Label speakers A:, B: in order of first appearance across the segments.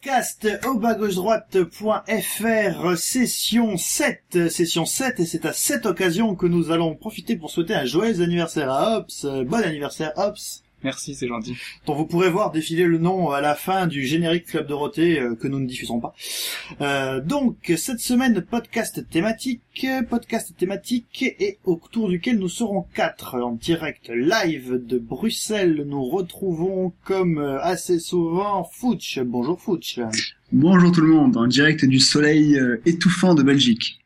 A: Podcast au bas gauche droite.fr session 7 session 7 et c'est à cette occasion que nous allons profiter pour souhaiter un joyeux anniversaire à Ops Euh, bon anniversaire Ops
B: Merci, c'est gentil.
A: dont vous pourrez voir défiler le nom à la fin du générique Club Dorothée euh, que nous ne diffuserons pas. Euh, donc cette semaine podcast thématique, podcast thématique et autour duquel nous serons quatre en direct live de Bruxelles. Nous retrouvons comme euh, assez souvent Fouch. Bonjour Fouch.
C: Bonjour tout le monde, en direct du soleil euh, étouffant de Belgique.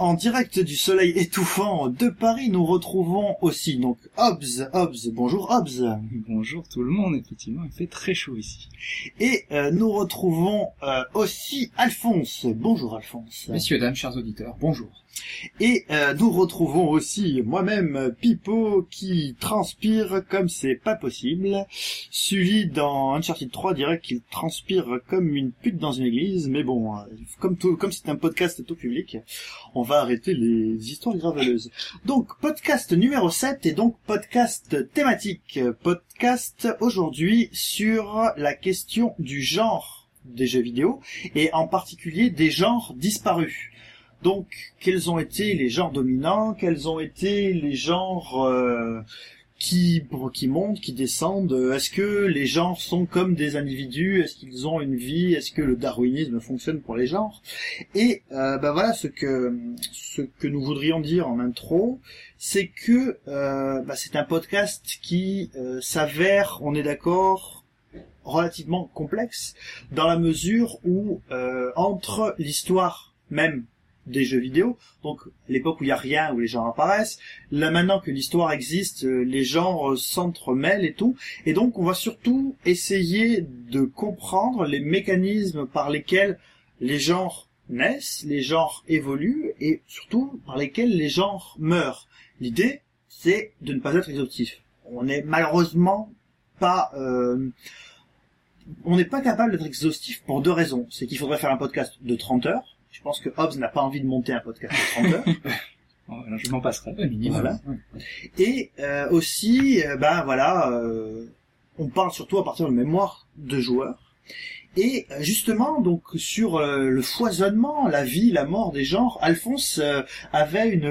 A: En direct du soleil étouffant de Paris, nous retrouvons aussi donc Hobbs. Hobbs, bonjour Hobbs.
B: Bonjour tout le monde, effectivement, il fait très chaud ici.
A: Et euh, nous retrouvons euh, aussi Alphonse. Bonjour Alphonse.
B: Messieurs, dames, chers auditeurs, bonjour.
A: Et euh, nous retrouvons aussi moi-même Pipo qui transpire comme c'est pas possible. Suivi dans Uncharted 3 dirait qu'il transpire comme une pute dans une église, mais bon, euh, comme tout, comme c'est un podcast tout public, on va arrêter les histoires graveleuses. Donc podcast numéro 7 et donc podcast thématique. Podcast aujourd'hui sur la question du genre des jeux vidéo et en particulier des genres disparus. Donc, quels ont été les genres dominants? Quels ont été les genres euh, qui qui montent, qui descendent? Est-ce que les genres sont comme des individus? Est-ce qu'ils ont une vie? Est-ce que le darwinisme fonctionne pour les genres? Et euh, ben voilà ce que ce que nous voudrions dire en intro, c'est que euh, ben c'est un podcast qui euh, s'avère, on est d'accord, relativement complexe dans la mesure où entre l'histoire même des jeux vidéo, donc l'époque où il y a rien, où les genres apparaissent. Là maintenant que l'histoire existe, euh, les genres s'entremêlent et tout, et donc on va surtout essayer de comprendre les mécanismes par lesquels les genres naissent, les genres évoluent, et surtout par lesquels les genres meurent. L'idée, c'est de ne pas être exhaustif. On n'est malheureusement pas euh, on n'est pas capable d'être exhaustif pour deux raisons. C'est qu'il faudrait faire un podcast de 30 heures. Je pense que Hobbes n'a pas envie de monter un podcast de 30 heures.
B: Alors, je m'en passerai, pas minimum.
A: Voilà. Et euh, aussi, euh, ben voilà, euh, on parle surtout à partir de mémoire de joueurs. Et euh, justement, donc sur euh, le foisonnement, la vie, la mort des genres, Alphonse euh, avait une,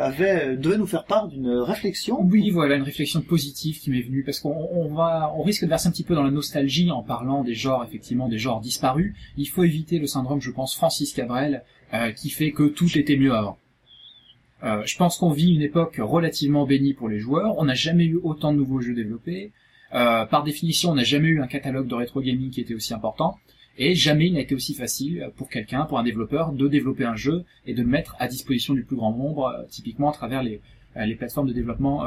A: avait devait nous faire part d'une réflexion.
B: Oui, voilà, une réflexion positive qui m'est venue, parce qu'on on va, on risque de verser un petit peu dans la nostalgie en parlant des genres, effectivement, des genres disparus. Il faut éviter le syndrome, je pense, Francis Cabrel, qui fait que tout était mieux avant. Je pense qu'on vit une époque relativement bénie pour les joueurs. On n'a jamais eu autant de nouveaux jeux développés. Euh, par définition, on n'a jamais eu un catalogue de rétro gaming qui était aussi important. Et jamais il n'a été aussi facile pour quelqu'un, pour un développeur, de développer un jeu et de le mettre à disposition du plus grand nombre, euh, typiquement à travers les, euh, les plateformes de développement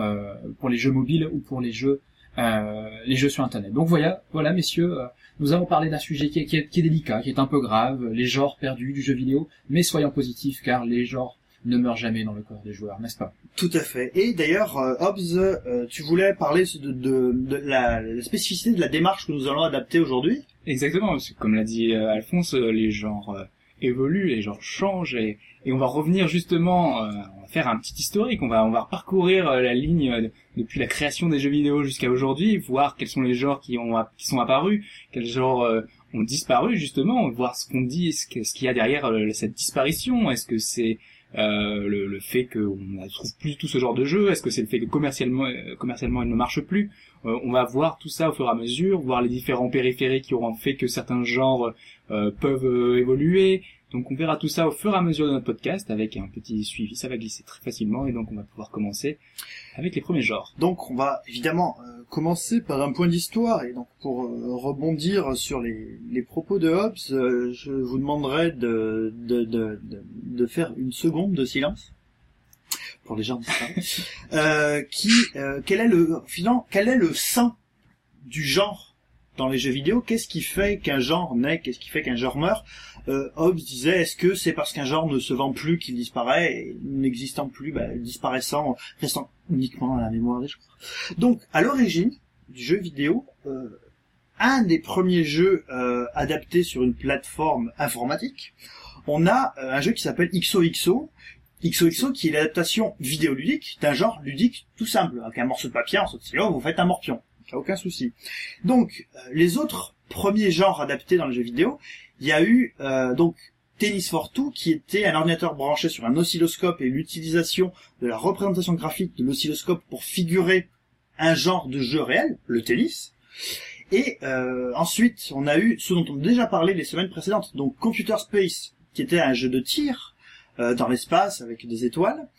B: pour les jeux mobiles ou pour les jeux les jeux sur internet. Donc voilà, voilà messieurs, nous avons parlé d'un sujet qui est, qui, est, qui est délicat, qui est un peu grave, les genres perdus du jeu vidéo, mais soyons positifs car les genres ne meurent jamais dans le corps des joueurs, n'est-ce pas?
A: Tout à fait. Et d'ailleurs, euh, Hobbs, euh, tu voulais parler de, de, de la, la spécificité de la démarche que nous allons adapter aujourd'hui?
B: Exactement, parce que comme l'a dit euh, Alphonse, les genres évoluent, les genres changent, et, et on va revenir justement, euh, on va faire un petit historique, on va, on va parcourir la ligne depuis la création des jeux vidéo jusqu'à aujourd'hui, voir quels sont les genres qui, ont, qui sont apparus, quels genres euh, ont disparu justement, voir ce qu'on dit, ce qu'il y a derrière cette disparition, est-ce que c'est le, le fait qu'on ne trouve plus tout ce genre de jeu Est-ce que c'est le fait que commercialement, euh, commercialement il ne marche plus Euh, On va voir tout ça au fur et à mesure, voir les différents périphériques qui auront fait que certains genres euh, peuvent euh, évoluer. Donc on verra tout ça au fur et à mesure de notre podcast avec un petit suivi. Ça va glisser très facilement et donc on va pouvoir commencer avec les premiers genres.
A: Donc on va évidemment euh, commencer par un point d'histoire. Et donc pour euh, rebondir sur les, les propos de Hobbes, euh, je vous demanderai de, de, de, de, faire une seconde de silence. Pour les gens euh, qui euh, quel est le finalement quel est le sein du genre dans les jeux vidéo, qu'est-ce qui fait qu'un genre naît, qu'est-ce qui fait qu'un genre meurt? Euh, Hobbes disait, est-ce que c'est parce qu'un genre ne se vend plus qu'il disparaît, n'existant plus, bah, disparaissant, restant uniquement dans la mémoire des gens. Donc, à l'origine du jeu vidéo, euh, un des premiers jeux euh, adaptés sur une plateforme informatique, on a euh, un jeu qui s'appelle XOXO, XOXO qui est l'adaptation vidéoludique d'un genre ludique tout simple, avec un morceau de papier, morceau de stylo, vous faites un morpion, y a aucun souci. Donc, les autres premiers genres adaptés dans le jeu vidéo, il y a eu euh, donc Tennis for Two, qui était un ordinateur branché sur un oscilloscope et l'utilisation de la représentation graphique de l'oscilloscope pour figurer un genre de jeu réel, le tennis. Et euh, ensuite, on a eu ce dont on a déjà parlé les semaines précédentes, donc Computer Space, qui était un jeu de tir euh, dans l'espace avec des étoiles,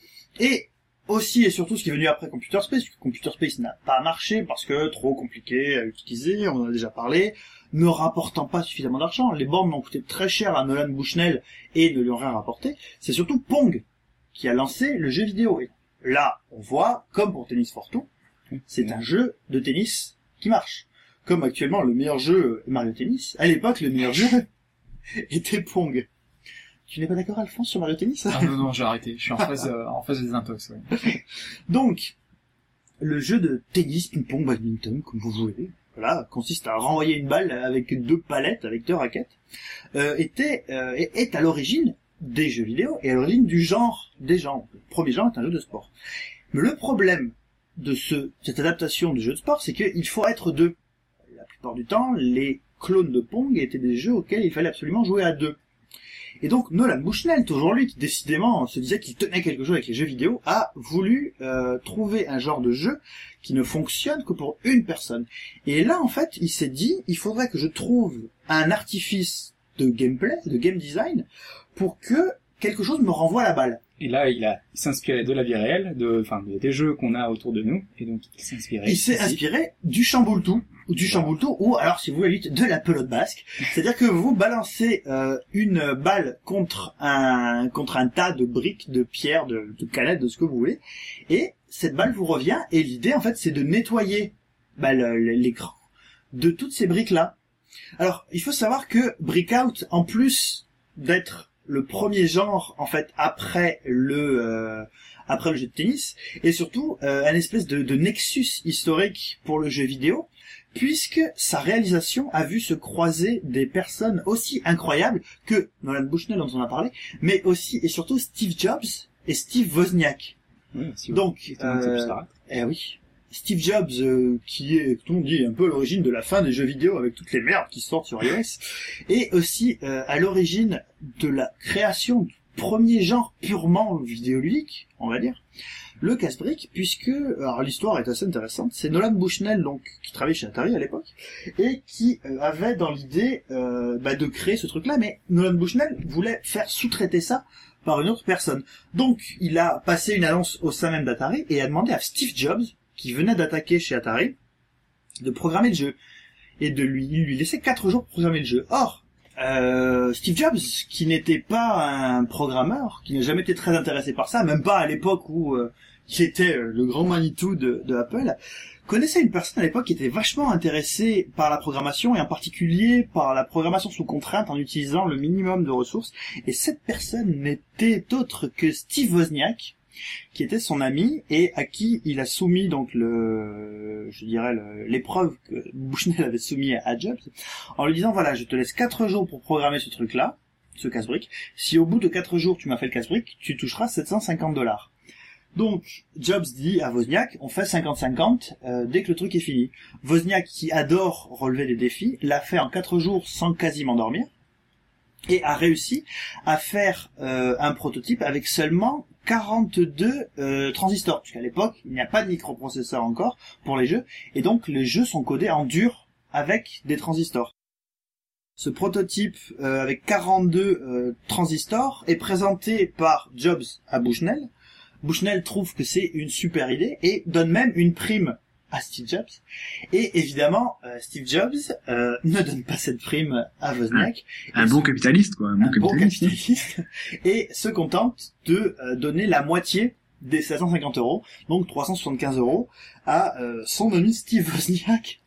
A: et aussi et surtout ce qui est venu après Computer Space, puisque Computer Space n'a pas marché parce que trop compliqué à utiliser, on en a déjà parlé, ne rapportant pas suffisamment d'argent. Les bornes ont coûté très cher à Nolan Bushnell et ne lui ont rien rapporté. C'est surtout Pong qui a lancé le jeu vidéo. Et là, on voit, comme pour Tennis for Two, c'est un jeu de tennis qui marche. Comme actuellement le meilleur jeu Mario Tennis, à l'époque le meilleur jeu était Pong. Tu n'es pas d'accord Alphonse sur Mario Tennis?
B: Ah non, non, j'ai arrêté. Je suis en phase, euh, en phase de désintox, ouais.
A: Donc, le jeu de tennis, ping-pong, badminton, comme vous voulez, voilà, consiste à renvoyer une balle avec deux palettes, avec deux raquettes, euh, était euh, est, est à l'origine des jeux vidéo et à l'origine du genre des genres. Le premier genre est un jeu de sport. Mais le problème de ce, cette adaptation du jeu de sport, c'est qu'il faut être deux. La plupart du temps, les clones de Pong étaient des jeux auxquels il fallait absolument jouer à deux. Et donc Nolan Bushnell, toujours lui qui décidément se disait qu'il tenait quelque chose avec les jeux vidéo, a voulu euh, trouver un genre de jeu qui ne fonctionne que pour une personne. Et là, en fait, il s'est dit, il faudrait que je trouve un artifice de gameplay, de game design, pour que quelque chose me renvoie la balle.
D: Et là, il a il s'inspirait de la vie réelle, de, enfin, de- des jeux qu'on a autour de nous, et donc il s'inspirait.
A: Il s'est inspiré du chamboule-tout, ou du chamboule-tout, ou alors si vous voulez de la pelote basque. C'est-à-dire que vous balancez euh, une balle contre un contre un tas de briques, de pierres, de, de canettes, de ce que vous voulez, et cette balle vous revient. Et l'idée en fait, c'est de nettoyer bah, l'écran de toutes ces briques là. Alors, il faut savoir que Breakout, en plus d'être le premier genre en fait après le euh, après le jeu de tennis, et surtout euh, un espèce de, de nexus historique pour le jeu vidéo, puisque sa réalisation a vu se croiser des personnes aussi incroyables que Nolan Bushnell dont on a parlé, mais aussi et surtout Steve Jobs et Steve Wozniak.
D: Oui, si vous-
A: Donc, euh, eh oui. Steve Jobs, euh, qui est, tout le monde dit, un peu à l'origine de la fin des jeux vidéo avec toutes les merdes qui sortent sur iOS, et aussi euh, à l'origine de la création du premier genre purement vidéoludique, on va dire, le casse-brique, puisque, alors l'histoire est assez intéressante, c'est Nolan Bushnell, donc, qui travaillait chez Atari à l'époque, et qui euh, avait dans l'idée euh, bah, de créer ce truc-là, mais Nolan Bushnell voulait faire sous-traiter ça par une autre personne. Donc, il a passé une annonce au sein même d'Atari et a demandé à Steve Jobs, qui venait d'attaquer chez Atari, de programmer le jeu. Et de lui, lui laissait quatre jours pour programmer le jeu. Or, euh, Steve Jobs, qui n'était pas un programmeur, qui n'a jamais été très intéressé par ça, même pas à l'époque où euh, il était euh, le grand Manitou de, de Apple, connaissait une personne à l'époque qui était vachement intéressée par la programmation et en particulier par la programmation sous contrainte en utilisant le minimum de ressources. Et cette personne n'était autre que Steve Wozniak, qui était son ami et à qui il a soumis donc le, je dirais l'épreuve que Bushnell avait soumis à Jobs, en lui disant voilà, je te laisse quatre jours pour programmer ce truc-là, ce casse-brique. Si au bout de quatre jours tu m'as fait le casse-brique, tu toucheras 750 dollars. Donc, Jobs dit à Wozniak, on fait 50-50 euh, dès que le truc est fini. Wozniak, qui adore relever des défis, l'a fait en 4 jours sans quasiment dormir, et a réussi à faire euh, un prototype avec seulement 42 euh, transistors, puisqu'à l'époque, il n'y a pas de microprocesseur encore pour les jeux, et donc les jeux sont codés en dur avec des transistors. Ce prototype euh, avec 42 euh, transistors est présenté par Jobs à Bushnell, Bushnell trouve que c'est une super idée et donne même une prime à Steve Jobs. Et évidemment, euh, Steve Jobs euh, ne donne pas cette prime à Wozniak.
C: Un bon capitaliste, quoi. Un bon
A: un bon
C: capitaliste.
A: Et se contente de euh, donner la moitié des 750 euros, donc 375 euros, à euh, son ami Steve Wozniak.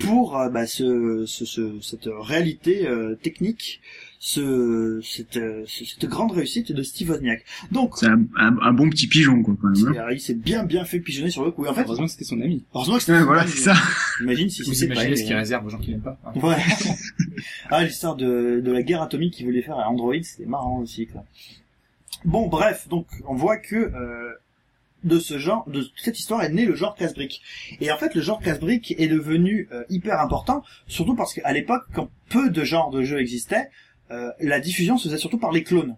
A: pour bah, ce, ce- ce- cette réalité euh, technique, ce, cette, euh, ce- cette grande réussite de Steve Wozniak. Donc,
C: C'est un, un, un bon petit pigeon, quoi, quand même. hein.
A: c'est- il s'est bien bien fait pigeonner sur le coup. Et en fait,
D: Heureusement que c'était son ami.
A: heureusement que c'était
C: Ouais, voilà, c'est ça.
A: Imagine si c'était pas
B: imaginez ce qu'il
A: hein.
B: réserve aux gens qui l'aiment pas. hein.
A: Ouais. ah, l'histoire de, de la guerre atomique qu'il voulait faire à Android, c'était marrant aussi, quoi. Bon, bref, donc, on voit que, euh, de ce genre, de cette histoire est né le genre casse-brique. Et en fait, le genre casse-brique est devenu euh, hyper important, surtout parce qu'à l'époque, quand peu de genres de jeux existaient, euh, la diffusion se faisait surtout par les clones.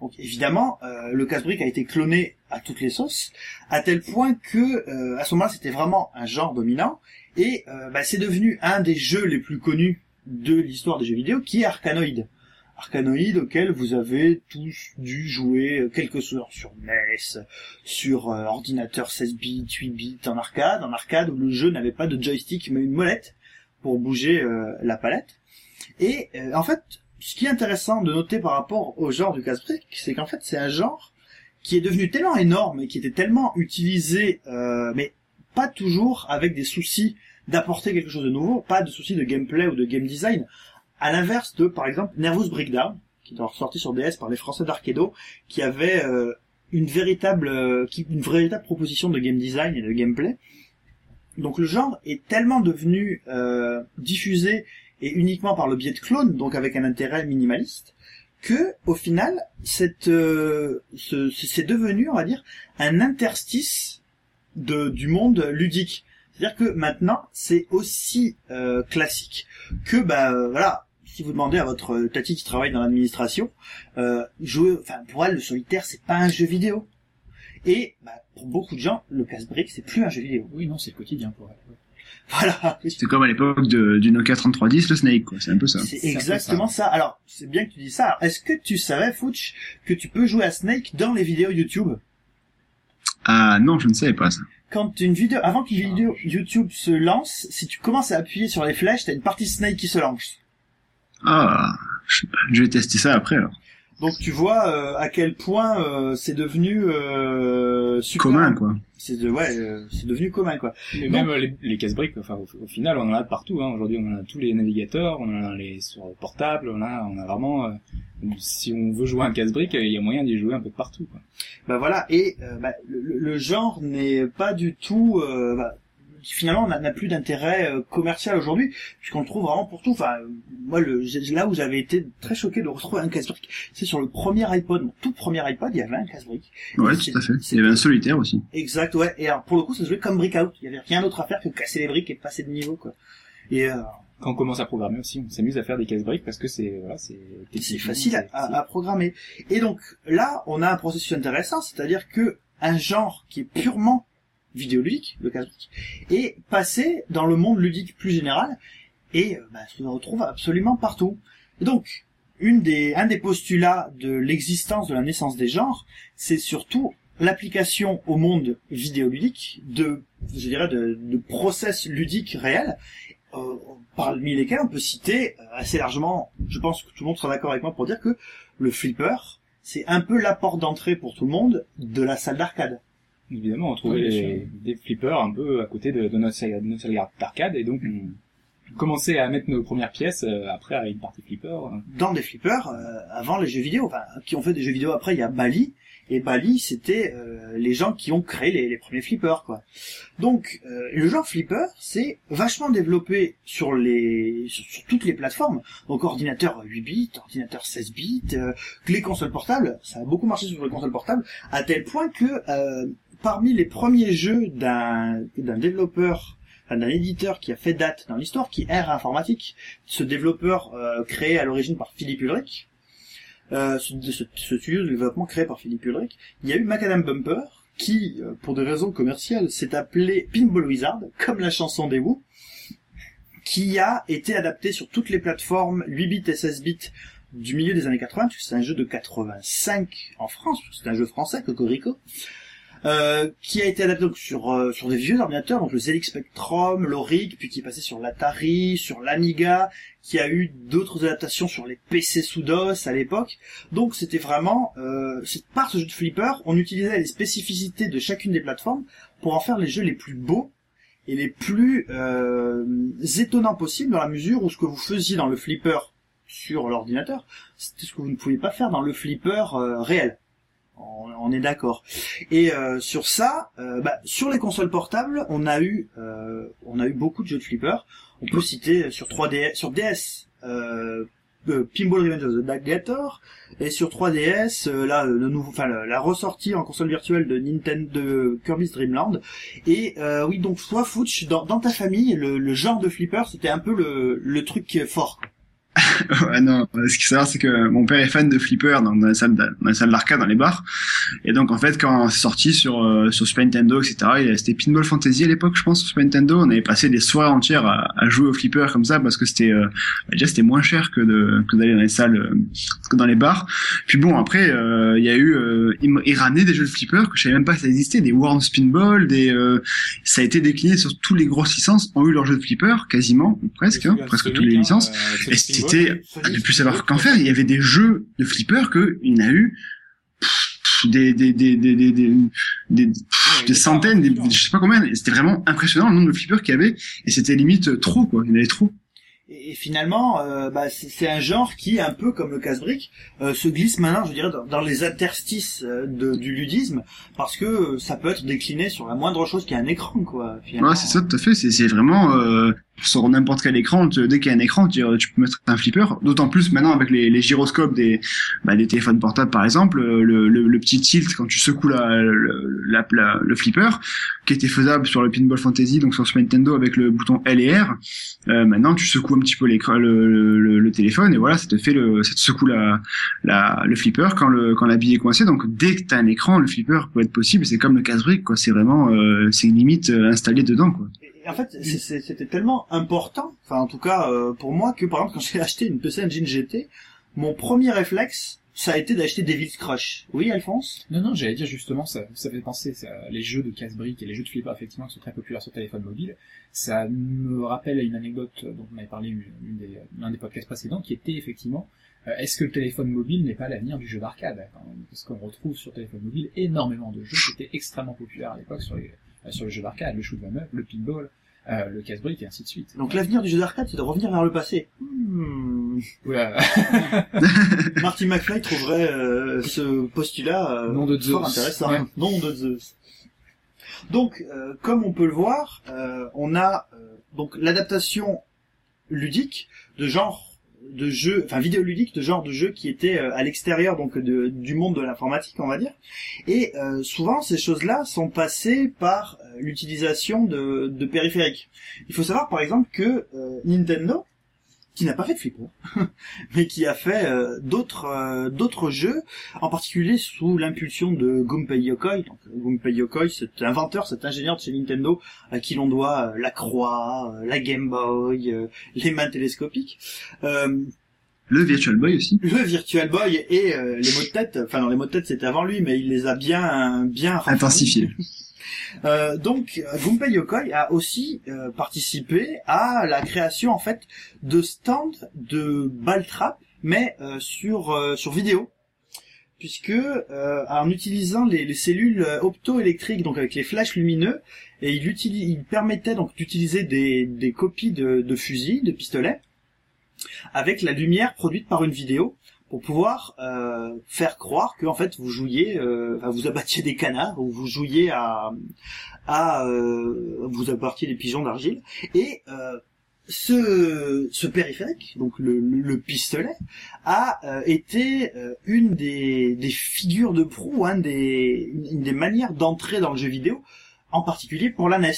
A: Donc évidemment, euh, le casse-brique a été cloné à toutes les sauces, à tel point que euh, à ce moment-là, c'était vraiment un genre dominant, et euh, bah, c'est devenu un des jeux les plus connus de l'histoire des jeux vidéo, qui est Arkanoid. Arkanoid auquel vous avez tous dû jouer euh, quelques soirs sur NES, sur euh, ordinateur 16 bits, 8 bits en arcade, en arcade où le jeu n'avait pas de joystick mais une molette pour bouger euh, la palette. Et euh, en fait, ce qui est intéressant de noter par rapport au genre du casse-brique, c'est qu'en fait c'est un genre qui est devenu tellement énorme et qui était tellement utilisé, euh, mais pas toujours avec des soucis d'apporter quelque chose de nouveau, pas de soucis de gameplay ou de game design, à l'inverse de, par exemple, Nervous Breakdown, qui est sorti sur DS par les Français d'Arcado, qui avait euh, une véritable, euh, une véritable proposition de game design et de gameplay. Donc le genre est tellement devenu euh, diffusé et uniquement par le biais de clones, donc avec un intérêt minimaliste, que au final, cette, euh, ce- c'est devenu, on va dire, un interstice de, du monde ludique. C'est-à-dire que maintenant, c'est aussi euh, classique que, bah euh, voilà, si vous demandez à votre tati qui travaille dans l'administration, euh, jouer, enfin pour elle, le solitaire, c'est pas un jeu vidéo. Et bah, pour beaucoup de gens, le casse-brique, c'est plus un jeu vidéo.
B: Oui, non, c'est le quotidien pour elle.
A: Voilà,
C: C'était comme à l'époque du Nokia 3310, le Snake, quoi. C'est un peu ça.
A: c'est exactement ça. Alors, c'est bien que tu dis ça. Est-ce que tu savais, Fouch, que tu peux jouer à Snake dans les vidéos YouTube?
C: Ah non, je ne savais pas ça.
A: quand une vidéo, avant qu'une vidéo YouTube se lance, si tu commences à appuyer sur les flèches, t'as une partie Snake qui se lance.
C: Ah, je sais pas. Je vais tester ça après, alors.
A: Donc tu vois euh, à quel point euh, c'est devenu euh, super.
C: Commun, quoi.
A: C'est de, ouais, euh, c'est devenu commun quoi.
D: Mais
A: Donc-
D: même euh, les, les casse-briques, enfin, au, au final, on en a de partout. Hein. Aujourd'hui, on en a tous les navigateurs, on en a les sur portable, on a, on a vraiment. euh, si on veut jouer un casse-brique, il y a moyen d'y jouer un peu de partout. Quoi.
A: Bah voilà et euh, bah, le, le genre n'est pas du tout. euh, bah, finalement, on n'a n'a plus d'intérêt euh, commercial aujourd'hui puisqu'on le trouve vraiment pour tout. Enfin, euh, moi, le, j'ai- là où j'avais été très choqué de retrouver un casse-brique, c'est sur le premier iPod, mon tout premier iPod, il y avait un casse-brique.
C: Ouais,
A: C'est-
C: tout à fait. Il y avait un solitaire aussi.
A: Exact, ouais. Et alors, pour le coup, ça se jouait comme Brick Out. Il y avait rien d'autre à faire que casser les briques et passer de niveau, quoi. Et euh,
D: Quand on commence à programmer aussi, on s'amuse à faire des casse-briques parce que c'est voilà, c'est
A: c'est facile à, à- à programmer. Et donc là, on a un processus intéressant, c'est-à-dire que un genre qui est purement vidéoludique, le casse-brique, est passé dans le monde ludique plus général et euh, bah, se retrouve absolument partout. Et donc, une des, un des postulats de l'existence de la naissance des genres, c'est surtout l'application au monde vidéoludique de, je dirais, de, de process ludiques réels, euh, parmi lesquels on peut citer euh, assez largement, je pense que tout le monde sera d'accord avec moi pour dire que le flipper, c'est un peu la porte d'entrée pour tout le monde de la salle d'arcade.
D: Évidemment, on trouvait
B: Oui, bien
D: les- des flippers un peu à côté de, de notre salle, de notre salle d'arcade et donc on commençait à mettre nos premières pièces euh, après à une partie flipper. euh.
A: dans des flippers euh, avant les jeux vidéo. Enfin, qui ont fait des jeux vidéo après, il y a Bali. Et Bali, c'était euh, les gens qui ont créé les, les premiers flippers, quoi. Donc, euh, le genre flipper, c'est vachement développé sur les sur, sur toutes les plateformes. Donc, ordinateur 8 bits, ordinateur 16 bits, euh, les consoles portables. Ça a beaucoup marché sur les consoles portables, à tel point que euh, parmi les premiers jeux d'un développeur d'un éditeur qui a fait date dans l'histoire, qui est R Informatique, ce développeur euh, créé à l'origine par Philippe Ulrich, euh, ce, ce- ce studio de développement créé par Philippe Ulrich, il y a eu Macadam Bumper, qui, euh, pour des raisons commerciales, s'est appelé Pinball Wizard, comme la chanson des Who, qui a été adapté sur toutes les plateformes 8 bits et 16 bits du milieu des années 80, puisque c'est un jeu de 85 en France, c'est un jeu français, Cocorico, euh, qui a été adapté sur euh, sur des vieux ordinateurs, donc le ZX Spectrum, l'Auric, puis qui est passé sur l'Atari, sur l'Amiga, qui a eu d'autres adaptations sur les PC sous DOS à l'époque. Donc c'était vraiment, euh, par ce jeu de flipper, on utilisait les spécificités de chacune des plateformes pour en faire les jeux les plus beaux et les plus euh, étonnants possibles dans la mesure où ce que vous faisiez dans le flipper sur l'ordinateur, c'était ce que vous ne pouviez pas faire dans le flipper réel. On, est d'accord. Et euh, sur ça, euh, bah, sur les consoles portables, on a eu, euh, on a eu beaucoup de jeux de flipper. On peut citer sur 3D, sur DS, euh, Pinball Revenge of the Daggator, et sur 3DS, euh, là, le nouveau, enfin, la, ressortie en console virtuelle de Nintendo, de Kirby's Dream Land. Et oui, donc toi, Fouch, dans, ta famille, le, genre de flipper, c'était un peu le, truc fort.
C: non, ce qu'il faut savoir, c'est que mon père est fan de flipper donc dans la salle d'arcade, dans les bars. Et donc, en fait, quand c'est sorti sur, euh, sur Super Nintendo, etc., c'était Pinball Fantasy à l'époque, je pense, sur Super Nintendo. On avait passé des soirées entières à, à jouer au flipper comme ça parce que c'était, euh, déjà, c'était moins cher que de, que d'aller dans les salles, euh, que dans les bars. Puis bon, après, euh, il y a eu, euh, il ramenait des jeux de flipper que je savais même pas que ça existait, des Worms Pinball, des, ça a été décliné sur tous les grosses licences ont eu leur jeu de flipper, quasiment, ou presque, hein, presque toutes les licences. C'était à ne plus savoir qu'en faire. Il y avait des jeux de flipper que il a eu des des des des des des, des, centaines, des, je sais pas combien. C'était vraiment impressionnant le nombre de flippers qu'il y avait. Et c'était limite trop quoi. Il y en avait trop.
A: Et, et finalement, euh, bah, c'est un genre qui, un peu comme le casse-brique, euh, se glisse maintenant, je dirais, dans, dans les interstices euh, de- du ludisme, parce que ça peut être décliné sur la moindre chose qui a un écran, quoi. Finalement.
C: Ouais, c'est ça tout à fait. C'est c'est vraiment euh, sur n'importe quel écran. dès qu'il y a un écran, tu, peux mettre un flipper. D'autant plus maintenant avec les, gyroscopes des bah, des téléphones portables par exemple, le, petit tilt quand tu secoues la, le, flipper, qui était faisable sur le Pinball Fantasy, donc sur Super Nintendo avec le bouton L et R. Euh, maintenant, tu secoues un petit peu le, téléphone, et voilà, ça te fait le, ça te secoue la, le flipper quand le, quand la bille est coincée. Donc, dès que t'as un écran, le flipper peut être possible. C'est comme le casse-brique, quoi. C'est vraiment, euh, c'est limite euh, installé dedans, quoi.
A: En fait, c'était tellement important, enfin en tout cas euh, pour moi, que par exemple quand j'ai acheté une PC Engine GT, mon premier réflexe, ça a été d'acheter Devil's Crush. Oui, Alphonse?
B: Non, non, j'allais dire justement, ça, ça fait penser, les jeux de casse-briques et les jeux de flipper, effectivement, qui sont très populaires sur téléphone mobile. Ça me rappelle une anecdote dont on avait parlé une des, l'un des podcasts précédents, qui était effectivement, euh, est-ce que le téléphone mobile n'est pas l'avenir du jeu d'arcade? Parce qu'on retrouve sur téléphone mobile énormément de jeux qui étaient extrêmement populaires à l'époque sur les, euh, sur les jeux d'arcade, le shoot 'em up, le pinball, euh, le casse-brique et ainsi de suite.
A: Donc l'avenir du jeu d'arcade, c'est de revenir vers le passé. Hmm.
B: Oula,
A: Marty McFly trouverait euh, ce postulat euh,
B: Nom de
A: fort
B: Zeus.
A: intéressant.
B: Ouais.
A: Nom de Zeus. Donc, euh, comme on peut le voir, euh, on a euh, donc l'adaptation ludique de genre de jeux, enfin vidéoludique de genre de jeux qui étaient euh, à l'extérieur donc du monde de l'informatique, on va dire. Et euh, souvent, ces choses-là sont passées par euh, l'utilisation de, périphériques. Il faut savoir, par exemple, que Nintendo, qui n'a pas fait de flipper, mais qui a fait euh, d'autres euh, d'autres jeux, en particulier sous l'impulsion de Gunpei Yokoi. Donc, euh, Gunpei Yokoi, cet inventeur, cet ingénieur de chez Nintendo, à qui l'on doit euh, la croix, euh, la Game Boy, euh, les mains télescopiques. Euh,
C: Le Virtual Boy aussi.
A: le Virtual Boy et euh, les mots de tête, enfin non les mots de tête c'était avant lui, mais il les a bien bien raffinés. Euh, donc Gunpei Yokoi a aussi euh, participé à la création en fait de stands de ball trap, mais euh, sur sur vidéo, puisque en utilisant les, les cellules optoélectriques, donc avec les flashs lumineux, et il, il permettait donc d'utiliser des, des copies de fusils, de pistolets, avec la lumière produite par une vidéo pour pouvoir euh, faire croire que en fait vous jouiez, euh, vous abattiez des canards ou vous jouiez à, à euh, vous abattiez des pigeons d'argile et euh, ce, ce périphérique, donc le, le, le pistolet, a été une des, des figures de proue, un des, une des manières d'entrer dans le jeu vidéo, en particulier pour la NES.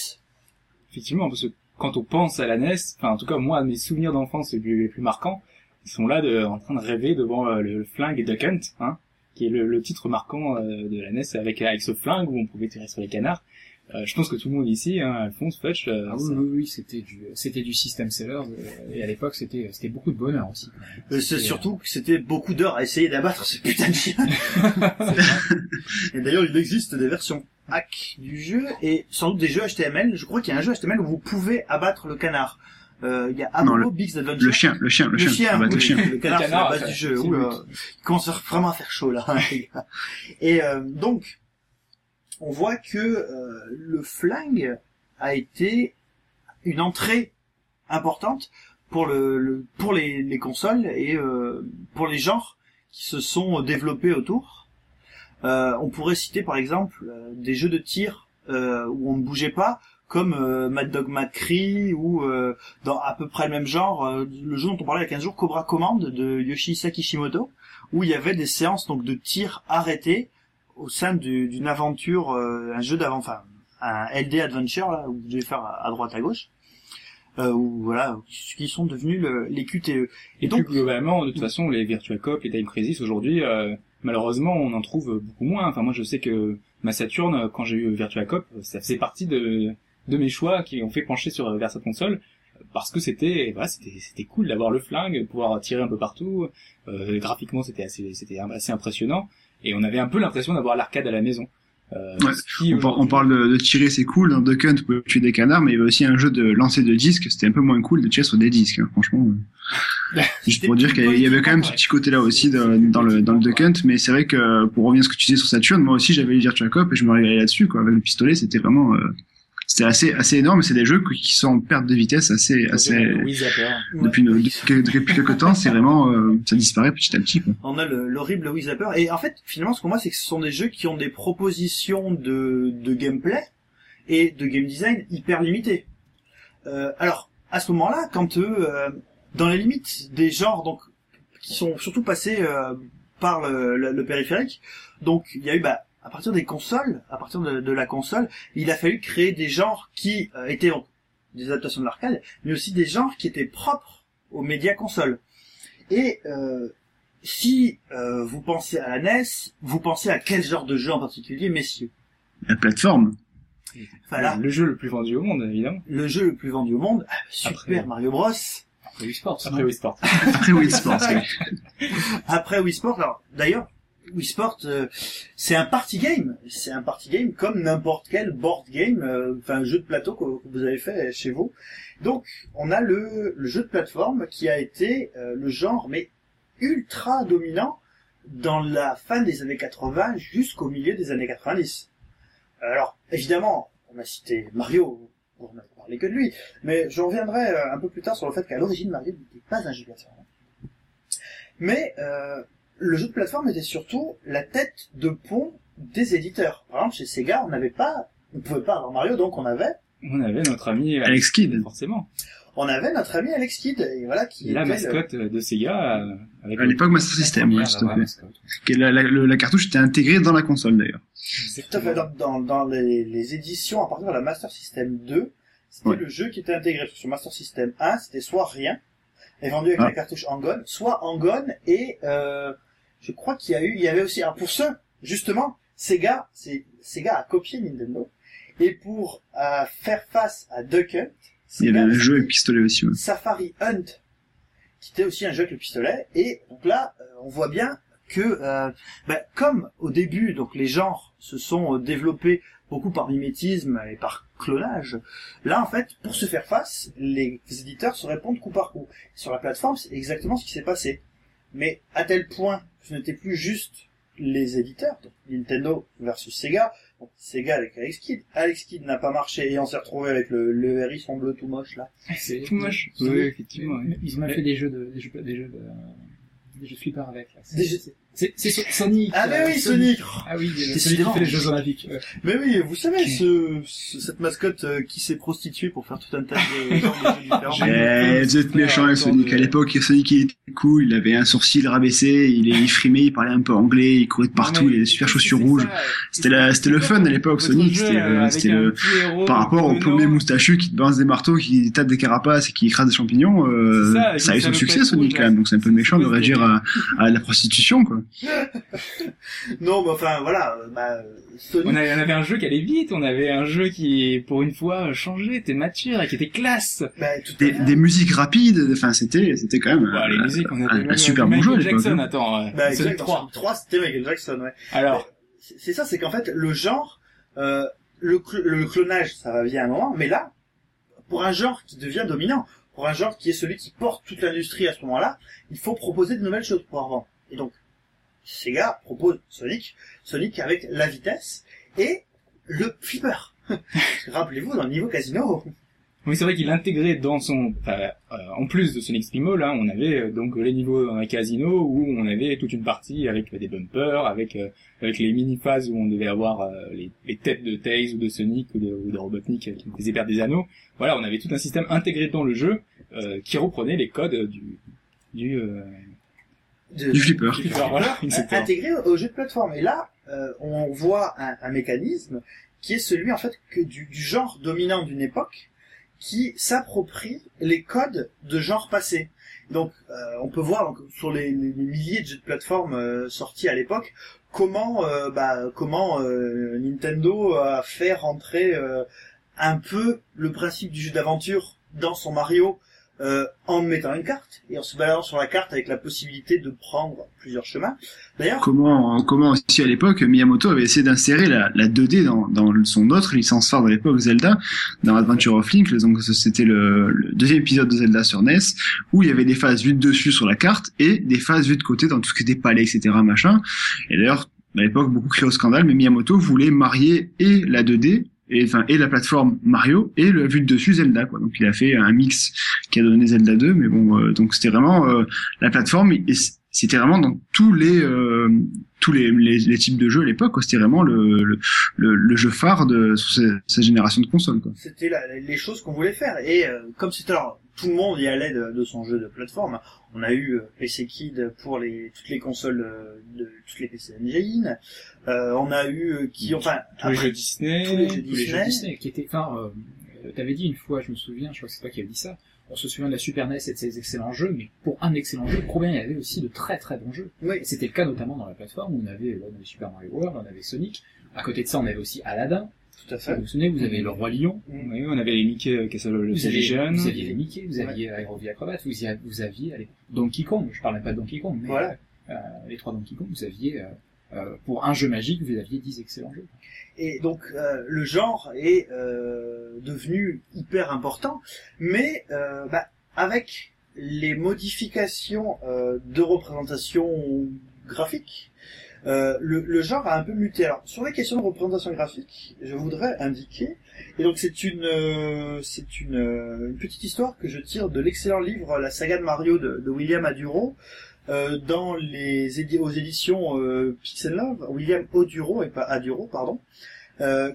D: Effectivement, parce que quand on pense à la NES, enfin en tout cas moi mes souvenirs d'enfance les plus marquants, ils sont là de, en train de rêver devant euh, le, flingue Duck Hunt, hein, qui est le, le titre marquant euh, de la NES avec avec ce flingue où on pouvait tirer sur les canards. Euh, je pense que tout le monde ici, hein, Alphonse, Fetch, euh,
B: Ah oui, oui, oui, c'était du, c'était du system seller, euh, et à l'époque, c'était, c'était beaucoup de bonheur aussi.
A: Euh, C'est surtout que c'était beaucoup d'heures à essayer d'abattre ce putain de chien. et d'ailleurs, il existe des versions hack du jeu et sans doute des jeux HTML. Je crois qu'il y a un jeu HTML où vous pouvez abattre le canard. Euh, il y a
C: Non,
A: Abo Big's Adventure.
C: Le chien, le chien, le,
A: Le
C: chien.
A: chien, oui,
C: le chien.
A: le canard,
D: Le
A: c'est la base du jeu.
D: le
A: il commence vraiment à faire chaud là, les gars. Et euh, donc, on voit que euh, le flingue a été une entrée importante pour le, le- pour les, les consoles et euh, pour les genres qui se sont développés autour. Euh, on pourrait citer par exemple euh, des jeux de tir euh, où on ne bougeait pas, comme euh, Mad Dog McCree ou euh, dans à peu près le même genre, euh, le jeu dont on parlait il y a 15 jours, Cobra Command de Yoshihisa Kishimoto, où il y avait des séances donc de tir arrêtées au sein du- d'une aventure, euh, un jeu d'avant, enfin un LD adventure là où vous devez faire à, à droite à gauche, euh, où voilà, qui sont devenus le- les QTE.
D: Et
A: donc-
D: plus globalement, de toute façon, les Virtual Cop, les Time Crisis, aujourd'hui, euh, malheureusement, on en trouve beaucoup moins. Enfin, moi, je sais que ma Saturn, quand j'ai eu Virtual Cop, ça faisait partie de, de mes choix qui ont fait pencher sur vers cette console parce que c'était voilà, c'était c'était cool d'avoir le flingue, pouvoir tirer un peu partout. Euh, graphiquement, c'était assez c'était assez impressionnant et on avait un peu l'impression d'avoir l'arcade à la maison. Euh,
C: Ouais, On, par- on
D: aujourd'hui-
C: parle de, de tirer, c'est cool. Dans Duck Hunt, tu peux tuer des canards, mais il y avait aussi un jeu de lancer de disques. C'était un peu moins cool de tirer sur des disques, hein, franchement. Juste pour dire qu'il y avait- quand même ce petit côté-là aussi dans, dans le, dans le Duck Hunt. Mais c'est vrai que, pour revenir à ce que tu disais sur Saturn, moi aussi j'avais le Virtua Cop et je me régalais là-dessus, quoi. Avec le pistolet, c'était vraiment, euh, c'était assez, assez énorme. C'est des jeux qui sont en perte de vitesse assez, assez,
D: Oui,
C: depuis, depuis, depuis quelques temps, c'est vraiment, euh, ça disparaît petit à petit, quoi.
A: On a le- l'horrible Wii Zapper. Et en fait, finalement, ce qu'on voit, c'est que ce sont des jeux qui ont des propositions de, de gameplay et de game design hyper limitées. Euh, alors, à ce moment-là, quand eux, euh, dans les limites des genres, donc, qui sont surtout passés euh, par le, le- le périphérique, donc il y a eu, bah, à partir des consoles, à partir de, de la console, il a fallu créer des genres qui euh, étaient donc, des adaptations de l'arcade, mais aussi des genres qui étaient propres aux médias consoles. Et euh, si euh, vous pensez à la NES, vous pensez à quel genre de jeu en particulier, messieurs?
C: La plateforme.
A: Voilà,
D: Le jeu le plus vendu au monde, évidemment.
A: le jeu le plus vendu au monde, ah, Super
D: Après-
A: Mario Bros.
B: Après Wii Sports.
D: Après Wii Sport.
C: Après Wii Sports, oui.
A: Après Wii Sport, alors d'ailleurs, Wii Sport, euh, c'est un party game. C'est un party game comme n'importe quel board game, euh, enfin un jeu de plateau que, vous avez fait chez vous. Donc, on a le, jeu de plateforme qui a été euh, le genre, mais ultra dominant dans la fin des années 80 jusqu'au milieu des années 90. Alors, évidemment, on a cité Mario, on n'a parlé que de lui, mais je reviendrai euh, un peu plus tard sur le fait qu'à l'origine, Mario n'était pas un jeu de plateforme. Mais le jeu de plateforme était surtout la tête de pont des éditeurs. Par exemple, chez Sega, on n'avait pas, on pouvait pas avoir Mario, donc on avait,
D: On avait notre ami
C: Alex Kidd.
D: forcément.
A: on avait notre ami Alex Kidd, et voilà qui
D: La
A: était le-
D: mascotte de Sega. euh, avec
C: À l'époque, Master System, tout
B: la
C: à fait. La, la, la cartouche était intégrée dans la console, d'ailleurs.
A: Tout à fait. Dans, dans, dans les, les éditions à partir de la Master System 2, c'était
C: Ouais.
A: le jeu qui était intégré. Sur Master System 1, c'était soit rien, et vendu avec
C: Ah.
A: la cartouche Angon, soit Angon, et euh, je crois qu'il y a eu, il y avait aussi, alors pour ceux, justement, Sega, c'est, Sega a copié Nintendo, et pour euh, faire face à Duck Hunt,
C: Il y avait un jeu avec pistolet aussi, ouais.
A: Safari Hunt, qui était aussi un jeu avec le pistolet. Et donc là, euh, on voit bien que, euh, bah, comme au début, donc les genres se sont euh, développés beaucoup par mimétisme et par clonage, là en fait, pour se faire face, les éditeurs se répondent coup par coup. Sur la plateforme, c'est exactement ce qui s'est passé. Mais à tel point, ce n'était plus juste les éditeurs, donc Nintendo versus Sega, donc Sega avec Alex Kidd. Alex Kidd n'a pas marché et on s'est retrouvé avec le, le hérisson bleu tout moche là.
B: C'est
D: Tout moche.
B: Ils ont-
D: Oui, effectivement.
B: Ils ont fait des jeux de, des jeux, des jeux de, des jeux de flipper avec, là.
A: Des jeux-
B: C'est, c'est So- Sonic.
A: Ah mais oui, Sonic
B: Ah oui, celui qui fait les Jeux Olympiques. Ouais.
A: Mais oui, vous savez, ce, ce- cette mascotte euh, qui s'est prostituée pour faire tout un tas de de
C: Eh, vous êtes méchant avec Sonic. À l'époque, Sonic il était cool, il avait un sourcil rabaissé, il, il frimait, il parlait un peu anglais, il courait de partout, il avait des super
D: c'est-
C: chaussures
D: c'est
C: rouges. C'était la, c'était le fun à l'époque, Sonic. C'était,
D: euh,
C: le, par rapport au paumé moustachu qui te balance des marteaux, qui tape des carapaces et qui écrase des champignons, euh,
D: C'est ça,
C: a eu son succès, Sonic, quand même. Donc c'est un peu
D: c'est
C: méchant de réagir à la prostitution, quoi.
A: Non, mais enfin, voilà, euh, bah, euh,
D: On
A: Sonic,
D: avait, on avait un jeu qui allait vite, on avait un jeu qui, pour une fois, changeait, était mature et qui était classe.
A: bah, tout à
C: Des,
A: fait.
C: des musiques rapides, enfin, c'était, c'était quand même
D: Bah,
C: un,
D: les musiques, on avait
C: un- un super bon
D: Michael
C: jeu à.
D: Jackson,
C: hein.
D: attends, euh,
A: Bah,
D: Sonic
A: exact,
D: 3.
A: Sonic 3, c'était Michael Jackson, ouais.
D: Alors,
A: C'est ça, c'est qu'en fait, le genre, euh, le, cl- le clonage, ça va bien un moment, mais là, pour un genre qui devient dominant, pour un genre qui est celui qui porte toute l'industrie à ce moment-là, il faut proposer de nouvelles choses pour vendre. Et donc, Sega propose Sonic, Sonic avec la vitesse et le flipper. Rappelez-vous, dans le niveau casino,
D: Oui, c'est vrai qu'il intégrait dans son, enfin, euh, en plus de Sonic Spinball, hein, on avait euh, donc les niveaux dans un casino où on avait toute une partie avec des bumpers, avec euh, avec les mini phases où on devait avoir euh, les, les têtes de Tails ou de Sonic ou de, ou de Robotnik qui faisaient perdre des anneaux. Voilà, on avait tout un système intégré dans le jeu euh, qui reprenait les codes du du, euh,
A: De-
C: Du flipper.
D: du flipper, voilà,
A: intégré au jeu de plateforme. Et là, euh, on voit un, un mécanisme qui est celui en fait que du, du genre dominant d'une époque qui s'approprie les codes de genre passé. Donc, euh, on peut voir donc, sur les, les milliers de jeux de plateforme euh, sortis à l'époque comment euh, bah, comment euh, Nintendo a fait rentrer euh, un peu le principe du jeu d'aventure dans son Mario euh, en mettant une carte et en se baladant sur la carte avec la possibilité de prendre plusieurs chemins. D'ailleurs,
C: Comment, comment aussi à l'époque, Miyamoto avait essayé d'insérer la, la 2D dans, son autre licence phare de l'époque, Zelda, dans Adventure of Link. Donc c'était le, deuxième épisode de Zelda sur NES, où il y avait des phases vues de dessus sur la carte et des phases vues de côté dans tout ce qui était palais, etc. Machin. Et d'ailleurs, à l'époque, beaucoup criaient au scandale, mais Miyamoto voulait marier et la 2D et enfin et la plateforme Mario et le vue de dessus Zelda quoi. Donc il a fait un mix qui a donné Zelda 2 mais bon euh, donc c'était vraiment euh, la plateforme c'était vraiment dans tous les euh, tous les, types de jeux à l'époque c'était vraiment le, le, le, jeu phare de cette génération de consoles
A: c'était les choses qu'on voulait faire. Et euh, comme c'était alors tout le monde y allait de son jeu de plateforme. On a eu euh, PC Kid pour les toutes les consoles euh, de toutes les PC Engine. Euh, on a eu euh, qui enfin
D: Tous les jeux Disney,
A: tous les jeux
B: tous les jeux
A: Disney.
B: Disney qui étaient, enfin, euh, t'avais dit une fois, je me souviens, je crois que c'est toi qui avais dit ça, on se souvient de la Super NES et de ses excellents jeux, mais pour un excellent jeu, combien il y avait aussi de très très bons jeux.
A: oui,
B: c'était le cas notamment dans la plateforme où on avait, là, on avait Super Mario World, on avait Sonic. À côté de ça, on avait aussi Aladdin.
A: Tout à
B: Vous
A: fait.
B: vous souvenez, vous avez le Roi Lion.
D: Oui, on avait les Mickey euh, Castle
B: Vous aviez, vous aviez les Mickey, vous aviez Aerovie Acrobat, vous, y a- vous aviez allez, Donkey Kong, je parlais pas de Donkey Kong, mais
A: Voilà.
B: euh, les trois Donkey Kong, vous aviez, euh, euh, pour un jeu magique, vous aviez 10 excellents jeux.
A: Et donc euh, le genre est euh, devenu hyper important, mais euh, bah, avec les modifications euh, de représentation graphique, euh, le, le genre a un peu muté. Alors sur les questions de représentation graphique, je voudrais indiquer, et donc c'est une euh, c'est une, euh, une petite histoire que je tire de l'excellent livre La saga de Mario de, de William Aduro. euh, dans les édi- aux éditions euh, Pixel Love, William Oduro et pas Aduro, pardon,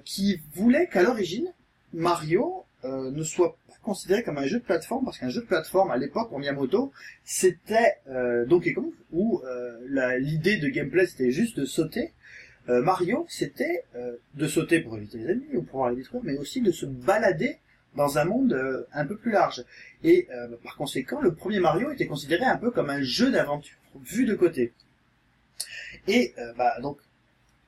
A: qui voulait qu'à l'origine Mario ne soit considéré comme un jeu de plateforme parce qu'un jeu de plateforme à l'époque pour Miyamoto c'était euh, Donkey Kong où euh, l'idée de gameplay c'était juste de sauter. Euh, Mario c'était euh, de sauter pour éviter les ennemis ou pour pouvoir les détruire, mais aussi de se balader dans un monde un peu plus large. Et euh, par conséquent, le premier Mario était considéré un peu comme un jeu d'aventure vu de côté. Et bah, donc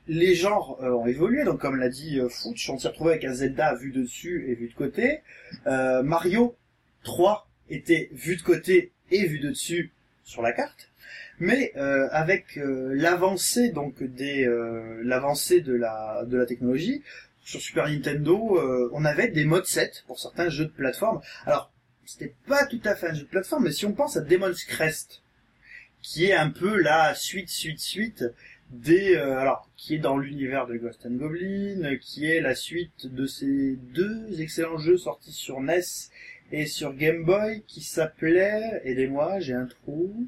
A: les genres euh, ont évolué, donc comme l'a dit euh, on s'est retrouvé avec un Zelda vu dessus et vu de côté. Euh, Mario 3 était vu de côté et vu de dessus sur la carte. Mais euh, avec l'avancée donc des l'avancée de la de la technologie sur Super Nintendo, on avait des modes 7 pour certains jeux de plateforme. Alors c'était pas tout à fait un jeu de plateforme, mais si on pense à Demon's Crest, qui est un peu la suite suite suite des euh, alors qui est dans l'univers de Ghost and Goblin, qui est la suite de ces deux excellents jeux sortis sur NES et sur Game Boy qui s'appelaient aidez-moi, j'ai un trou.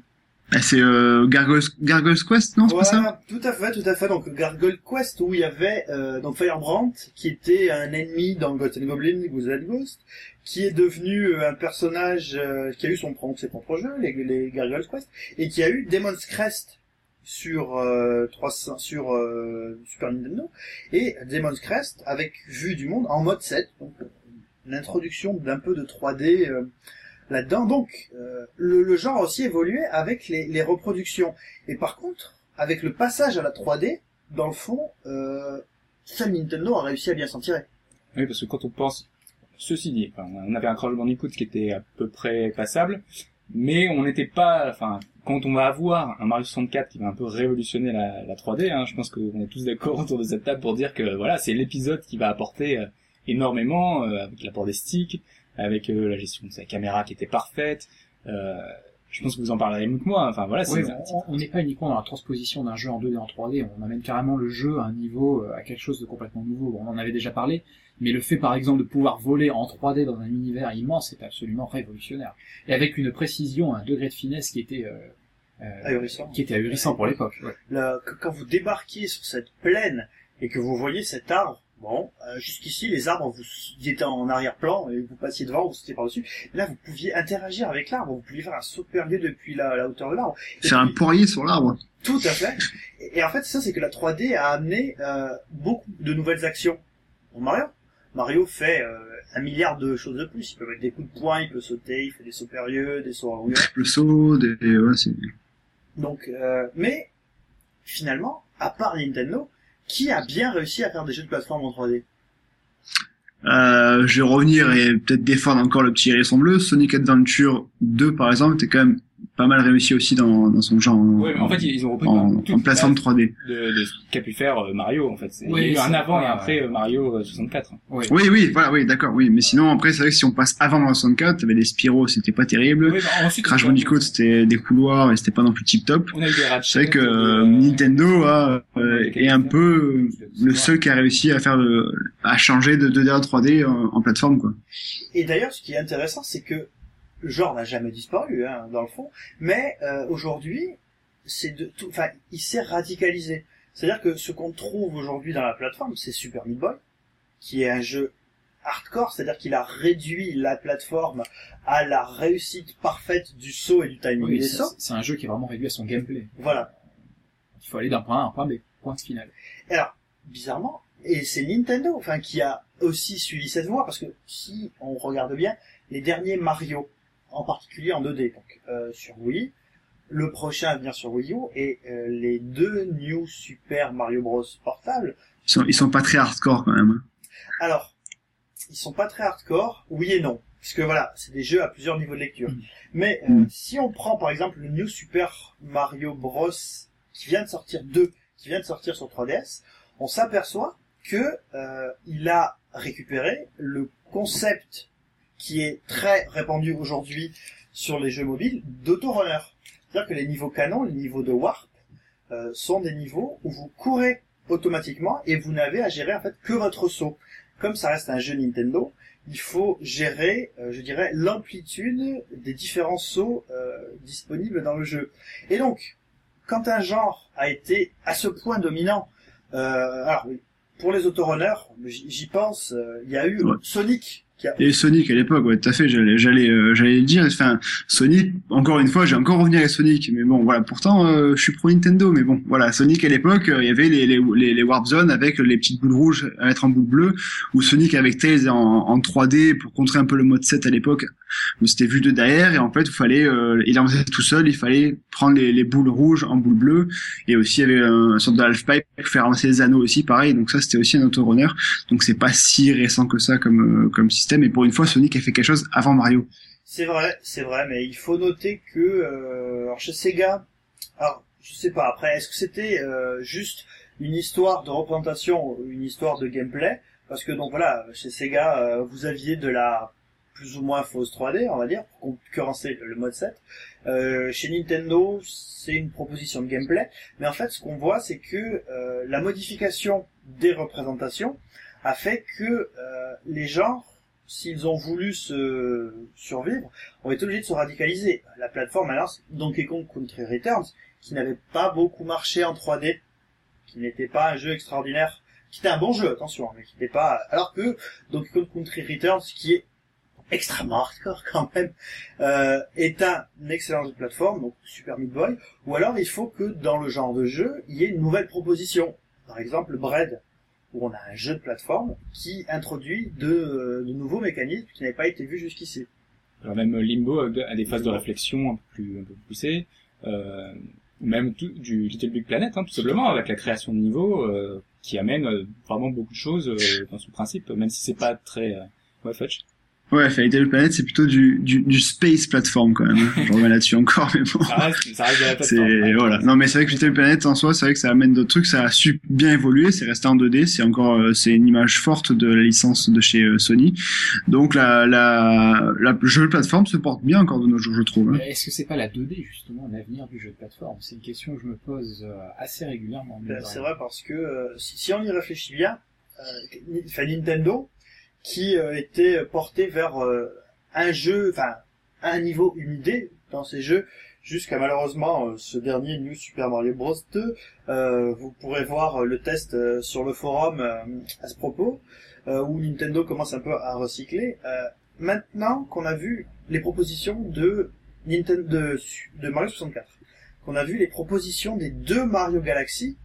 C: Ah, c'est euh, Gargoyle's, Gargoyle's Quest non c'est pas ça
A: tout à fait, tout à fait. Donc Gargoyle Quest où il y avait euh, donc Firebrand qui était un ennemi dans Ghost and Goblin, Goose Ghost, qui est devenu euh, un personnage euh, qui a eu son propre, ses propres jeux, les, les Gargoyle's Quest, et qui a eu Demon's Crest sur euh, 300, sur euh, Super Nintendo et Demon's Crest avec vue du monde en mode 7, donc l'introduction d'un peu de 3D euh, là-dedans. Donc euh, le, le genre a aussi évolué avec les, les reproductions. Et par contre, avec le passage à la 3D, dans le fond, seul Nintendo a réussi à bien s'en tirer.
D: Oui, parce que quand on pense, ceci dit, on avait un Crash Bandicoot qui était à peu près passable, mais on n'était pas, enfin, quand on va avoir un Mario 64 qui va un peu révolutionner la, la 3D, hein, je pense qu'on est tous d'accord autour de cette table pour dire que voilà, c'est l'épisode qui va apporter euh, énormément, euh, avec l'apport des sticks, avec euh, la gestion de sa caméra qui était parfaite, euh, je pense que vous en parlerez mieux que moi. Enfin voilà, c'est
B: Oui, on- n'est pas uniquement dans la transposition d'un jeu en 2D en 3D, on amène carrément le jeu à un niveau, à quelque chose de complètement nouveau. On en avait déjà parlé, mais le fait par exemple de pouvoir voler en 3D dans un univers immense est absolument révolutionnaire. Et avec une précision, un degré de finesse qui était, euh, euh,
A: Ahurissant.
B: qui était ahurissant pour l'époque. Ouais.
A: Le- que- quand vous débarquiez sur cette plaine et que vous voyez cet arbre, bon, euh, jusqu'ici les arbres, vous ils étaient en arrière-plan et vous passiez devant, vous sautiez par-dessus. Là, vous pouviez interagir avec l'arbre, vous pouviez faire un saut périlleux depuis la, la hauteur de l'arbre.
C: Faire un poirier sur l'arbre.
A: Tout à fait. Et, et en fait, ça, c'est que la 3D a amené euh, beaucoup de nouvelles actions pour Mario? Mario fait euh, un milliard de choses de plus. Il peut mettre des coups de poing, il peut sauter, il fait des sauts périlleux, des sauts à rouillon.
C: Le saut, des, ouais, c'est,
A: Donc, euh, mais finalement, à part Nintendo, qui a bien réussi à faire des jeux de plateforme en 3D
C: Euh, je vais revenir et peut-être défendre encore le petit hérisson bleu. Sonic Adventure 2, par exemple, était quand même pas mal réussi aussi dans, dans son genre
D: Ouais, mais en fait, ils ont repris
C: en, plateforme
D: base
C: 3D.
D: de, de ce qu'a pu faire euh, Mario en fait.
B: Oui,
D: il y a eu un avant et après euh, Mario euh, 64.
B: Ouais.
C: Oui, oui, voilà, oui, d'accord, oui. Mais sinon, après, c'est vrai que si on passe avant Mario 64, t'avais des Spyro, c'était pas terrible.
D: Oui, bah, ensuite,
C: Crash Bandicoot, c'était des couloirs et c'était pas non plus tip top.
D: On a eu des.
C: C'est vrai que euh,
D: euh,
C: Nintendo a,
D: Ouais,
C: euh, est un peu le seul qui a réussi à faire le, à changer de 2D à 3D en, en plateforme, quoi.
A: Et d'ailleurs, ce qui est intéressant, c'est que le genre n'a jamais disparu, hein, dans le fond, mais euh, aujourd'hui, c'est de tout, enfin, il s'est radicalisé. C'est-à-dire que ce qu'on trouve aujourd'hui dans la plateforme, c'est Super Meat Boy, qui est un jeu hardcore, c'est-à-dire qu'il a réduit la plateforme à la réussite parfaite du saut et du timing
B: Oui,
A: des
B: c'est
A: sauts.
B: c'est un jeu qui est vraiment réduit à son gameplay.
A: Voilà.
B: Il faut aller d'un point A à un point B, point final.
A: Et alors, bizarrement, et c'est Nintendo, enfin, qui a aussi suivi cette voie, parce que si on regarde bien, les derniers Mario, en particulier en 2D, donc euh, sur Wii, le prochain à venir sur Wii U, et euh, les deux New Super Mario Bros. portables,
C: Ils sont, ils sont pas très hardcore quand même.
A: alors, ils sont pas très hardcore, oui et non. Parce que voilà, c'est des jeux à plusieurs niveaux de lecture.
B: Mm.
A: Mais euh,
C: Mm.
A: si on prend par exemple le New Super Mario Bros qui vient de sortir 2, qui vient de sortir sur 3DS, on s'aperçoit que euh, il a récupéré le concept qui est très répandu aujourd'hui sur les jeux mobiles d'autorunner. C'est-à-dire que les niveaux canon, les niveaux de warp, euh, sont des niveaux où vous courez automatiquement et vous n'avez à gérer en fait que votre saut. Comme ça reste un jeu Nintendo, il faut gérer, euh, je dirais, l'amplitude des différents sauts euh, disponibles dans le jeu. Et donc, quand un genre a été à ce point dominant, euh, alors oui, pour les autorunners, j'y pense, il y a eu. Sonic
C: Et Sonic à l'époque, ouais, tout à fait, j'allais, j'allais, euh, j'allais le dire. Enfin, Sonic, encore une fois, j'ai encore revenir à Sonic, mais bon, voilà. Pourtant, euh, je suis pro Nintendo, mais bon, voilà. Sonic à l'époque, euh, il y avait les, les, les, les warp zones avec les petites boules rouges à mettre en boule bleue, ou Sonic avec Tails en, en 3D pour contrer un peu le mode 7 à l'époque, où c'était vu de derrière, et en fait, il fallait, euh, il avançait tout seul, il fallait prendre les, les boules rouges en boule bleue, et aussi il y avait un, une sorte de pour faire avancer les anneaux aussi, pareil. Donc ça, c'était aussi un autorunner. Donc c'est pas si récent que ça comme comme système. Et pour une fois, Sonic a fait quelque chose avant Mario.
A: C'est vrai, c'est vrai, mais il faut noter que euh, chez Sega, alors je sais pas après, est-ce que c'était euh, juste une histoire de représentation, une histoire de gameplay? Parce que donc voilà, chez Sega, euh, vous aviez de la plus ou moins fausse 3D, on va dire, pour concurrencer le mode 7. Euh, chez Nintendo, c'est une proposition de gameplay, mais en fait, ce qu'on voit, c'est que la modification des représentations a fait que les genres s'ils ont voulu se survivre, ont été obligés de se radicaliser. La plateforme, alors, Donkey Kong Country Returns, qui n'avait pas beaucoup marché en 3D, qui n'était pas un jeu extraordinaire, qui était un bon jeu, attention, mais qui n'était pas, alors que Donkey Kong Country Returns, qui est extrêmement hardcore quand même, euh, est un excellent jeu de plateforme, donc Super Meat Boy, ou alors il faut que dans le genre de jeu, il y ait une nouvelle proposition. Par exemple, Bread, où on a un jeu de plateforme qui introduit de, euh, de nouveaux mécanismes qui n'avaient pas été vus jusqu'ici.
D: Alors même Limbo a des phases de réflexion un peu plus, un peu plus poussées. Euh, même tout, du Little Big Planet, hein, tout simplement, avec la création de niveaux, euh, qui amène euh, vraiment beaucoup de choses euh, dans son principe, même si c'est pas très... Euh... Ouais, Fudge
C: Ouais, enfin, Little Planet, c'est plutôt du, du, du space platform quand même. Je reviens là-dessus encore, mais bon.
D: Ça reste, ça reste de la
C: C'est
D: plateforme. ouais.
C: voilà. Non, mais c'est vrai que Little Planet en soi, c'est vrai que ça amène d'autres trucs. Ça a su bien évoluer. C'est resté en 2D. C'est encore, euh, c'est une image forte de la licence de chez euh, Sony. Donc la la la le jeu de plateforme se porte bien encore de nos jours, je trouve.
B: Mais Est-ce que c'est pas la 2D justement l'avenir du jeu de plateforme? C'est une question que je me pose euh, assez régulièrement.
A: Ben, c'est vrai parce que euh, si, si on y réfléchit bien, euh, Nintendo, qui euh, était porté vers euh, un jeu, enfin un niveau une idée dans ces jeux, jusqu'à malheureusement euh, ce dernier New Super Mario Bros 2. euh, vous pourrez voir le test sur le forum à ce propos, où Nintendo commence un peu à recycler. Euh, maintenant qu'on a vu les propositions de Nintendo de, de Mario 64, qu'on a vu les propositions des deux Mario Galaxy,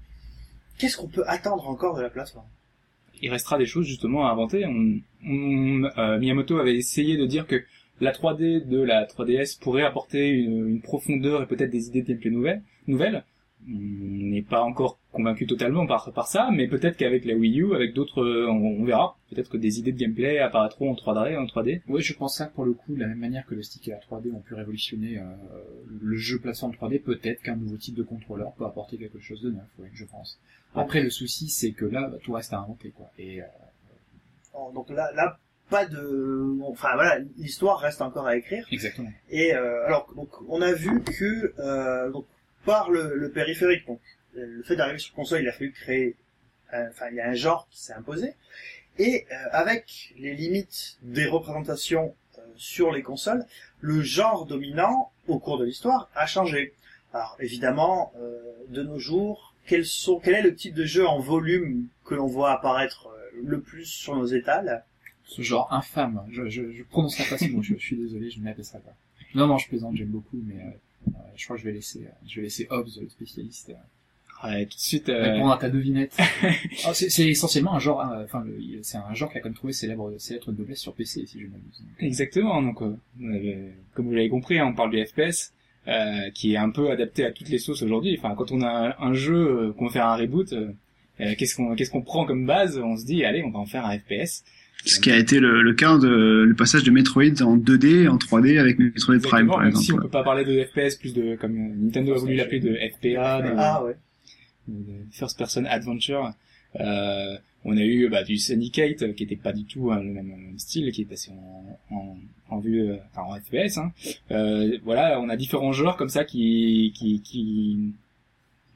A: qu'est-ce qu'on peut attendre encore de la plateforme?
D: Il restera des choses justement à inventer. Euh, Miyamoto avait essayé de dire que la 3D de la 3DS pourrait apporter une, profondeur et peut-être des idées de gameplay nouvelles. On n'est pas encore convaincu totalement par, par ça, mais peut-être qu'avec la Wii U, avec d'autres, euh, on, on verra. Peut-être que des idées de gameplay apparaîtront en 3D, en 3D.
B: Oui, je pense ça pour le coup, de la même manière que le stick et la 3D ont pu révolutionner euh, le jeu plateforme 3D, peut-être qu'un nouveau type de contrôleur peut apporter quelque chose de neuf, oui, je pense. Après, le souci, c'est que là, bah, tout reste à inventer, quoi. Et euh,
A: Oh, Donc là, là, pas de, enfin voilà, l'histoire reste encore à écrire.
B: exactement.
A: Et euh, alors, donc, on a vu que euh, donc, par le, le périphérique, donc euh, le fait d'arriver sur console, il a fallu créer, un- enfin il y a un genre qui s'est imposé. Et euh, avec les limites des représentations euh, sur les consoles, le genre dominant au cours de l'histoire a changé. Alors évidemment, euh, de nos jours, quels sont, quel est le type de jeu en volume que l'on voit apparaître euh, le plus sur nos étals?
B: Ce genre infâme, je, je, je prononcerai pas ce mot, je, suis désolé, je ne l'appellerai pas. Non, non, je plaisante, j'aime beaucoup, mais euh, euh, je crois que je vais laisser, euh, je vais laisser Hobbs, le spécialiste, euh,
D: Ouais, tout de suite, euh,
B: répondre à ta devinette. Ah, c'est essentiellement un genre, euh, enfin, c'est un genre qui a quand même trouvé célèbre, célèbre de noblesse sur PC, si je ne m'abuse.
D: Exactement, donc euh, comme vous l'avez compris, hein, on parle du FPS, euh, qui est un peu adapté à toutes les sauces aujourd'hui. Enfin, quand on a un, jeu euh, qu'on veut faire un reboot, euh, euh, qu'est-ce qu'on qu'est-ce qu'on prend comme base On se dit, allez, on va en faire un FPS.
C: Ce qui a été le, le cas de le passage de Metroid en 2D en 3D avec Metroid Prime par
D: même
C: exemple.
D: si on peut pas parler de FPS plus de comme Nintendo a voulu l'appeler de FPA, de,
A: Ah ouais.
D: de First Person Adventure. Euh, on a eu bah, du Syndicate euh, qui était pas du tout hein, le même, même style, qui est passé en, en, en vue, euh, enfin en FPS. Hein. Euh, voilà, on a différents genres comme ça qui qui qui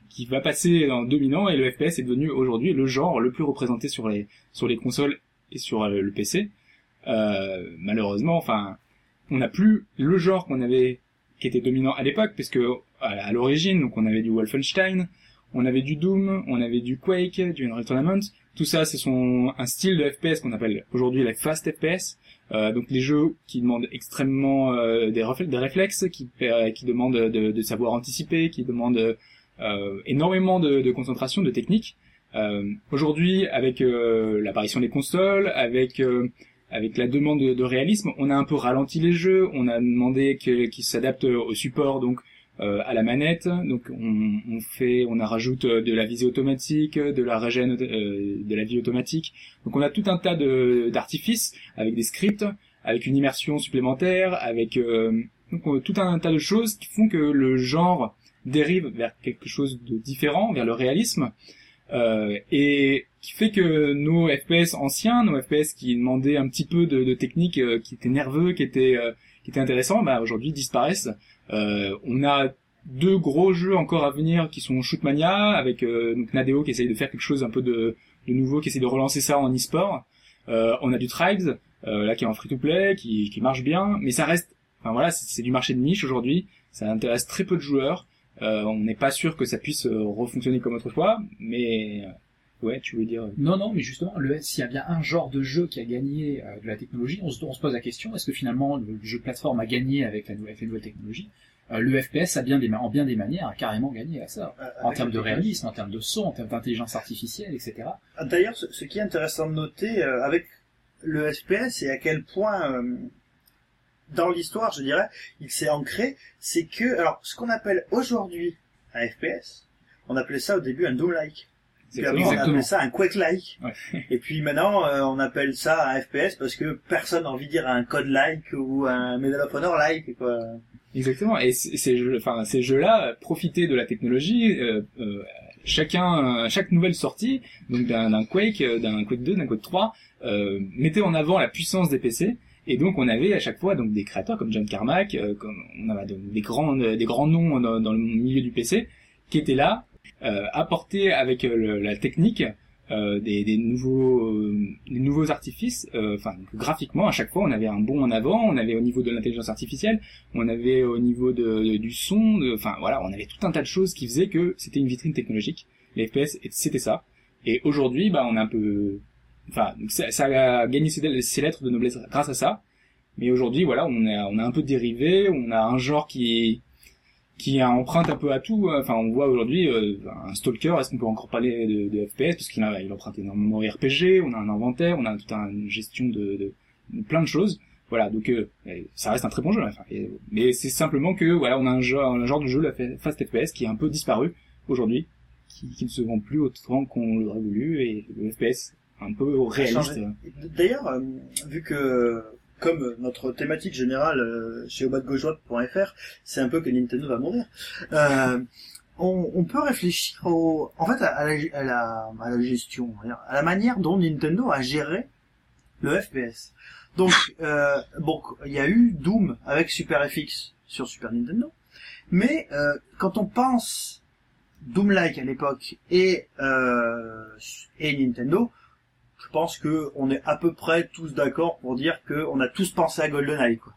D: qui va passer en dominant et le FPS est devenu aujourd'hui le genre le plus représenté sur les sur les consoles et sur euh, le PC. Euh, malheureusement, enfin, on n'a plus le genre qu'on avait qui était dominant à l'époque, parce que à l'origine, donc on avait du Wolfenstein, on avait du Doom, on avait du Quake, du Unreal Tournament. Tout ça, c'est son un style de FPS qu'on appelle aujourd'hui la fast FPS. Euh, donc les jeux qui demandent extrêmement euh, des réflexes, qui, euh, qui demandent de, de savoir anticiper, qui demandent euh, énormément de, de concentration, de technique. Euh, aujourd'hui, avec euh, l'apparition des consoles, avec euh, avec la demande de, réalisme, on a un peu ralenti les jeux, on a demandé qu'ils s'adaptent au support, donc euh, à la manette. Donc on, on fait, on a rajoute de la visée automatique, de la régène, euh, de la vie automatique. Donc on a tout un tas de d'artifices avec des scripts, avec une immersion supplémentaire, avec euh, donc, tout un tas de choses qui font que le genre dérive vers quelque chose de différent, vers le réalisme. Euh, et qui fait que nos FPS anciens, nos FPS qui demandaient un petit peu de, de technique, euh, qui étaient nerveux, qui étaient euh, qui étaient intéressants, bah aujourd'hui disparaissent. On a deux gros jeux encore à venir qui sont Shootmania avec euh, donc Nadeo qui essaye de faire quelque chose un peu de, de nouveau, qui essaye de relancer ça en e-sport. Euh, on a du Tribes euh, là qui est en free-to-play, qui, qui marche bien, mais ça reste, enfin voilà, c'est du marché de niche aujourd'hui. Ça intéresse très peu de joueurs. Euh, on n'est pas sûr que ça puisse euh, refonctionner comme autrefois, mais euh, ouais, tu veux dire. euh,
B: Non, non, mais justement, le, s'il y a bien un genre de jeu qui a gagné euh, de la technologie, on se, on se pose la question, est-ce que finalement le jeu plateforme a gagné avec la nouvelle, avec les nouvelles technologies? Euh, Le FPS a bien des, en bien des manières a carrément gagné à ça,
A: Euh,
B: en termes de réalisme, en termes de son, en termes d'intelligence artificielle, etc.
A: Ah, D'ailleurs, ce, ce qui est intéressant de noter euh, avec le FPS et à quel point euh, dans l'histoire, je dirais, il s'est ancré, c'est que alors ce qu'on appelle aujourd'hui un FPS, on appelait ça au début un Doom-like. Puis avant, on appelait ça un Quake-like.
D: Ouais.
A: Et puis maintenant, euh, on appelle ça un FPS parce que personne n'a envie de dire un code-like ou un Medal of Honor-like, quoi.
D: Exactement. Et ces jeux, enfin ces jeux-là, euh, profitaient de la technologie. euh, euh, chacun, euh, chaque nouvelle sortie, donc d'un Quake, euh, d'un Quake 2, d'un Quake 3, euh, mettait en avant la puissance des PC. Et donc on avait à chaque fois donc des créateurs comme John Carmack, euh, comme on avait des grands, des grands noms dans, le milieu du PC, qui étaient là, euh, apporter avec euh, la technique euh, des, des nouveaux, euh, des nouveaux artifices. euh, Enfin graphiquement à chaque fois on avait un bond en avant, on avait au niveau de l'intelligence artificielle on avait au niveau de, du son, enfin voilà, on avait tout un tas de choses qui faisaient que c'était une vitrine technologique. Les FPS, c'était ça. Et aujourd'hui, bah, on a un peu, enfin, donc ça, ça a gagné ses, lettres de noblesse grâce à ça. Mais aujourd'hui, voilà, on a, on a un peu dérivé, on a un genre qui, qui emprunte un peu à tout. Enfin, on voit aujourd'hui euh, un stalker. Est-ce qu'on peut encore parler de, de FPS parce qu'il a, il emprunte énormément RPG. On a un inventaire, on a toute une gestion de, de, plein de choses. Voilà, donc euh, ça reste un très bon jeu. Enfin, mais c'est simplement que voilà, on a un genre, un genre de jeu, la fa- fast FPS, qui est un peu disparu aujourd'hui, qui, qui ne se vend plus autant qu'on l'aurait voulu, et le FPS un peu réaliste.
A: D'ailleurs, euh, vu que comme notre thématique générale euh, chez obadgauchois.fr, c'est un peu que Nintendo va mourir, euh, on, on peut réfléchir au, en fait, à, à la, à, la, à la gestion, à la manière dont Nintendo a géré le FPS. Donc, euh, bon, il y a eu Doom avec Super FX sur Super Nintendo, mais euh, quand on pense Doom-like à l'époque et euh, et Nintendo, pense que on est à peu près tous d'accord pour dire que on a tous pensé à GoldenEye. Quoi.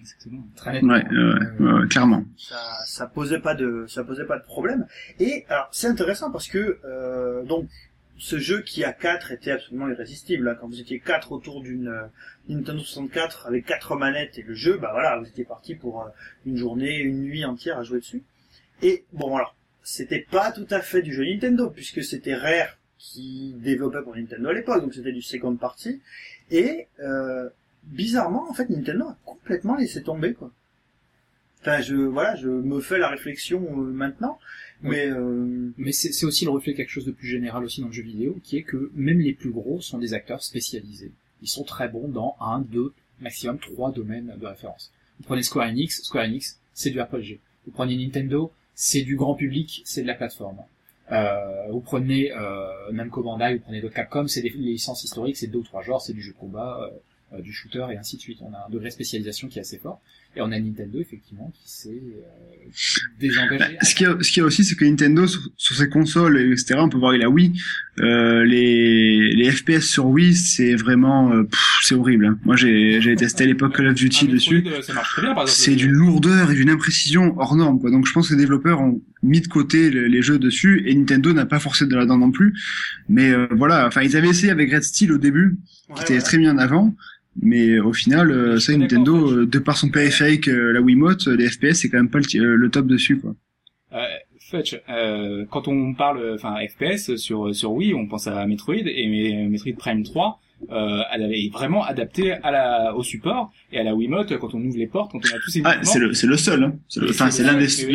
D: Exactement.
B: Très nettement.
C: Ouais, euh, clairement.
A: Ça, ça posait pas de, ça posait pas de problème. Et alors c'est intéressant parce que euh, donc ce jeu qui a 4 était absolument irrésistible. hein. Quand vous étiez quatre autour d'une euh, Nintendo 64 avec quatre manettes et le jeu, bah voilà, vous étiez parti pour euh, une journée, une nuit entière à jouer dessus. Et bon alors, c'était pas tout à fait du jeu Nintendo puisque c'était Rare qui développait pour Nintendo à l'époque, donc c'était du second party. Et euh, bizarrement, en fait, Nintendo a complètement laissé tomber quoi. Enfin, je voilà, je me fais la réflexion euh, maintenant,
B: Oui.
A: mais euh,
B: Mais c'est c'est aussi le reflet de quelque chose de plus général aussi dans le jeu vidéo, qui est que même les plus gros sont des acteurs spécialisés. Ils sont très bons dans un, deux, maximum trois domaines de référence. Vous prenez Square Enix, Square Enix, c'est du RPG. Vous prenez Nintendo, c'est du grand public, c'est de la plateforme. Euh, vous prenez euh, Namco Bandai, vous prenez d'autres Capcom, c'est des licences historiques, c'est deux ou trois genres, c'est du jeu de combat, euh, euh, du shooter et ainsi de suite. On a un degré de spécialisation qui est assez fort. Et on a Nintendo effectivement qui s'est euh, désengagé.
C: Bah, ce qu'il y a, ce qu'il y a aussi, c'est que Nintendo, sur, sur ses consoles, etc., on peut voir la Wii, euh, les, les FPS sur Wii, c'est vraiment, euh, c'est horrible. hein. Moi, j'ai, j'ai testé à l'époque Call of Duty
D: Ah,
C: dessus.
D: Bien.
C: C'est d'une lourdeur et d'une imprécision hors norme, quoi. Donc, je pense que les développeurs ont mis de côté le- les jeux dessus et Nintendo n'a pas forcé de là-dedans non plus. Mais euh, voilà, enfin, ils avaient essayé avec Red Steel au début, qui
A: ouais,
C: était très mis en avant. Mais au final, euh, ça,
D: en
C: Nintendo,
D: fait.
C: euh, de par son périphérique, euh, la Wiimote, euh, les FPS, c'est quand même pas le, euh, le top dessus, quoi.
D: Euh, Fetch, euh, quand on parle, enfin FPS sur sur Wii, on pense à Metroid et Metroid Prime 3. Euh, elle avait vraiment adapté à la au support et à la Wiimote quand on ouvre les portes, quand on a tous ces
C: Ah,
D: mouvements.
C: c'est le, c'est le seul, hein. Enfin,
D: c'est
C: l'un des, l'un
D: si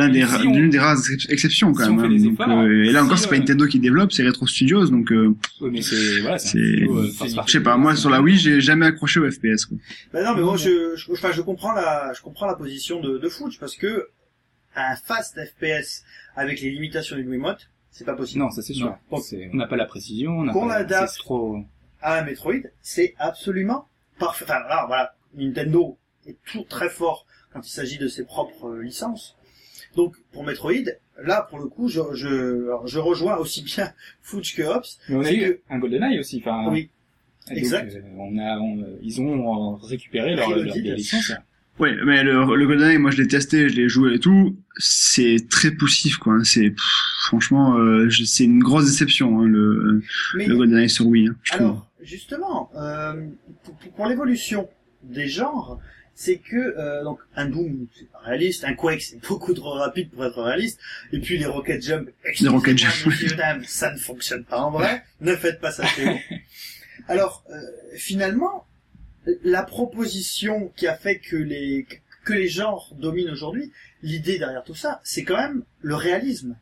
C: l'une des rares ex- exceptions, quand
D: si
C: même. hein.
D: des
C: Donc,
D: efforts,
C: euh, et là
D: si,
C: encore, c'est pas
D: euh,
C: Nintendo qui développe, c'est Retro Studios, donc, euh,
D: Oui, mais c'est voilà, c'est euh,
C: je sais pas, moi, sur la Wii, j'ai jamais accroché au FPS, quoi.
A: Bah non, mais moi, je, je, enfin, je comprends la, je comprends la position de, de Fudge parce que un fast FPS avec les limitations du Wiimote, c'est pas possible.
D: Non, ça c'est sûr. On n'a pas la précision, on n'a pas.
A: l'adapte.
D: C'est trop.
A: À un Metroid, c'est absolument parfait. Enfin, alors, voilà, Nintendo est toujours très fort quand il s'agit de ses propres euh, licences. Donc, pour Metroid, là, pour le coup, je, je, je rejoins aussi bien Fudge que Hobbs.
D: Mais on a eu
A: que-
D: un GoldenEye aussi. Enfin,
A: Oui,
D: donc,
A: exact.
D: euh, on a, on- ils ont récupéré leur, leur des licences.
C: Ouais, mais le, le GoldenEye, moi, je l'ai testé, je l'ai joué et tout. C'est très poussif, quoi. C'est, franchement, euh, c'est une grosse déception, hein, le,
A: mais
C: le GoldenEye sur Wii, hein, je trouve.
A: Justement, euh, pour, l'évolution des genres, c'est que euh, donc un Doom c'est pas réaliste, un Quake c'est beaucoup trop rapide pour être réaliste, et puis les Rocket Jump,
C: Les Rocket Jump.
A: dames, ça ne fonctionne pas en vrai, ne faites pas ça chez vous. Alors, euh, finalement, la proposition qui a fait que les que les genres dominent aujourd'hui, l'idée derrière tout ça, c'est quand même le réalisme.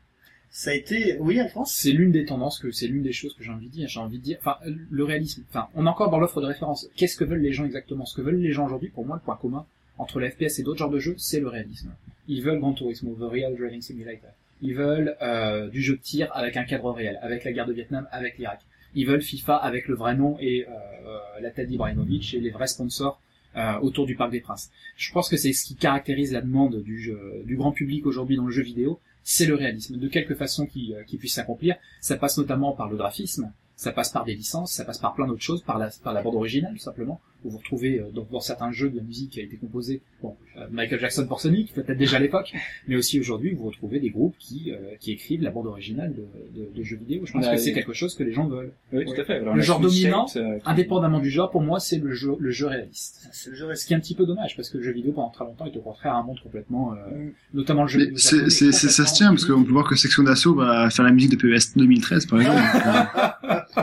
A: Ça a été, oui, Alphonse
B: C'est l'une des tendances que c'est l'une des choses que j'ai envie de dire. J'ai envie de dire, enfin, le réalisme. Enfin, on est encore dans l'offre de référence. Qu'est-ce que veulent les gens exactement? Ce que veulent les gens aujourd'hui, pour moi, le point commun entre le FPS et d'autres genres de jeux, c'est le réalisme. Ils veulent Gran Turismo, The Real Driving Simulator. Ils veulent euh, du jeu de tir avec un cadre réel, avec la guerre de Vietnam, avec l'Irak. Ils veulent FIFA avec le vrai nom et euh, la tête d'Ibrahimovic et les vrais sponsors euh, autour du Parc des Princes. Je pense que c'est ce qui caractérise la demande du, jeu, du grand public aujourd'hui dans le jeu vidéo, c'est le réalisme, de quelque façon qui, qui puisse s'accomplir. Ça passe notamment par le graphisme, ça passe par des licences, ça passe par plein d'autres choses, par la, par la bande originale tout simplement, où vous retrouvez euh, dans, certains jeux de la musique qui a été composée, bon, euh, Michael Jackson pour Sonic, peut-être déjà à l'époque, mais aussi aujourd'hui vous retrouvez des groupes qui, euh, qui écrivent la bande originale de, de, de jeux vidéo. Je pense que c'est quelque chose que les gens veulent.
D: Oui, tout à fait. Alors,
B: le genre dominant,
D: euh,
B: indépendamment du genre, pour moi c'est le jeu, le jeu réaliste.
A: C'est le jeu
B: Ce qui est un petit peu dommage, parce que le jeu vidéo pendant très longtemps est au contraire un monde complètement, euh,
A: Mm.
B: notamment le jeu
C: Mais
B: vidéo
C: c'est,
B: japonais,
C: c'est, c'est- ça se tient, parce qu'on peut voir que Section d'Assaut va faire la musique de PES 2013, par exemple.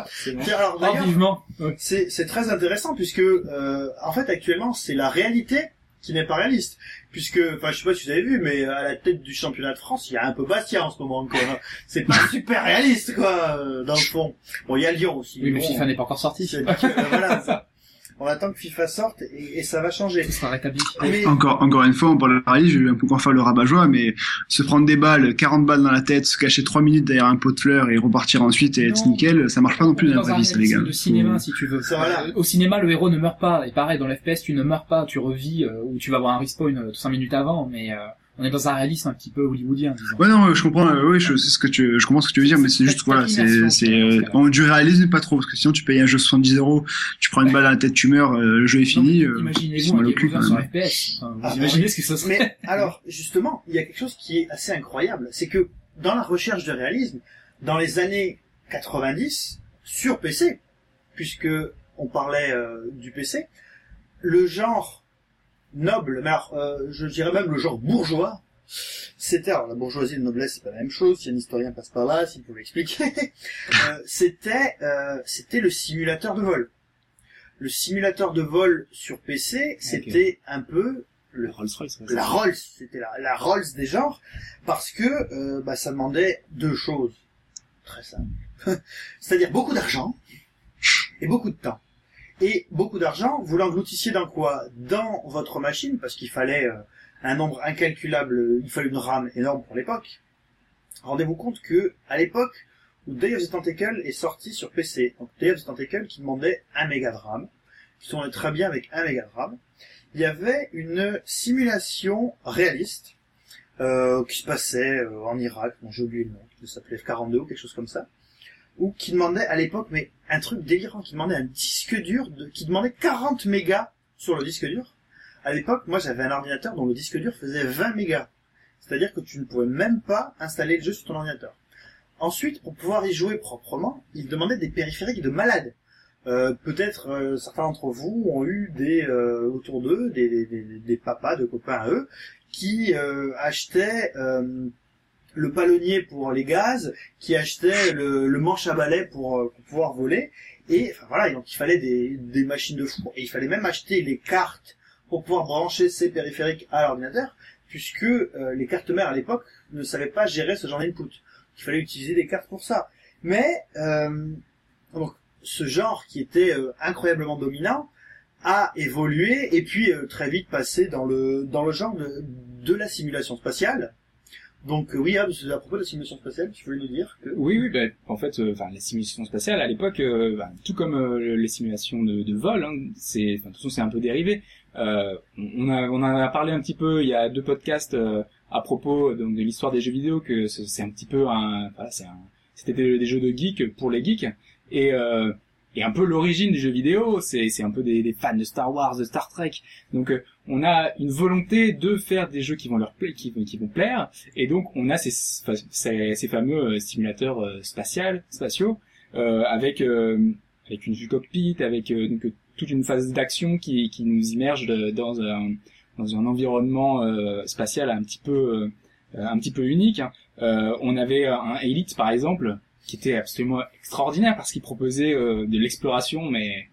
D: c'est bon.
A: Alors,
B: Oh,
A: d'ailleurs,
B: vivement.
A: c'est c'est très intéressant puisque euh, en fait actuellement c'est la réalité qui n'est pas réaliste. Puisque enfin je sais pas si vous avez vu mais à la tête du championnat de France il y a un peu Bastia en ce moment quoi c'est pas super réaliste quoi euh, dans le fond. Bon il y a Lyon aussi
B: Oui, mais
A: bon,
B: FIFA n'est pas encore sorti.
A: c'est- euh, voilà on attend que FIFA sorte et, et ça va changer
B: Tout sera rétabli.
A: mais
C: Encore, encore une fois, on parle de Paris, je vais un peu encore faire le rabat-joie, mais se prendre des balles, 40 balles dans la tête, se cacher 3 minutes derrière un pot de fleurs et repartir ensuite et être
B: Non.
C: nickel, ça marche pas non plus dans la vraie vie, ça, les gars.
B: de cinéma, si tu veux.
A: Ça, voilà.
B: Euh, Au cinéma, le héros ne meurt pas. Et pareil, dans l'FPS, tu ne meurs pas, tu revis, euh, ou tu vas avoir un respawn euh, 5 minutes avant, mais euh, on est dans un réalisme un petit peu hollywoodien, disons.
C: Ouais, non, je comprends, euh, oui, je sais ce que tu, je comprends ce que tu veux dire, mais c'est juste, voilà, c'est, c'est,
B: c'est
C: euh, du réalisme, pas trop, parce que sinon tu payes un jeu 70 euros, tu prends une balle à la tête, tu meurs, euh, le jeu est fini, euh,
B: Imaginez-vous
C: c'est
B: un
C: mal au
B: Game
C: cul,
B: Over
C: quand
B: sur
C: même.
B: FPS. Enfin, vous
A: Ah,
B: imaginez ce que ça serait
A: Mais alors, justement, il y a quelque chose qui est assez incroyable, c'est que dans la recherche de réalisme, dans les années 90, sur PC, puisque on parlait euh, du PC, le genre noble, mais alors, euh, je dirais même le genre bourgeois, c'était, alors la bourgeoisie et la noblesse, c'est pas la même chose, si un historien passe par là, s'il pouvait expliquer, euh, c'était, euh, c'était le simulateur de vol. Le simulateur de vol sur PC, c'était un peu le
D: Rolls-Royce. ouais,
A: la Rolls, c'était la, la Rolls des genres, parce que euh, bah, ça demandait deux choses très simples. C'est-à-dire beaucoup d'argent et beaucoup de temps. Et beaucoup d'argent, vous l'engloutissiez dans quoi Dans votre machine, parce qu'il fallait euh, un nombre incalculable, il fallait une RAM énorme pour l'époque. Rendez-vous compte que à l'époque où Day of the Tentacle est sorti sur PC, donc Day of the Tentacle qui demandait 1 méga de RAM, qui tournait très bien avec 1 méga de RAM, il y avait une simulation réaliste euh, qui se passait euh, en Irak, bon, j'ai oublié le nom, qui s'appelait F42 ou quelque chose comme ça, ou qui demandait à l'époque, mais un truc délirant, qui demandait un disque dur, de, qui demandait 40 mégas sur le disque dur. À l'époque, moi j'avais un ordinateur dont le disque dur faisait 20 mégas. C'est-à-dire que tu ne pouvais même pas installer le jeu sur ton ordinateur. Ensuite, pour pouvoir y jouer proprement, il demandait des périphériques de malade. Euh, peut-être euh, certains d'entre vous ont eu des euh, autour d'eux des, des, des, des papas de copains à eux qui achetaient le palonnier pour les gaz, qui achetaient le, manche à balai pour, euh, pour pouvoir voler. Et enfin, voilà, donc il fallait des, machines de fou. Et il fallait même acheter les cartes pour pouvoir brancher ces périphériques à l'ordinateur, puisque euh, les cartes mères à l'époque ne savaient pas gérer ce genre d'input. Il fallait utiliser des cartes pour ça. Mais euh, donc ce genre qui était incroyablement dominant a évolué et puis très vite passé dans le dans le genre de la simulation spatiale. Donc euh, oui, à propos de la simulation spatiale, tu voulais nous dire que
D: Oui, oui, ben, en fait, euh, enfin, les simulations spatiales, à l'époque, euh, ben, tout comme euh, les simulations de, vol, hein, c'est, de toute façon, c'est un peu dérivé. On, a, on a parlé un petit peu, il y a deux podcasts à propos donc, de l'histoire des jeux vidéo, que c'est un petit peu un, voilà, c'est c'était des, jeux de geeks pour les geeks, et, et un peu l'origine des jeux vidéo, c'est, un peu des, des fans de Star Wars, de Star Trek, donc euh, on a une volonté de faire des jeux qui vont leur pla- qui, qui vont plaire, et donc on a ces, ces, ces fameux euh, simulateurs euh, spatiaux, euh, avec euh, avec une vue cockpit, avec donc, toute une phase d'action qui, qui nous immerge dans un dans un environnement spatial un petit peu un petit peu unique. hein. On avait un Elite par exemple qui était absolument extraordinaire parce qu'il proposait euh, de l'exploration mais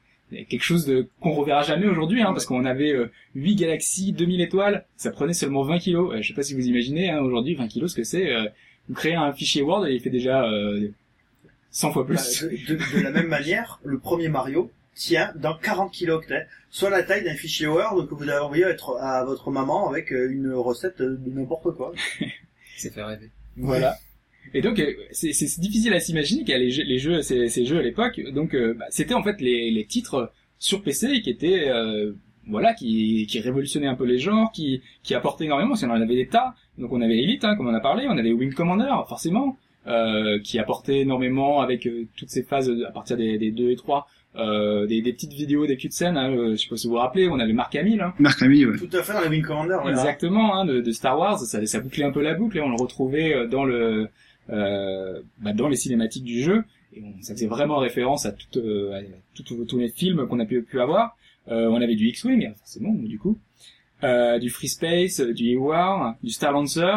D: quelque chose de qu'on reverra jamais aujourd'hui hein, parce qu'on avait euh, 8 galaxies, 2000 étoiles, ça prenait seulement 20 kilos. Euh, je sais pas si vous imaginez hein, aujourd'hui 20 kilos ce que c'est. euh, vous créez un fichier Word et il fait déjà euh, 100 fois
A: Bah,
D: plus.
A: de, de- de la même manière, le premier Mario tient dans 40 kilooctets, soit la taille d'un fichier Word que vous avez envoyé à, être- à votre maman avec euh, une recette de n'importe quoi.
B: C'est fait rêver.
D: Voilà. Et donc euh, c'est difficile à s'imaginer qu'il y a les jeux, les jeux ces, ces jeux à l'époque. Donc euh, bah, c'était en fait les, les titres sur PC qui étaient euh, voilà qui, qui révolutionnaient un peu les genres, qui qui apportaient énormément. Si on en avait des tas. Donc on avait Elite, hein, comme on a parlé, on avait Wing Commander forcément, euh, qui apportait énormément avec euh, toutes ces phases à partir des, des 2 et 3. Euh, des, des petites vidéos, des cutscenes, hein, euh, je sais pas si vous vous rappelez, on avait Marc Hamill, hein,
C: Marc Hamill, ouais.
A: Tout à fait dans les Wing Commander. voilà.
D: Exactement, hein, de, de Star Wars, ça, ça bouclait un peu la boucle, et on le retrouvait dans le euh, bah, dans les cinématiques du jeu, et on, ça faisait vraiment référence à, tout, euh, à tout- tous les films qu'on a pu, pu avoir. Euh, on avait du X-Wing, forcément, du coup, euh, du Free Space, euh, du E-War, du Star Lancer,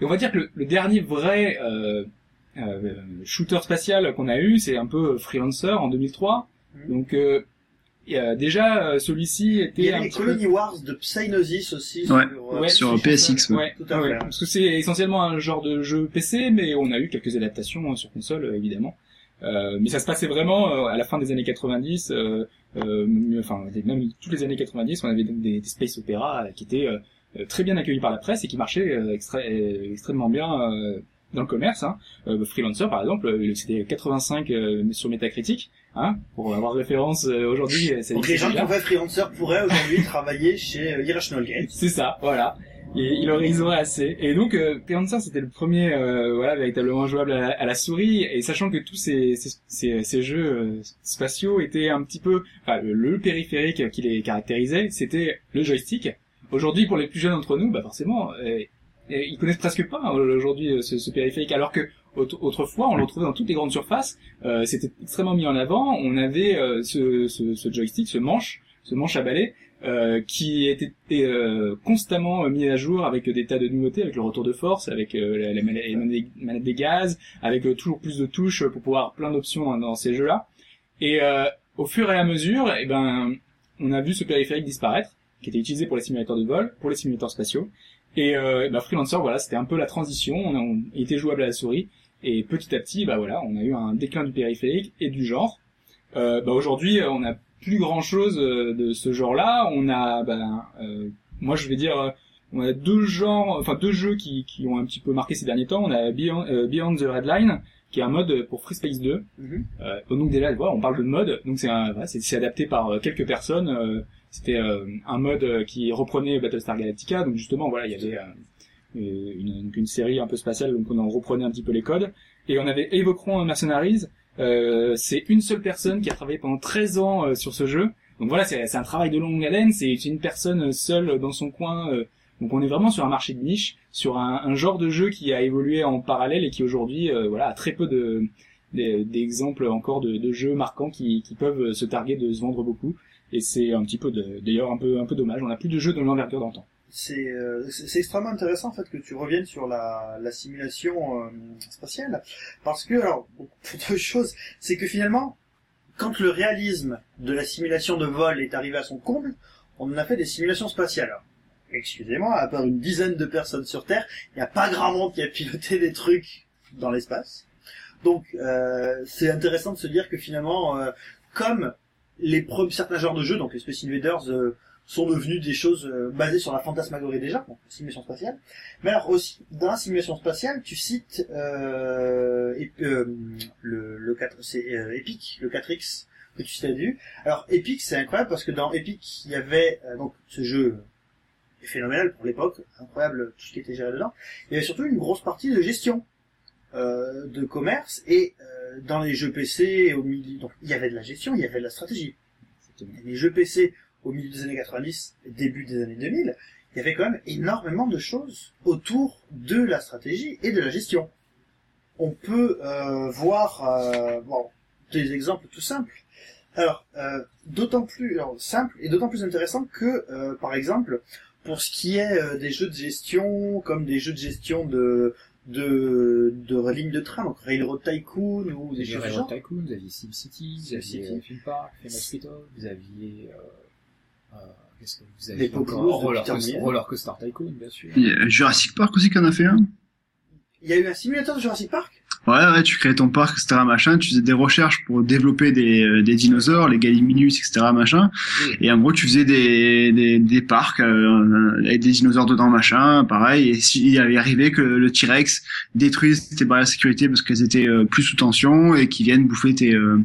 D: et on va dire que le, le dernier vrai euh, euh, shooter spatial qu'on a eu, c'est un peu Freelancer en 2003.
A: Mhm.
D: Donc euh, et, euh, déjà euh, celui-ci était
A: Il y
D: un
A: avait les
D: petit peu-
A: Colony Wars de Psygnosis aussi.
C: Ouais.
A: sur, euh,
D: Ouais,
C: sur
A: Switch.
C: PSX, ouais.
A: Tout à
D: Ouais,
A: fait.
D: parce que c'est essentiellement un genre de jeu PC, mais on a eu quelques adaptations euh, sur console, euh, évidemment. Euh, mais ça se passait vraiment euh, à la fin des années 90, euh, euh, enfin même toutes les années 90, on avait des, des space opéra euh, qui étaient euh, euh, très bien accueillis par la presse et qui marchaient euh, extra- euh, extrêmement bien euh, dans le commerce. Hein. Euh, Freelancer, par exemple, euh, c'était 85 euh, sur Metacritic, hein, pour avoir référence euh, aujourd'hui. euh,
A: Donc les gens qui ont fait Freelancer pourraient aujourd'hui travailler chez euh, Irrational Games.
D: C'est ça, voilà. Et il aurait, ils auraient assez. Et donc, euh, Freelancer, c'était le premier, euh, voilà, véritablement jouable à la, à la souris. Et sachant que tous ces, ces, ces, ces jeux euh, spatiaux étaient un petit peu, enfin, le, périphérique qui les caractérisait, c'était le joystick. Aujourd'hui, pour les plus jeunes d'entre nous, bah forcément, ils connaissent presque pas hein, aujourd'hui ce, ce périphérique. Alors que autrefois, on le retrouvait dans toutes les grandes surfaces. Euh, c'était extrêmement mis en avant. On avait euh, ce, joystick, ce manche, ce manche à balai, euh, qui était constamment mis à jour avec des tas de nouveautés, avec le retour de force, avec la, la manettes des- gaz, avec toujours plus de touches pour pouvoir plein d'options dans, dans ces jeux-là. Et au fur et à mesure, eh ben, on a vu ce périphérique disparaître, qui était utilisé pour les simulateurs de vol, pour les simulateurs spatiaux. Et euh, ben, Freelancer, voilà, c'était un peu la transition. On, a- on était jouable à la souris, et petit à petit, bah voilà, on a eu un déclin du périphérique et du genre. Euh, bah aujourd'hui, on a plus grand chose de ce genre-là. On a, ben, euh, moi je vais dire, euh, on a deux genres, enfin deux jeux qui, qui ont un petit peu marqué ces derniers temps. On a Beyond, euh, Beyond the Red Line, qui est un mode pour Free Space 2.
A: Mhm.
D: Euh, donc déjà, voilà, on parle de mode, donc c'est c'est adapté par euh, quelques personnes. C'était euh, un mode euh, qui reprenait Battlestar Galactica, donc justement, voilà, il y avait euh, une, une série un peu spatiale, donc on en reprenait un petit peu les codes. Et on avait Evocron Mercenaries, euh, c'est une seule personne qui a travaillé pendant 13 ans sur ce jeu. Donc voilà, c'est un travail de longue haleine, c'est une personne seule dans son coin. donc on est vraiment sur un marché de niche, sur un, genre de jeu qui a évolué en parallèle et qui aujourd'hui voilà a très peu de d'exemples encore de, de jeux marquants qui, qui peuvent se targuer de se vendre beaucoup. Et c'est un petit peu d'ailleurs un peu un peu dommage. On n'a plus de jeux de l'envergure d'antan.
A: C'est euh, extrêmement intéressant en fait que tu reviennes sur la, la simulation euh, spatiale parce que alors deux choses, c'est que finalement quand le réalisme de la simulation de vol est arrivé à son comble, on en a fait des simulations spatiales. Excusez-moi, à part une dizaine de personnes sur Terre, il n'y a pas grand monde qui a piloté des trucs dans l'espace. Donc euh, c'est intéressant de se dire que finalement, euh, comme les pre- certains genres de jeux, donc les Space Invaders, euh, sont devenus des choses euh, basées sur la fantasmagorie déjà, donc la simulation spatiale. Mais alors aussi, dans la simulation spatiale, tu cites euh, euh, le, le 4, c'est euh, Epic, le 4X que tu t'as vu. Alors Epic, c'est incroyable parce que dans Epic, il y avait euh, donc ce jeu phénoménal pour l'époque, incroyable tout ce qui était géré dedans. Il y avait surtout une grosse partie de gestion de commerce et dans les jeux PC au milieu, donc il y avait de la gestion, il y avait de la stratégie. Les jeux PC au milieu des années 90 et début des années 2000, il y avait quand même énormément de choses autour de la stratégie et de la gestion. On peut euh, voir euh, bon, des exemples tout simples. Alors, euh, d'autant plus alors, simple et d'autant plus intéressant que, euh, par exemple, pour ce qui est euh, des jeux de gestion, comme des jeux de gestion de de, de lignes de train, donc Railroad Tycoon ou des
B: Vous
A: choses genre.
B: Railroad Tycoon, vous aviez SimCity, vous aviez
A: SimCity.
B: euh, Theme Park, vous aviez... Euh, euh, Qu'est-ce que vous
A: Les
B: aviez
A: Populous
B: encore
A: de
B: Roller, Coaster,
A: Millar.
B: Roller Coaster Tycoon, bien sûr.
C: Il y a Jurassic Park aussi qui en a fait un?
A: Il y a eu un simulateur de Jurassic Park?
C: Ouais, ouais, tu créais ton parc, etc., machin, tu faisais des recherches pour développer des, euh, des dinosaures, les Gallimimus, etc., machin. Et en gros, tu faisais des, des, des parcs euh, avec des dinosaures dedans, machin, pareil. Et s'il y arrivait que le T-Rex détruise tes barrières de sécurité parce qu'elles étaient euh, plus sous tension et qu'ils viennent bouffer tes euh,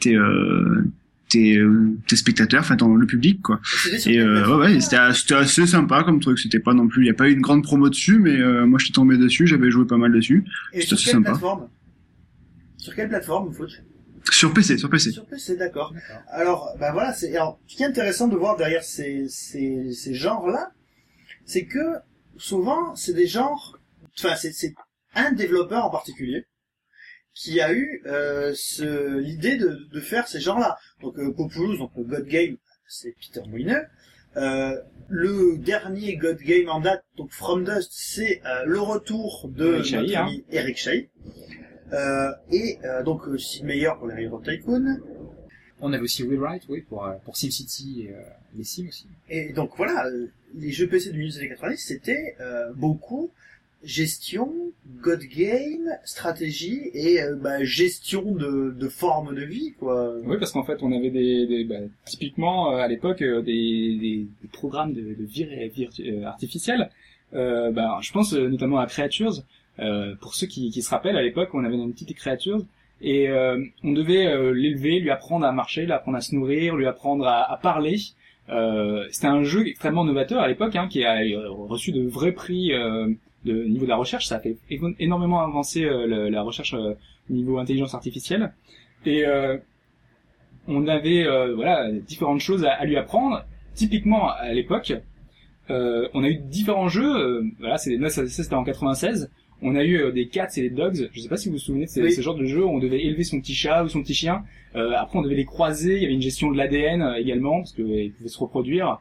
C: tes euh, tes, euh, tes spectateurs, enfin ton- le public, quoi. Et euh, ouais, c'était assez, assez sympa comme truc. C'était pas non plus, il y a pas eu une grande promo dessus, mais euh, moi je suis tombé dessus, j'avais joué pas mal dessus. C'était
A: quelle
C: sympa.
A: plateforme? Sur quelle plateforme, Foot
C: Sur PC, sur PC.
A: Sur PC, d'accord. Alors, bah voilà, c'est alors, ce qui est intéressant de voir derrière ces, ces, ces genres-là, c'est que souvent, c'est des genres, enfin, c'est, c'est un développeur en particulier qui a eu euh, ce, l'idée de, de faire ces genres-là. Donc, euh, Populous, donc le God Game, c'est Peter Molineux. Euh, le dernier God Game en date, donc From Dust, c'est euh, le retour de
D: Eric Chahi,
A: notre
D: hein.
A: ami Eric Chahi. Euh, et euh, donc Sid Meier pour les Hero Tycoon.
B: On avait aussi Wright, oui, pour, pour SimCity et euh, les Sims aussi.
A: Et donc voilà, les jeux PC du milieu des années 90, c'était euh, beaucoup gestion, God Game, stratégie et euh, bah, gestion de, de forme de vie, quoi.
D: Oui, parce qu'en fait, on avait des, des bah, typiquement euh, à l'époque euh, des, des, des programmes de, de vie virtu- euh, artificielle. Bah, je pense notamment à Creatures. Pour ceux qui, qui se rappellent, à l'époque, on avait une petite Creatures et on devait l'élever, lui apprendre à marcher, lui apprendre à se nourrir, lui apprendre à, à parler. C'était un jeu extrêmement novateur à l'époque, hein, qui a reçu de vrais prix de au niveau de la recherche. Ça a fait énormément avancer euh, le- la recherche euh, au niveau intelligence artificielle. Et euh, on avait euh, voilà différentes choses à, à lui apprendre. Typiquement à l'époque, euh, on a eu différents jeux. euh, voilà, c'est ça, c'était en 96. On a eu euh, des cats et des dogs. Je sais pas si vous vous souvenez de ces,
A: Oui.
D: ces genres de jeux où on devait élever son petit chat ou son petit chien. Euh, après, on devait les croiser. Il y avait une gestion de l'ADN euh, également parce qu'ils pouvaient se reproduire.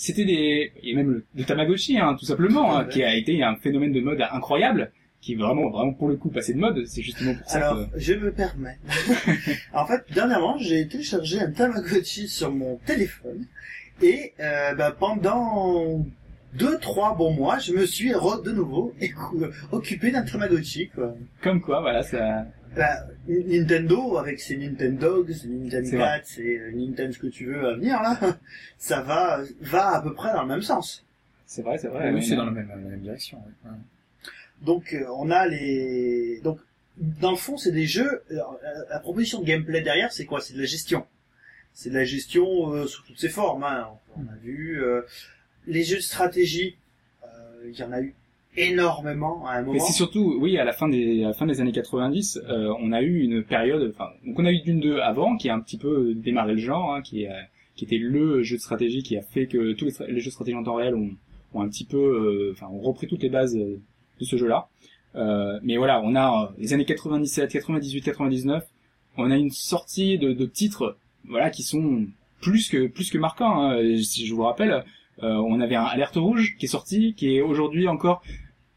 D: C'était des et même le, le Tamagotchi, hein, tout simplement, hein, qui a été un phénomène de mode incroyable, qui est vraiment vraiment pour le coup passé de mode. C'est justement pour ça
A: Alors,
D: que
A: je me permets. en fait, dernièrement, j'ai téléchargé un Tamagotchi sur mon téléphone et euh, bah, pendant deux, trois bons mois, je me suis re- de nouveau occupé d'un Tamagotchi, quoi.
D: comme quoi, voilà, ça.
A: Bah, Nintendo, avec ses Nintendogs, ses Nintendo. 4, et euh, Nintendo ce que tu veux à venir, là, ça va, va à peu près dans le même sens.
D: C'est vrai, c'est vrai.
B: Oui,
D: mais-
B: c'est dans la même, la même direction. Ouais.
A: Donc, euh, on a les... Donc, dans le fond, c'est des jeux... La, la proposition de gameplay derrière, c'est quoi? C'est de la gestion. C'est de la gestion euh, sous toutes ses formes. Hein. On a vu euh, les jeux de stratégie. euh, Il y en a eu énormément à un moment.
D: Mais c'est surtout, oui, à la fin des, à la fin des années 90, euh, on a eu une période, enfin, donc on a eu Dune 2 avant, qui a un petit peu démarré le genre, hein, qui, est, euh, qui était le jeu de stratégie qui a fait que tous les, les jeux de stratégie en temps réel ont, ont un petit peu, euh, enfin, ont repris toutes les bases euh, de ce jeu-là. Euh, mais voilà, on a euh, les années 97, 98, 99, on a une sortie de, de titres, voilà, qui sont plus que plus que marquants. hein. Si je vous rappelle, euh, on avait un Alerte Rouge qui est sorti, qui est aujourd'hui encore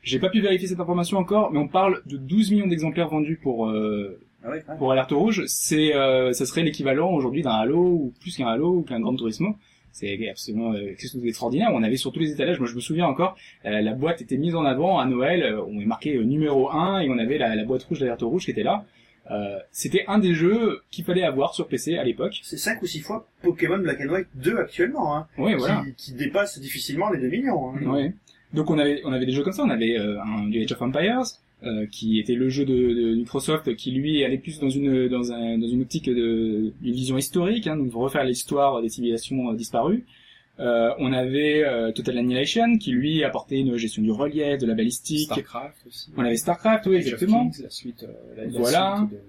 D: j'ai pas pu vérifier cette information encore, mais on parle de 12 millions d'exemplaires vendus pour euh,
A: Ah oui, ouais.
D: pour Alerte Rouge. C'est euh, ça serait l'équivalent aujourd'hui d'un Halo ou plus qu'un Halo ou qu'un Grand Turismo. C'est absolument euh, quelque chose d'extraordinaire. On avait sur tous les étalages, moi je me souviens encore, euh, la boîte était mise en avant à Noël, euh, on est marqué euh, numéro 1 et on avait la, la boîte rouge d'Alerte Rouge qui était là. Euh, C'était un des jeux qu'il fallait avoir sur PC à l'époque.
A: C'est 5 ou 6 fois Pokémon Black and White 2 actuellement, hein,
D: Ouais, voilà.
A: qui, qui dépasse difficilement les 2 millions. Hein.
D: Ouais. Donc on avait on avait des jeux comme ça, on avait euh, un du Age of Empires euh, qui était le jeu de, Microsoft qui lui allait plus dans une dans un dans une optique de une vision historique, hein, donc refaire l'histoire des civilisations euh, disparues. Euh, on avait euh, Total Annihilation qui lui apportait une gestion du relief, de la balistique.
B: Starcraft aussi.
D: On avait Starcraft, oui exactement.
B: Kings, la suite, euh, la, la
D: Voilà.
B: suite de-.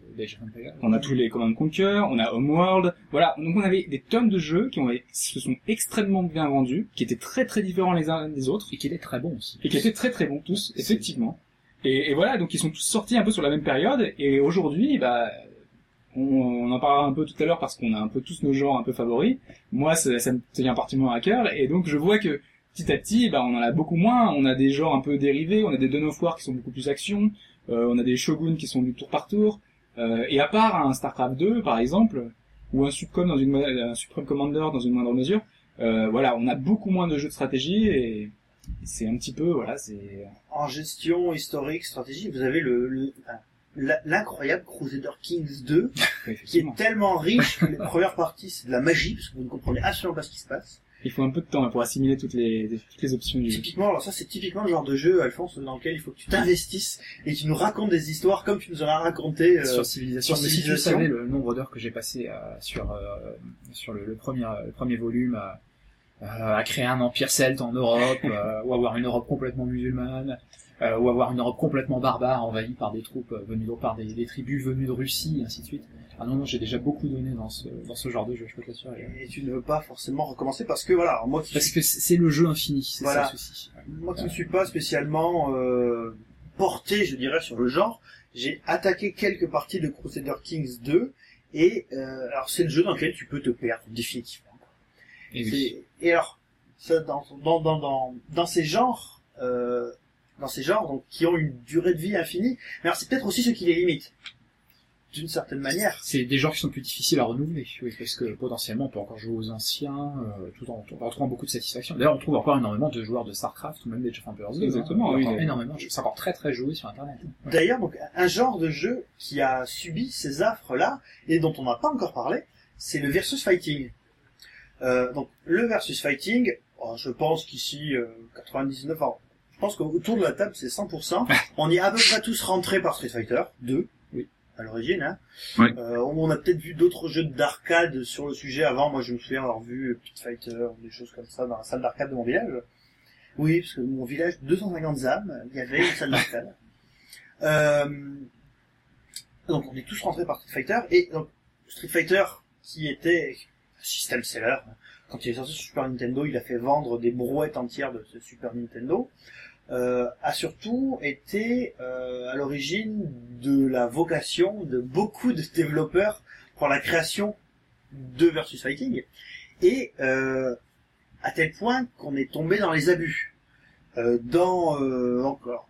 D: On a tous les Command Conquer, on a Homeworld, voilà. Donc on avait des tonnes de jeux qui ont se sont extrêmement bien vendus, qui étaient très très différents les uns des autres.
B: Et qui était très bon aussi.
D: et qui étaient très très bons tous, effectivement. Et, et voilà, donc ils sont tous sortis un peu sur la même période, et aujourd'hui, bah, on, on en parlera un peu tout à l'heure parce qu'on a un peu tous nos genres un peu favoris. Moi, ça, ça me tient particulièrement à cœur, et donc je vois que petit à petit, bah, on en a beaucoup moins. On a des genres un peu dérivés, on a des Dawn of War qui sont beaucoup plus action, euh, on a des Shogun qui sont du tour par tour, euh, et à part un Starcraft 2, par exemple, ou un Subcom dans une, un Supreme Commander dans une moindre mesure, euh, voilà, on a beaucoup moins de jeux de stratégie et C'est un petit peu, voilà, c'est...
A: En gestion historique, stratégie, vous avez le, le- l'incroyable Crusader Kings 2, qui est tellement riche que les premières parties c'est de la magie, parce que vous ne comprenez absolument pas ce qui se passe.
D: Il faut un peu de temps hein, pour assimiler toutes les, toutes les options du jeu.
A: Typiquement, alors ça c'est typiquement le genre de jeu, Alphonse, dans lequel il faut que tu t'investisses et que tu nous racontes des histoires comme tu nous en as raconté. euh,
B: sur civilisation.
A: sur
B: Mais si tu
A: Civilisation.
B: savais le nombre d'heures que j'ai passé euh, sur euh, sur le, le premier le premier volume à, créer un empire celte en Europe, ou avoir une Europe complètement musulmane, euh, ou avoir une Europe complètement barbare envahie par des troupes euh, venues de, par des, des tribus venues de Russie, et ainsi de suite. Ah non non, j'ai déjà beaucoup donné dans ce dans ce genre de jeu, je peux t'assurer.
A: et tu ne veux pas forcément recommencer parce que voilà, moi qui
B: Parce que c'est le jeu infini, c'est
A: Voilà.
B: ça le souci.
A: Moi qui ne suis pas spécialement euh, porté, je dirais, sur le genre, j'ai attaqué quelques parties de Crusader Kings 2, et euh, alors c'est le jeu dans lequel tu peux te perdre définitivement.
B: Et oui.
A: C'est- Et alors, ça, dans, dans, dans, dans, dans ces genres, euh, dans ces genres donc, qui ont une durée de vie infinie, mais alors c'est peut-être aussi ce qui les limite, d'une certaine manière.
B: C'est des genres qui sont plus difficiles à renouveler, oui, parce que potentiellement on peut encore jouer aux anciens, euh, tout en, en retrouvant beaucoup de satisfaction. D'ailleurs, on trouve encore énormément de joueurs de StarCraft ou même of Empires 2.
D: Exactement,
B: hein.
D: oui,
B: énormément. C'est encore très très joué sur Internet. Ouais.
A: D'ailleurs, donc un genre de jeu qui a subi ces affres-là et dont on n'a pas encore parlé, c'est le versus fighting. Euh, donc le versus fighting, oh, je pense qu'ici euh, 99, enfin, je pense qu'autour de la table c'est 100%. on y est à peu près tous rentrés par Street Fighter 2,
B: Oui.
A: à l'origine. Hein. Euh, on a peut-être vu d'autres jeux d'arcade sur le sujet avant. Moi, je me souviens avoir vu Pit Fighter, des choses comme ça dans la salle d'arcade de mon village. Oui, parce que mon village, 250 âmes, il y avait une salle d'arcade. Euh, donc on est tous rentrés par Street Fighter et donc Street Fighter qui était un système seller. Quand il est sorti sur Super Nintendo, il a fait vendre des brouettes entières de ce Super Nintendo. Euh, a surtout été euh, à l'origine de la vocation de beaucoup de développeurs pour la création de versus fighting et euh, à tel point qu'on est tombé dans les abus. Dans encore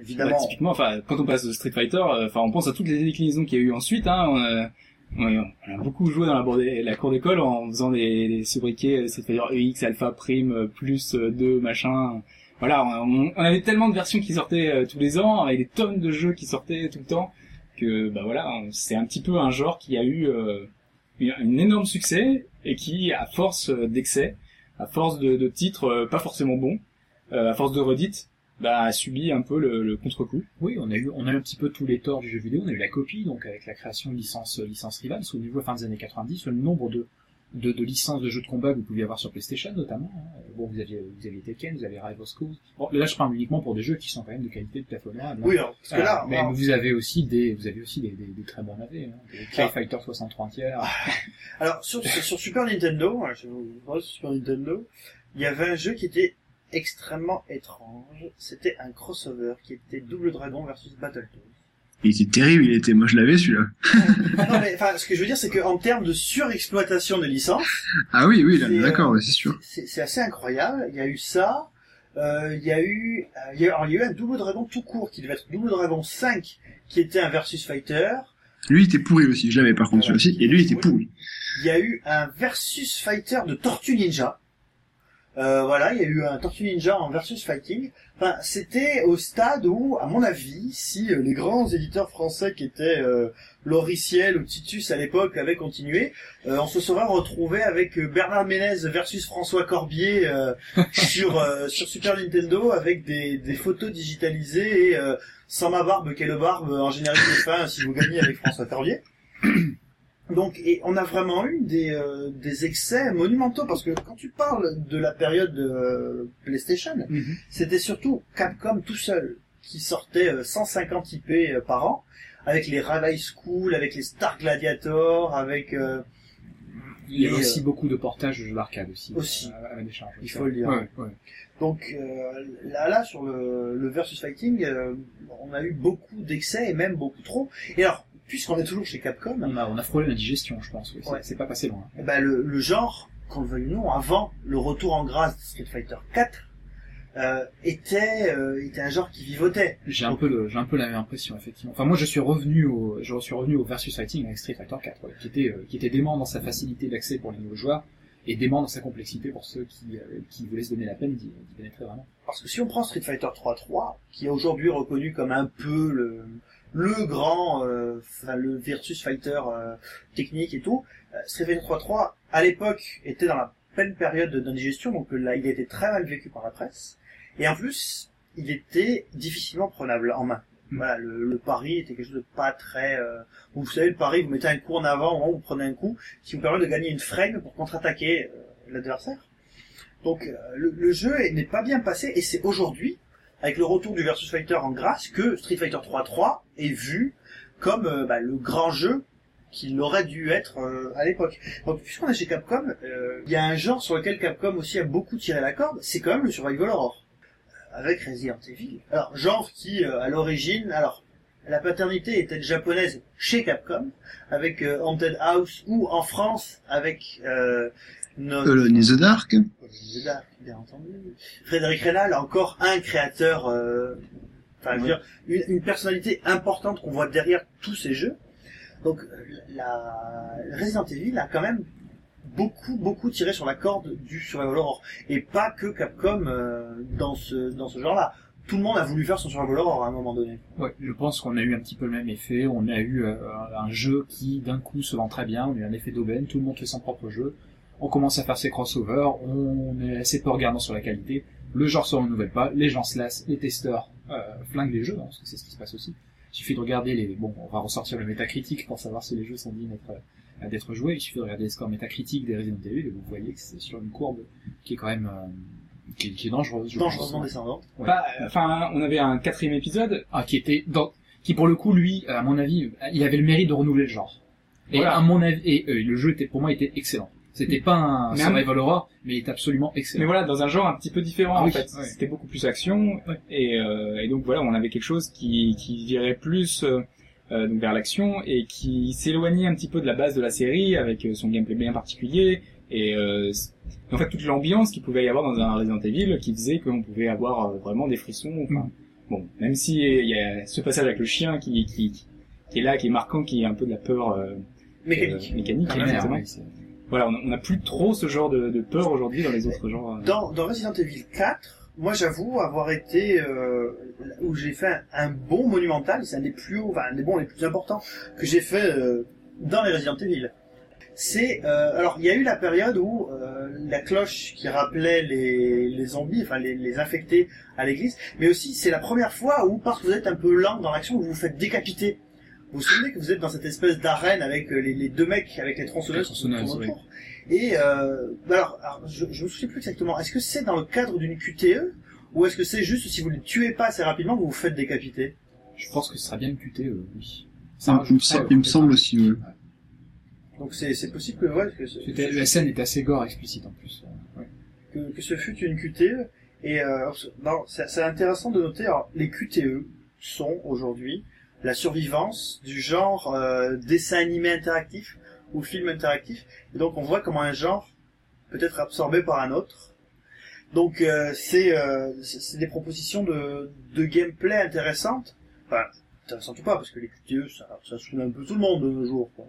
A: évidemment
D: typiquement, enfin, quand on passe de Street Fighter, enfin, on pense à toutes les déclinaisons qu'il y a eu ensuite. Hein, on, a, beaucoup joué dans la, bord- la cour d'école en faisant des, des sobriquets Fighter EX, Alpha, Prime, plus euh, 2, machin. Voilà, on, on avait tellement de versions qui sortaient euh, tous les ans, avec des tonnes de jeux qui sortaient tout le temps, que bah voilà, c'est un petit peu un genre qui a eu euh, un énorme succès et qui, à force d'excès, à force de, de titres euh, pas forcément bons, euh, à force de redites, bah, a subi un peu le, le contre-coup.
B: Oui, on a eu, on a eu un petit peu tous les torts du jeu vidéo. On a eu la copie, donc avec la création de licences, licences rivales. Au niveau fin des années 90, le nombre de, de, de licences de jeux de combat que vous pouviez avoir sur PlayStation, notamment. hein. Bon, vous aviez, vous aviez Tekken, vous avez Rival Schools. Bon, là, je parle uniquement pour des jeux qui sont quand même de qualité de plafonnement.
A: oui alors parce que là
B: mais
A: alors,
B: vous avez aussi des, vous avez aussi des, des, des très bons navets, hein. Des Clay
A: Ah.
B: Fighter 63 tiers.
A: alors sur, sur, Super Nintendo hein, je vous Super Nintendo il y avait un jeu qui était extrêmement étrange c'était un crossover qui était Double Dragon versus Battletoads
C: Il était terrible, il était, moi je l'avais celui-là.
A: non mais enfin ce que je veux dire c'est qu'en termes de surexploitation des licences
C: Ah oui, oui, là,
A: C'est,
C: d'accord,
A: euh,
C: ouais, c'est sûr.
A: c'est assez incroyable. Il y a eu ça. Euh, il y a eu, euh, il y a, alors, il y a eu un Double Dragon tout court qui devait être Double Dragon 5, qui était un versus fighter.
C: Lui, il était pourri aussi, je l'avais par contre
A: Voilà.
C: celui-ci, et lui, il était pourri.
A: Il y a eu un versus fighter de Tortue Ninja. Euh, voilà, il y a eu un Tortue Ninja en versus fighting. Enfin, c'était au stade où, à mon avis, si euh, les grands éditeurs français qui étaient euh, Loriciel ou Titus à l'époque avaient continué, euh, on se serait retrouvé avec euh, Bernard Ménez versus François Corbier euh, sur euh, sur Super Nintendo avec des, des photos digitalisées et euh, sans ma barbe, quelle barbe en générique de fin si vous gagnez avec François Corbier. Donc, et on a vraiment eu des, euh, des excès monumentaux parce que quand tu parles de la période de euh, PlayStation, c'était surtout Capcom tout seul qui sortait euh, 150 IP euh, par an avec les Rally School, avec les Star Gladiator, avec euh,
B: Il y a aussi
A: euh,
B: beaucoup de portages de jeux d'arcade aussi.
A: Aussi.
B: À, à la décharge.
A: Il faut le dire.
B: Ouais, ouais.
A: donc euh, là là sur le, le versus fighting, euh, on a eu beaucoup d'excès et même beaucoup trop. Et alors puisqu'on est toujours chez Capcom,
B: On a, on a frôlé la digestion, je pense. oui.
A: Ouais.
B: c'est pas passé loin.
A: ben, le, le genre, qu'on le veuille ou non, avant le retour en grâce de Street Fighter 4, euh, était, euh, était un genre qui vivotait.
B: J'ai un peu le, j'ai un peu la même impression, effectivement. Enfin, moi, je suis revenu au, je suis revenu au versus fighting avec Street Fighter 4, ouais, qui était, euh, qui était dément dans sa facilité d'accès pour les nouveaux joueurs, et dément dans sa complexité pour ceux qui, euh, qui voulaient se donner la peine d'y d'y pénétrer vraiment.
A: Parce que si on prend Street Fighter 3.3, qui est aujourd'hui reconnu comme un peu le, le grand, euh, enfin, le versus fighter euh, technique et tout, euh, Street Fighter 3.3, à l'époque, était dans la pleine période d'indigestion, donc là, il a été très mal vécu par la presse. Et en plus, il était difficilement prenable en main.
B: Mm.
A: Voilà, le, le pari était quelque chose de pas très... euh, Vous savez, le pari, vous mettez un coup en avant, au moment où vous prenez un coup, qui vous permet de gagner une frame pour contre-attaquer euh, l'adversaire. Donc euh, le, le jeu est- n'est pas bien passé, et c'est aujourd'hui, avec le retour du Versus Fighter en grâce, que Street Fighter 3.3 est vu comme euh, bah, le grand jeu qu'il aurait dû être euh, à l'époque. Donc puisqu'on est chez Capcom, euh, il y a un genre sur lequel Capcom aussi a beaucoup tiré la corde, c'est quand même le survival horror. Euh, Avec Resident Evil. Alors, genre qui, à l'origine, alors, la paternité était japonaise chez Capcom, avec Haunted House, ou en France, avec euh, notre...
C: Alone in the Dark.
A: The Dark, bien entendu. Frédéric Reynal, encore un créateur, euh, enfin, je veux dire, une, une personnalité importante qu'on voit derrière tous ces jeux. Donc, euh, la Resident Evil a quand même beaucoup, beaucoup tiré sur la corde du survival horror. Et pas que Capcom euh, dans ce, dans ce genre-là. Tout le monde a voulu faire son survival horror à un moment donné.
B: Ouais, je pense qu'on a eu un petit peu le même effet. On a eu euh, un jeu qui, d'un coup, se vend très bien. On a eu un effet d'aubaine. Tout le monde fait son propre jeu. On commence à faire ses crossovers. On est assez peu regardant sur la qualité. Le genre se renouvelle pas. Les gens se lassent. Les testeurs euh, flinguent les jeux, hein, parce que c'est ce qui se passe aussi. Il suffit de regarder les... Bon, on va ressortir le métacritique pour savoir si les jeux sont dignes d'être euh, d'être joués. Il suffit de regarder les scores métacritiques des Resident Evil et vous voyez que c'est sur une courbe qui est quand même... euh, qui, est, qui est dangereuse. je
A: Dangereusement descendante.
B: Ouais.
D: Bah, enfin, on avait un quatrième épisode.
B: Ah, qui était dans, qui pour le coup lui, à mon avis, il avait le mérite de renouveler le genre. Et
D: Voilà.
B: à mon avis, et euh, le jeu était pour moi était excellent. C'était pas un
D: Mais
B: survival horror, mais il est absolument excellent.
D: Mais voilà, dans un genre un petit peu différent
B: Ah
D: en
B: oui,
D: fait.
B: ouais.
D: C'était beaucoup plus action
B: Ouais.
D: et, euh, et donc voilà, on avait quelque chose qui, qui virait plus euh, euh, donc vers l'action et qui s'éloignait un petit peu de la base de la série avec euh, son gameplay bien particulier et euh, en fait toute l'ambiance qu'il pouvait y avoir dans un Resident Evil qui faisait qu'on pouvait avoir euh, vraiment des frissons. Enfin,
B: Mm.
D: bon, même si il y a ce passage avec le chien qui, qui, qui est là, qui est marquant, qui est un peu de la peur euh,
A: Mécanique.
D: euh, mécanique
B: Primaire,
D: exactement.
B: ouais,
D: Voilà, on n'a plus trop ce genre de, peur aujourd'hui dans les autres genres. euh.
A: Dans, Resident Evil 4, moi j'avoue avoir été euh, où j'ai fait un, bon monumental, c'est un des plus hauts, enfin un des bons les plus importants que j'ai fait euh, dans les Resident Evil. C'est euh, alors il y a eu la période où euh, la cloche qui rappelait les, les zombies, enfin les, les infectés à l'église, mais aussi c'est la première fois où parce que vous êtes un peu lent dans l'action, vous vous faites décapiter. Vous vous souvenez que vous êtes dans cette espèce d'arène avec euh, les, les deux mecs avec les tronçonneuses,
B: Les tronçonneuses,
A: qui tournent
B: oui.
A: autour. Et euh, alors, alors, je, je me souviens plus exactement. Est-ce que c'est dans le cadre d'une QTE ou est-ce que c'est juste si vous ne les tuez pas assez rapidement, vous vous faites décapiter?
B: Je pense que ce sera bien le QTE, oui.
C: Ah, il, me
B: euh,
C: il me semble aussi. ouais.
A: Donc c'est possible que ouais, que,
B: La scène est assez gore explicite en plus. Ouais.
A: que, que ce fut une QTE. Et euh, non, c'est intéressant de noter. Alors, les QTE sont aujourd'hui la survivance du genre euh, dessin animé interactif ou film interactif. Et donc on voit comment un genre peut être absorbé par un autre. Donc euh, c'est euh, des propositions de, de gameplay intéressantes. Enfin, intéressantes ou pas, parce que les QTE, ça, ça saoule un peu tout le monde de nos jours. quoi.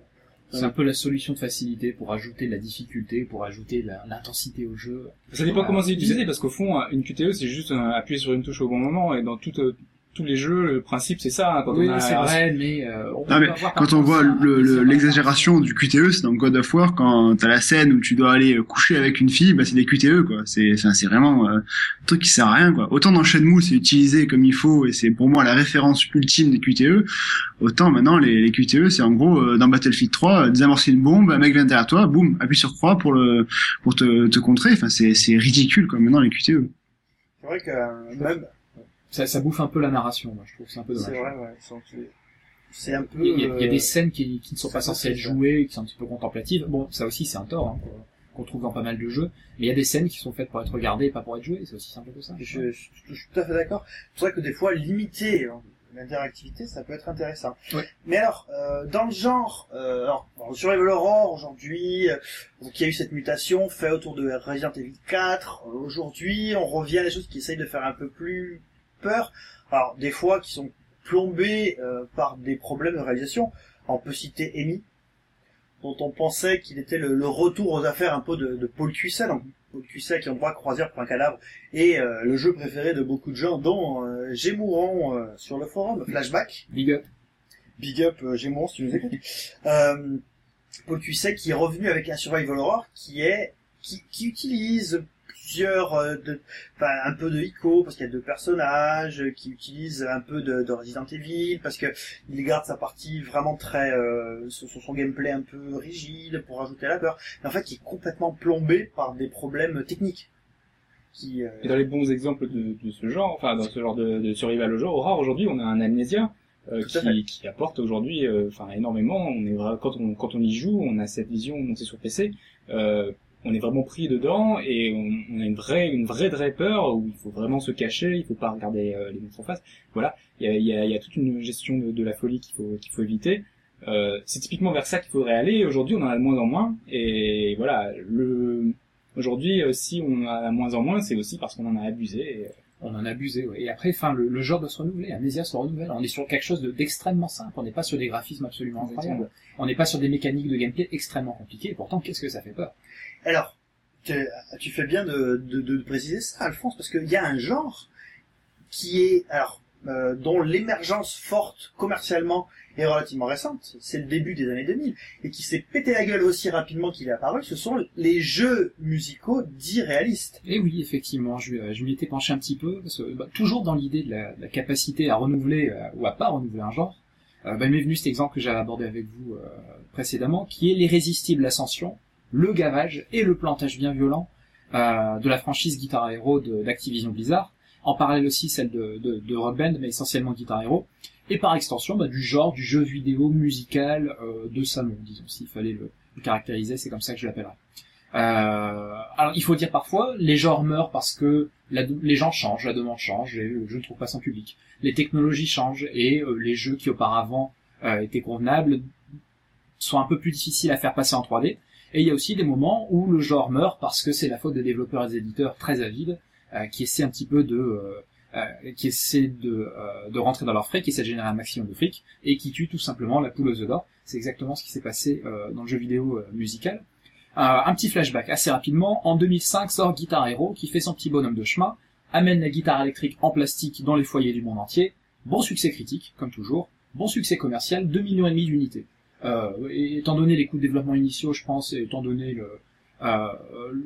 B: C'est un peu la solution de facilité pour ajouter de la difficulté, pour ajouter l'intensité au jeu.
D: Ça dépend comment c'est utilisé, parce qu'au fond, une QTE, c'est juste appuyer sur une touche au bon moment, et dans tout, euh, tous les jeux, le principe, c'est ça, hein, quand
B: oui,
D: on a...
B: c'est vrai, mais, euh, on
C: Non, mais quand on voit le- le- l'exagération du QTE, c'est dans God of War, quand t'as la scène où tu dois aller coucher avec une fille, bah c'est des QTE, quoi. C'est, enfin, c'est vraiment euh, un truc qui sert à rien, quoi. Autant dans Shenmue, c'est utilisé comme il faut, et c'est pour moi la référence ultime des QTE, autant maintenant, les, les QTE, c'est en gros, euh, dans Battlefield 3, euh, désamorcer une bombe, un mec vient derrière toi, boum, appuie sur croix pour le, pour te, te contrer, enfin, c'est, c'est ridicule, quoi, maintenant, les QTE.
A: C'est vrai que même
B: Ça, ça bouffe un peu la narration, moi, je trouve. C'est un peu
A: c'est
B: dommage.
A: vrai, ouais, c'est- c'est un peu.
B: Il y, a, il y a- il y a
A: euh,
B: des scènes qui, qui ne sont pas censées être jouées, qui sont un petit peu contemplatives. Bon, ça aussi, c'est un tort, hein, qu'on- trouve dans pas mal de jeux. Mais il y a des scènes qui sont faites pour être regardées et pas pour être jouées. C'est aussi simple que ça.
A: Je, je- je suis tout à fait d'accord. C'est vrai que des fois, limiter hein, l'interactivité, ça peut être intéressant.
B: Ouais.
A: Mais alors, euh, dans le genre, euh, alors, bon, sur Survival Horror, aujourd'hui, euh, donc il y a eu cette mutation fait autour de Resident Evil 4. Euh, Aujourd'hui, on revient à des choses qui essayent de faire un peu plus peur. Alors, des fois, qui sont plombées euh, par des problèmes de réalisation. On peut citer Amy. dont on pensait qu'il était le, le retour aux affaires un peu de, de Paul Cuisset, donc Paul Cuisset qui envoie Croisière pour un cadavre, et euh, le jeu préféré de beaucoup de gens, dont euh, Gémouron euh, sur le forum, Flashback.
B: Big up.
A: Big up Gémouron si tu nous écoutes. Paul Cuisset qui est revenu avec un Survival Horror qui est qui, qui utilise plusieurs euh, de enfin un peu de ICO parce qu'il y a deux personnages euh, qui utilisent un peu de, de Resident Evil parce que il garde sa partie vraiment très euh, son, son gameplay un peu rigide pour ajouter la peur. Mais en fait il est complètement plombé par des problèmes techniques. Qui euh,
D: Et dans les bons exemples de, de ce genre, enfin dans ce genre de, de survival au genre, horror aujourd'hui, on a un euh,
A: à
D: qui, qui apporte aujourd'hui, euh, enfin énormément. On est quand on quand on y joue, on a cette vision, on sur PC, euh, on est vraiment pris dedans et on, on a une vraie une vraie vraie peur où il faut vraiment se cacher, il faut pas regarder euh, les monstres en face. Voilà, il y a, y, a, y a toute une gestion de, de la folie qu'il faut qu'il faut éviter. Euh, c'est typiquement vers ça qu'il faudrait aller. Aujourd'hui, on en a de moins en moins et voilà le Aujourd'hui, euh, si on en a de moins en moins, c'est aussi parce qu'on en a abusé. et, euh,
B: On en a abusé, ouais. Et après, enfin, le, le genre doit se renouveler. Amnesia se renouvelle. On est sur quelque chose de- d'extrêmement simple. On n'est pas sur des graphismes absolument incroyables. On n'est pas sur des mécaniques de gameplay extrêmement compliquées. Et pourtant, qu'est-ce que ça fait peur?
A: Alors, tu, fais bien de, préciser ça, Alphonse, parce qu'il y a un genre qui est, alors, euh, dont l'émergence forte commercialement est relativement récente, c'est le début des années 2000, et qui s'est pété la gueule aussi rapidement qu'il est apparu, ce sont les jeux musicaux dits réalistes.
B: Et oui, effectivement, je, euh, je m'y étais penché un petit peu, parce que bah, toujours dans l'idée de la, capacité à renouveler euh, ou à pas renouveler un genre, euh, bah, m'est venu cet exemple que j'avais abordé avec vous précédemment, qui est l'irrésistible ascension, le gavage et le plantage bien violent euh, de la franchise Guitar Hero d'Activision Blizzard, en parallèle aussi celle de, de, de Rock Band, mais essentiellement Guitar Hero, et par extension bah, du genre du jeu vidéo musical euh, de salon, disons, s'il fallait le, le caractériser, c'est comme ça que je l'appellerais. Euh, alors il faut dire parfois, les genres meurent parce que la- les gens changent, la demande change, et le jeu ne trouve pas son public. Les technologies changent et euh, les jeux qui auparavant euh, étaient convenables sont un peu plus difficiles à faire passer en 3D. Et il y a aussi des moments où le genre meurt parce que c'est la faute des développeurs et des éditeurs très avides euh, qui essaient un petit peu de euh, euh, qui essaient de, de rentrer dans leur frais, qui essaient de générer un maximum de fric et qui tuent tout simplement la poule aux œufs d'or. C'est exactement ce qui s'est passé dans le jeu vidéo musical. Un petit flashback assez rapidement. En 2005 sort Guitar Hero qui fait son petit bonhomme de chemin, amène la guitare électrique en plastique dans les foyers du monde entier. Bon succès critique, comme toujours. Bon succès commercial, 2 millions d'unités. Euh, et étant donné les coûts de développement initiaux, je pense, et étant donné le, euh,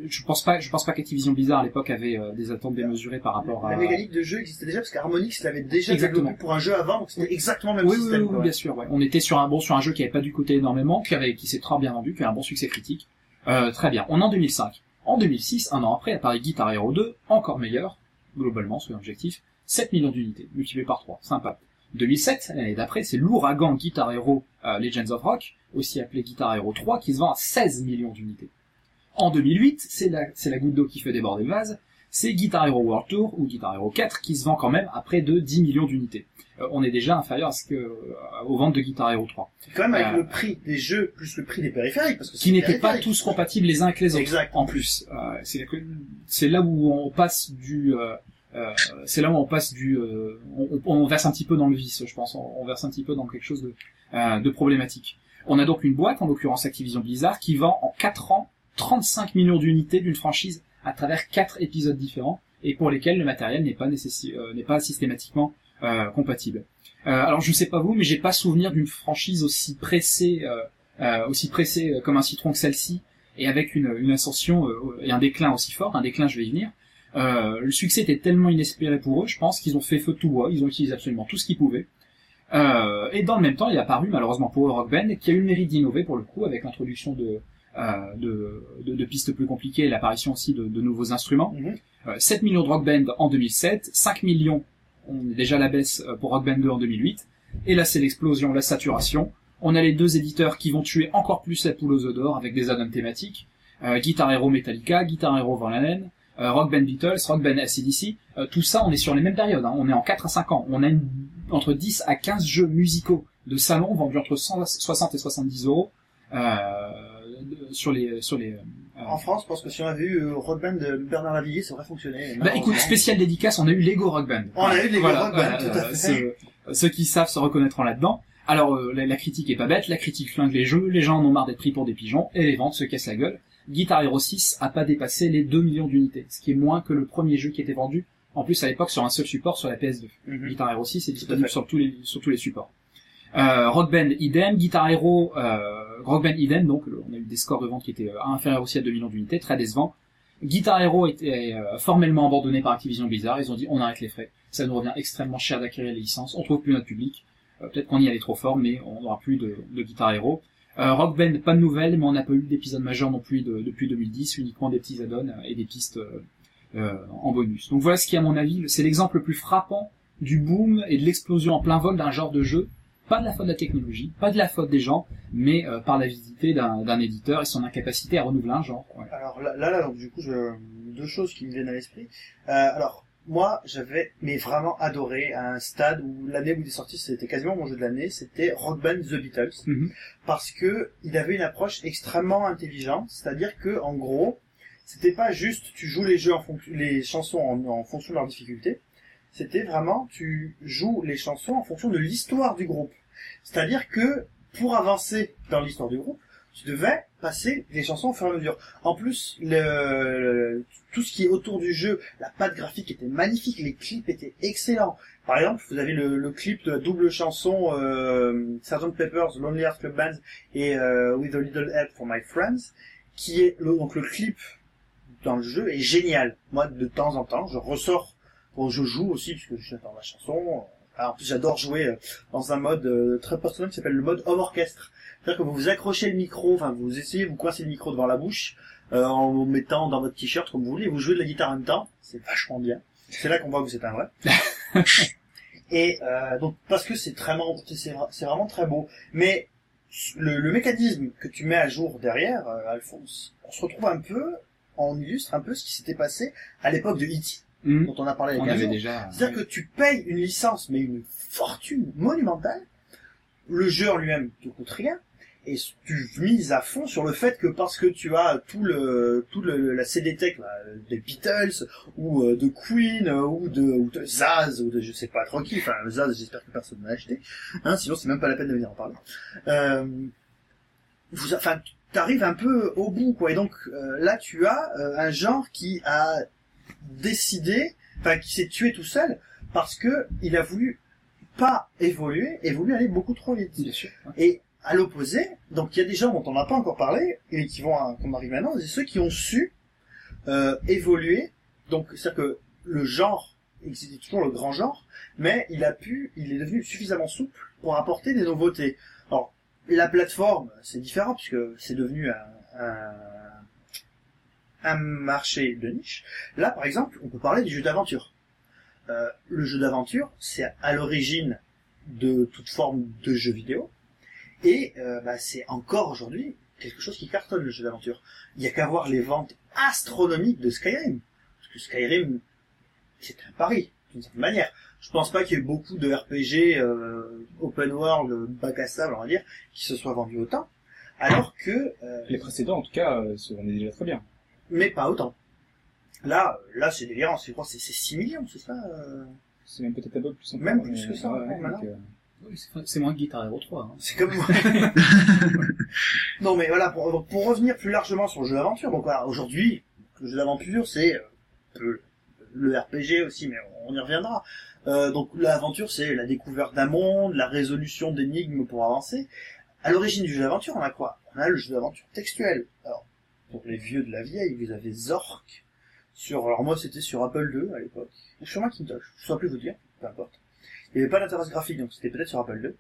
B: je pense pas, je pense pas qu'Activision Blizzard à l'époque avait euh, des attentes démesurées par rapport à.
A: La mécanique de jeu existait déjà, parce qu'Harmonix l'avait déjà
B: Exactement.
A: développé pour un jeu avant, donc c'était exactement le même
B: Oui, oui,
A: système.
B: oui,
A: quoi.
B: oui, bien sûr. Ouais. On était sur un bon, sur un jeu qui avait pas dû coûter énormément, qui avait, qui s'est très bien vendu, qui a un bon succès critique. Euh, très bien. On est en 2005. En 2006, un an après, apparaît Guitar Hero 2, encore meilleur, globalement, soyons objectifs, 7 millions d'unités, multiplié par 3, sympa. 2007, l'année d'après, c'est l'ouragan Guitar Hero euh, Legends of Rock, aussi appelé Guitar Hero 3, qui se vend à 16 millions d'unités. En 2008, c'est la, c'est la goutte d'eau qui fait déborder le vase, c'est Guitar Hero World Tour, ou Guitar Hero 4, qui se vend quand même à près de 10 millions d'unités. Euh, on est déjà inférieur à ce que, euh, aux ventes de Guitar Hero 3,
A: Quand même avec
B: Euh,
A: le prix des jeux plus le prix des périphériques, parce que
B: qui n'étaient pas tous compatibles les uns avec les autres.
A: Exact.
B: En plus, euh, c'est là où on passe du, euh, c'est là où on passe du, euh, on, on verse un petit peu dans le vice, je pense. On, on verse un petit peu dans quelque chose de, euh, de problématique. On a donc une boîte, en l'occurrence Activision Blizzard, qui vend en 4 ans 35 millions d'unités d'une franchise à travers quatre épisodes différents et pour lesquels le matériel n'est pas nécessi- euh, n'est pas systématiquement euh, compatible. Alors je sais pas vous, mais j'ai pas souvenir d'une franchise aussi pressée, aussi pressée comme un citron que celle-ci, et avec une, une ascension et un déclin aussi fort. Un déclin, je vais y venir. Euh, le succès était tellement inespéré pour eux, je pense qu'ils ont fait feu de tout bois, ils ont utilisé absolument tout ce qu'ils pouvaient. Euh, et dans le même temps, il est apparu malheureusement pour Rock Band, qui a eu le mérite d'innover pour le coup avec l'introduction de, euh, de, de, de pistes plus compliquées et l'apparition aussi de, de nouveaux instruments.
A: Mhm.
B: Euh, 7 millions de Rock Band en 2007, 5 millions, on est déjà à la baisse pour Rock Band 2 en 2008, et là c'est l'explosion, la saturation. On a les deux éditeurs qui vont tuer encore plus la poule aux œufs d'or avec des add-ons thématiques. Euh, Guitar Hero Metallica, Guitar Hero Van Halen, euh, Rock Band Beatles, Rock Band ACDC, euh, tout ça on est sur les mêmes périodes, hein. on est en 4 à 5 ans. On a une- entre 10 à 15 jeux musicaux de salon vendus entre 160 et 70 euros euh, sur les sur les euh,
A: En France, je pense que si on avait eu euh, Rock Band de Bernard Lavillier, ça aurait fonctionné.
B: bah écoute, spécial dédicace, on a eu Lego Rock Band.
A: On a eu Lego Rock Band, tout à fait.
B: Ceux, ceux qui savent se reconnaîtront là-dedans. Alors la, la critique est pas bête, la critique flingue les jeux, les gens en ont marre d'être pris pour des pigeons, et les ventes se cassent la gueule. Guitar Hero 6 a pas dépassé les 2 millions d'unités, ce qui est moins que le premier jeu qui était vendu, en plus à l'époque sur un seul support sur la PS2.
A: Mhm.
B: Guitar Hero 6 est disponible sur tous les sur tous les supports. Euh, Rock Band idem, Guitar Hero euh, Rock Band idem, donc le- on a eu des scores de vente qui étaient euh, inférieurs aussi à 2 millions d'unités, très décevant. Guitar Hero était euh, formellement abandonné par Activision Blizzard, ils ont dit on arrête les frais, ça nous revient extrêmement cher d'acquérir les licences, on trouve plus notre public, Euh, peut-être qu'on y allait trop fort, mais on n'aura plus de, de Guitar Hero. Euh, Rock Band, pas de nouvelles, mais on n'a pas eu d'épisode majeur non plus de- depuis 2010, uniquement des petits add-ons euh, et des pistes euh, euh, en bonus. Donc voilà ce qui, à mon avis, c'est l'exemple le plus frappant du boom et de l'explosion en plein vol d'un genre de jeu. Pas de la faute de la technologie, pas de la faute des gens, mais euh, par l'avidité d'un d'un éditeur et son incapacité à renouveler un genre. Ouais.
A: Alors là, là, là, donc du coup, je... deux choses qui me viennent à l'esprit. Euh, alors, moi, j'avais, mais vraiment adoré, à un stade où l'année où il est sorti, c'était quasiment mon jeu de l'année, c'était Rock Band The Beatles,
B: Mhm.
A: parce que il avait une approche extrêmement intelligente, c'est-à-dire que, en gros, c'était pas juste tu joues les jeux en fonction, les chansons en, en fonction de leur difficulté, c'était vraiment tu joues les chansons en fonction de l'histoire du groupe. C'est-à-dire que pour avancer dans l'histoire du groupe, tu devais passer les chansons au fur et à mesure. En plus, tout ce qui est autour du jeu, la patte graphique était magnifique, les clips étaient excellents. Par exemple, vous avez le, clip de la double chanson euh, Sgt Pepper's Lonely Hearts Club Band et euh, With a Little Help for My Friends, qui est le, donc le clip dans le jeu est génial. Moi, de temps en temps, je ressors, bon, je joue aussi puisque j'adore la chanson. Alors, en plus, j'adore jouer euh, dans un mode euh, très personnel qui s'appelle le mode homme orchestre. C'est-à-dire que vous vous accrochez le micro, enfin vous essayez, vous coincez le micro devant la bouche, euh, en vous mettant dans votre t-shirt comme vous voulez, et vous jouez de la guitare en même temps. C'est vachement bien. C'est là qu'on voit que vous êtes un vrai. et euh, donc parce que c'est très c'est c'est vraiment très beau. Mais le, le mécanisme que tu mets à jour derrière, euh, Alphonse, on se retrouve un peu, on illustre un peu ce qui s'était passé à l'époque de E.T.
B: Mhm.
A: dont on a parlé
B: On
A: 15
B: avait déjà.
A: C'est-à-dire que tu payes une licence, mais une fortune monumentale. Le jeu en lui-même te coûte rien. Et tu mises à fond sur le fait que parce que tu as tout le tout le, la CD Tech là, des Beatles ou euh, de Queen euh, ou de ou de Zaz ou de je sais pas trop qui enfin Zaz j'espère que personne ne l'a acheté hein, sinon c'est même pas la peine de venir en parler euh, vous enfin t'arrives un peu au bout quoi et donc euh, là tu as euh, un genre qui a décidé enfin qui s'est tué tout seul parce que il a voulu pas évoluer et voulu aller beaucoup trop vite
B: Bien sûr.
A: et à l'opposé, donc il y a des gens dont on n'a pas encore parlé et qui vont à- qu'on arrive maintenant, c'est ceux qui ont su euh, évoluer. Donc c'est-à-dire que le genre existait toujours le grand genre, mais il a pu, il est devenu suffisamment souple pour apporter des nouveautés. Alors la plateforme, c'est différent puisque c'est devenu un, un, un marché de niche. Là, par exemple, on peut parler du jeu d'aventure. Euh, le jeu d'aventure, c'est à l'origine de toute forme de jeu vidéo. Et euh, bah, c'est encore aujourd'hui quelque chose qui cartonne le jeu d'aventure. Il y a qu'à voir les ventes astronomiques de Skyrim. Parce que Skyrim, c'est un pari, d'une certaine manière. Je pense pas qu'il y ait beaucoup de RPG euh, open world, bac à sable, on va dire, qui se soient vendus autant. Alors que, euh,
D: Les précédents, en tout cas, se vendaient déjà très bien.
A: Mais pas autant. Là, là, c'est délirant. Je crois que c'est c'est 6 millions, c'est ça euh
D: C'est même peut-être un peu plus.
A: Même plus que ça,
D: euh,
B: c'est- C'est moins Guitar Hero 3. hein.
A: C'est comme non mais voilà pour, pour revenir plus largement sur le jeu d'aventure. Donc voilà aujourd'hui le jeu d'aventure c'est euh, un peu le RPG aussi mais on y reviendra. Euh, donc l'aventure c'est la découverte d'un monde, la résolution d'énigmes pour avancer. À l'origine du jeu d'aventure on a quoi? On a le jeu d'aventure textuel. Alors pour les vieux de la vieille vous avez Zork sur alors moi c'était sur Apple II à l'époque ou sur Macintosh. Je ne saurais plus vous dire peu importe. Il n'y avait pas d'interface graphique donc c'était peut-être sur Apple II.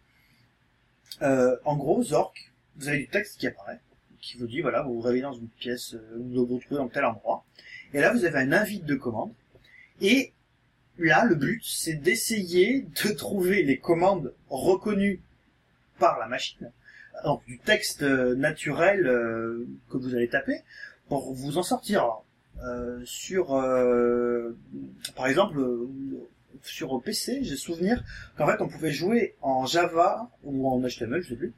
A: Euh, en gros, Zork, vous avez du texte qui apparaît, qui vous dit, voilà, vous vous réveillez dans une pièce, euh, vous vous retrouvez dans tel endroit. Et là, vous avez un invite de commande. Et là, le but, c'est d'essayer de trouver les commandes reconnues par la machine, donc du texte euh, naturel euh, que vous allez taper, pour vous en sortir. Alors, euh, sur, euh, par exemple, euh, sur PC, j'ai souvenir qu'en fait on pouvait jouer en Java ou en HTML, je sais plus,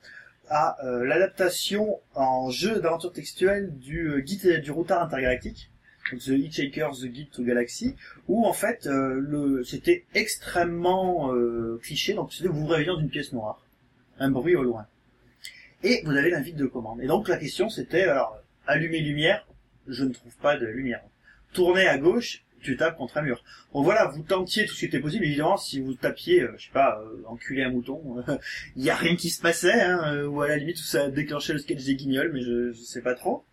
A: à euh, l'adaptation en jeu d'aventure textuelle du guide du routard intergalactique, donc The Hitchhiker's The Guide to Galaxy, où en fait le c'était extrêmement cliché, donc c'était vous vous réveillez dans une pièce noire. un bruit au loin. Et vous avez l'invite de commande. Et donc la question c'était, alors, allumer lumière, je ne trouve pas de lumière. Tourner à gauche, tu tapes contre un mur. Donc voilà, vous tentiez tout ce qui était possible. Évidemment, si vous tapiez, euh, je sais pas, euh, enculer un mouton, il y a rien qui se passait, hein, euh, ou à la limite où ça déclenchait le sketch des guignols, mais je, je sais pas trop.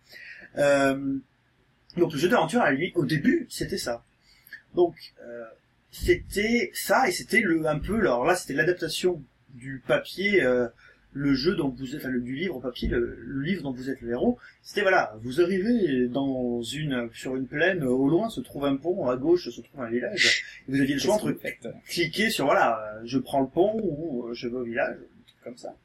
A: Euh, donc le jeu d'aventure, à limite, au début, c'était ça. Donc euh, c'était ça, et c'était le un peu, alors là, c'était l'adaptation du papier. Le jeu dont vous êtes, enfin, le, du livre au papier, le, le livre dont vous êtes le héros, c'était voilà, vous arrivez dans une, sur une plaine, au loin se trouve un pont, à gauche se trouve un village, et vous aviez le choix entre cliquer sur voilà, euh, je prends le pont ou euh, je vais au village, comme ça.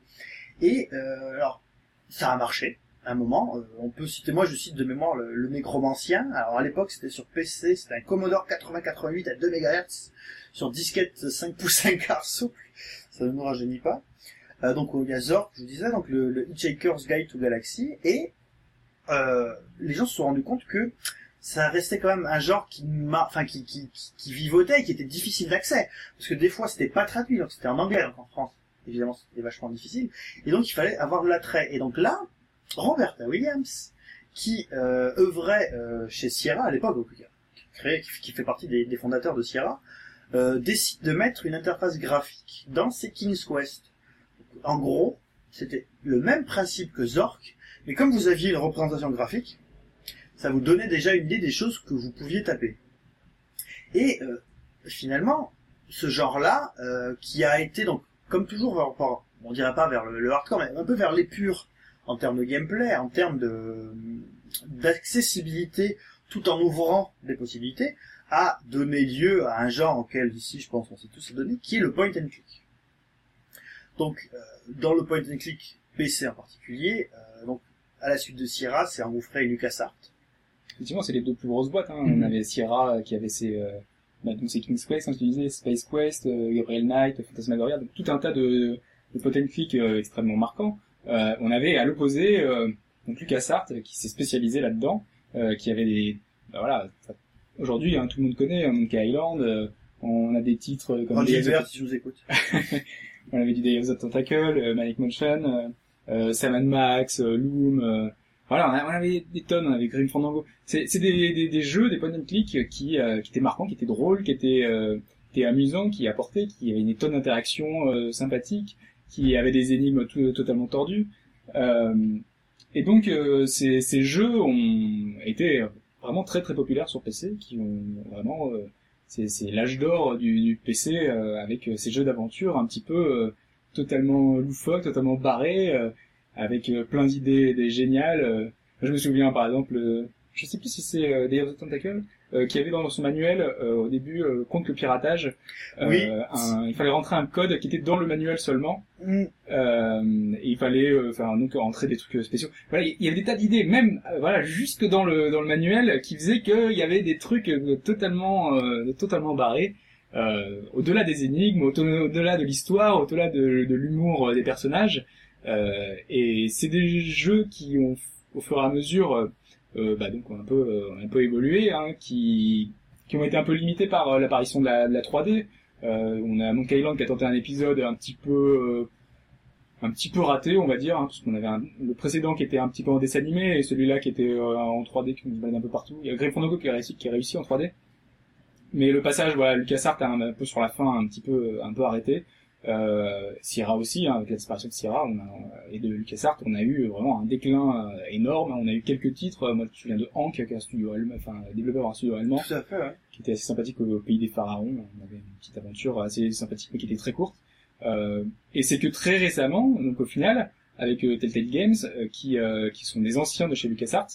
A: Et euh, alors, ça a marché. À un moment, euh, on peut citer, moi je cite de mémoire le, le Nécromancien. Alors à l'époque c'était sur PC, c'était un Commodore 8088 à 2 MHz sur disquette 5 pouces 1 quart souple. Ça ne nous rajeunit pas. Euh, donc il y a Zork, je vous disais, donc le, le Hitchhiker's Guide to Galaxy, et euh, les gens se sont rendus compte que ça restait quand même un genre qui, enfin qui, qui, qui, vivotait qui était difficile d'accès, parce que des fois c'était pas traduit, donc c'était en anglais, donc en France, évidemment c'était vachement difficile, et donc il fallait avoir de l'attrait. Et donc là, Roberta Williams, qui euh, œuvrait euh, chez Sierra à l'époque, donc, créé, qui, qui fait partie des, des fondateurs de Sierra, euh, décide de mettre une interface graphique dans ses King's Quest. En gros, c'était le même principe que Zork, mais comme vous aviez une représentation graphique, ça vous donnait déjà une idée des choses que vous pouviez taper. Et euh, finalement, ce genre-là, euh, qui a été donc, comme toujours, on dirait pas vers le, le hardcore, mais un peu vers l'épure en termes de gameplay, en termes de d'accessibilité, tout en ouvrant des possibilités, a donné lieu à un genre auquel ici, je pense, on s'est tous donné, qui est le point and click. Donc, euh, dans le point and click PC en particulier, euh, donc à la suite de Sierra, c'est engouffré LucasArts.
D: Effectivement, c'est les deux plus grosses boîtes. Hein.
A: Mhm.
D: On avait Sierra euh, qui avait ses, euh, bah, donc ses King's Quest, comme tu disais, Space Quest, euh, Gabriel Knight, Phantasmagoria, donc tout un tas de, de point and click euh, extrêmement marquants. Euh, on avait à l'opposé euh, donc LucasArts qui s'est spécialisé là-dedans, euh, qui avait des, bah, voilà, aujourd'hui hein, tout le monde connaît hein, Monkey Island. euh, on a des titres comme the-
A: Gilbert, si je vous écoute.
D: on avait du Day of the Tentacle, euh, Manic Motion, euh, euh, Sam Max, Loom, voilà, on, avait des tonnes, on avait Grim Fandango. C'est des, des, des jeux, des point and click qui, euh, qui étaient marquants, qui étaient drôles, qui étaient, euh, étaient amusants, qui apportaient, qui avaient une tonne d'interactions euh, sympathiques, qui avaient des énigmes tout- totalement tordues. Et donc ces, ces jeux ont été vraiment très très populaires sur PC, qui ont vraiment c'est l'âge d'or du, du PC euh, avec euh, ces jeux d'aventure un petit peu euh, totalement loufoques, totalement barrés, avec plein d'idées géniales. je me souviens par exemple, je sais plus si c'est Day of the Tentacle, qui avait dans son manuel euh, au début euh, contre le piratage. euh,
A: Oui.
D: un- il fallait rentrer un code qui était dans le manuel seulement.
A: Mm.
D: Euh, et il fallait euh, faire donc rentrer des trucs spéciaux. Voilà, il y avait des tas d'idées, même euh, voilà jusque dans le dans le manuel, qui faisait qu'il y avait des trucs euh, totalement euh, totalement barrés. Euh, au-delà des énigmes, au- au-delà de l'histoire, au-delà de, de l'humour euh, des personnages, euh, et c'est des jeux qui ont, au fur et à mesure, euh, euh, bah donc un peu, euh, un peu évolué, hein, qui, qui ont été un peu limités par euh, l'apparition de la, de la 3D. Euh, on a Monkey Island qui a tenté un épisode un petit peu, euh, un petit peu raté, on va dire, hein, parce qu'on avait le précédent qui était un petit peu en dessin animé et celui-là qui était euh, en 3D qui nous balade un peu partout. Il y a Fandango qui a réussi, qui a réussi en 3D. Mais le passage, voilà, LucasArts a un, un peu sur la fin un petit peu, un peu arrêté. Euh, Sierra aussi, hein, avec la disparition de Sierra on a, et de LucasArts, on a eu vraiment un déclin euh, énorme. On a eu quelques titres. Moi, je me souviens de Hank, qui est un studio allemand, enfin, développeur un studio allemand,
A: Tout à fait, ouais.
D: qui était assez sympathique au pays des pharaons. On avait une petite aventure assez sympathique, mais qui était très courte. Euh, et c'est que très récemment, donc au final, avec euh, Telltale Games, euh, qui, euh, qui sont des anciens de chez LucasArts,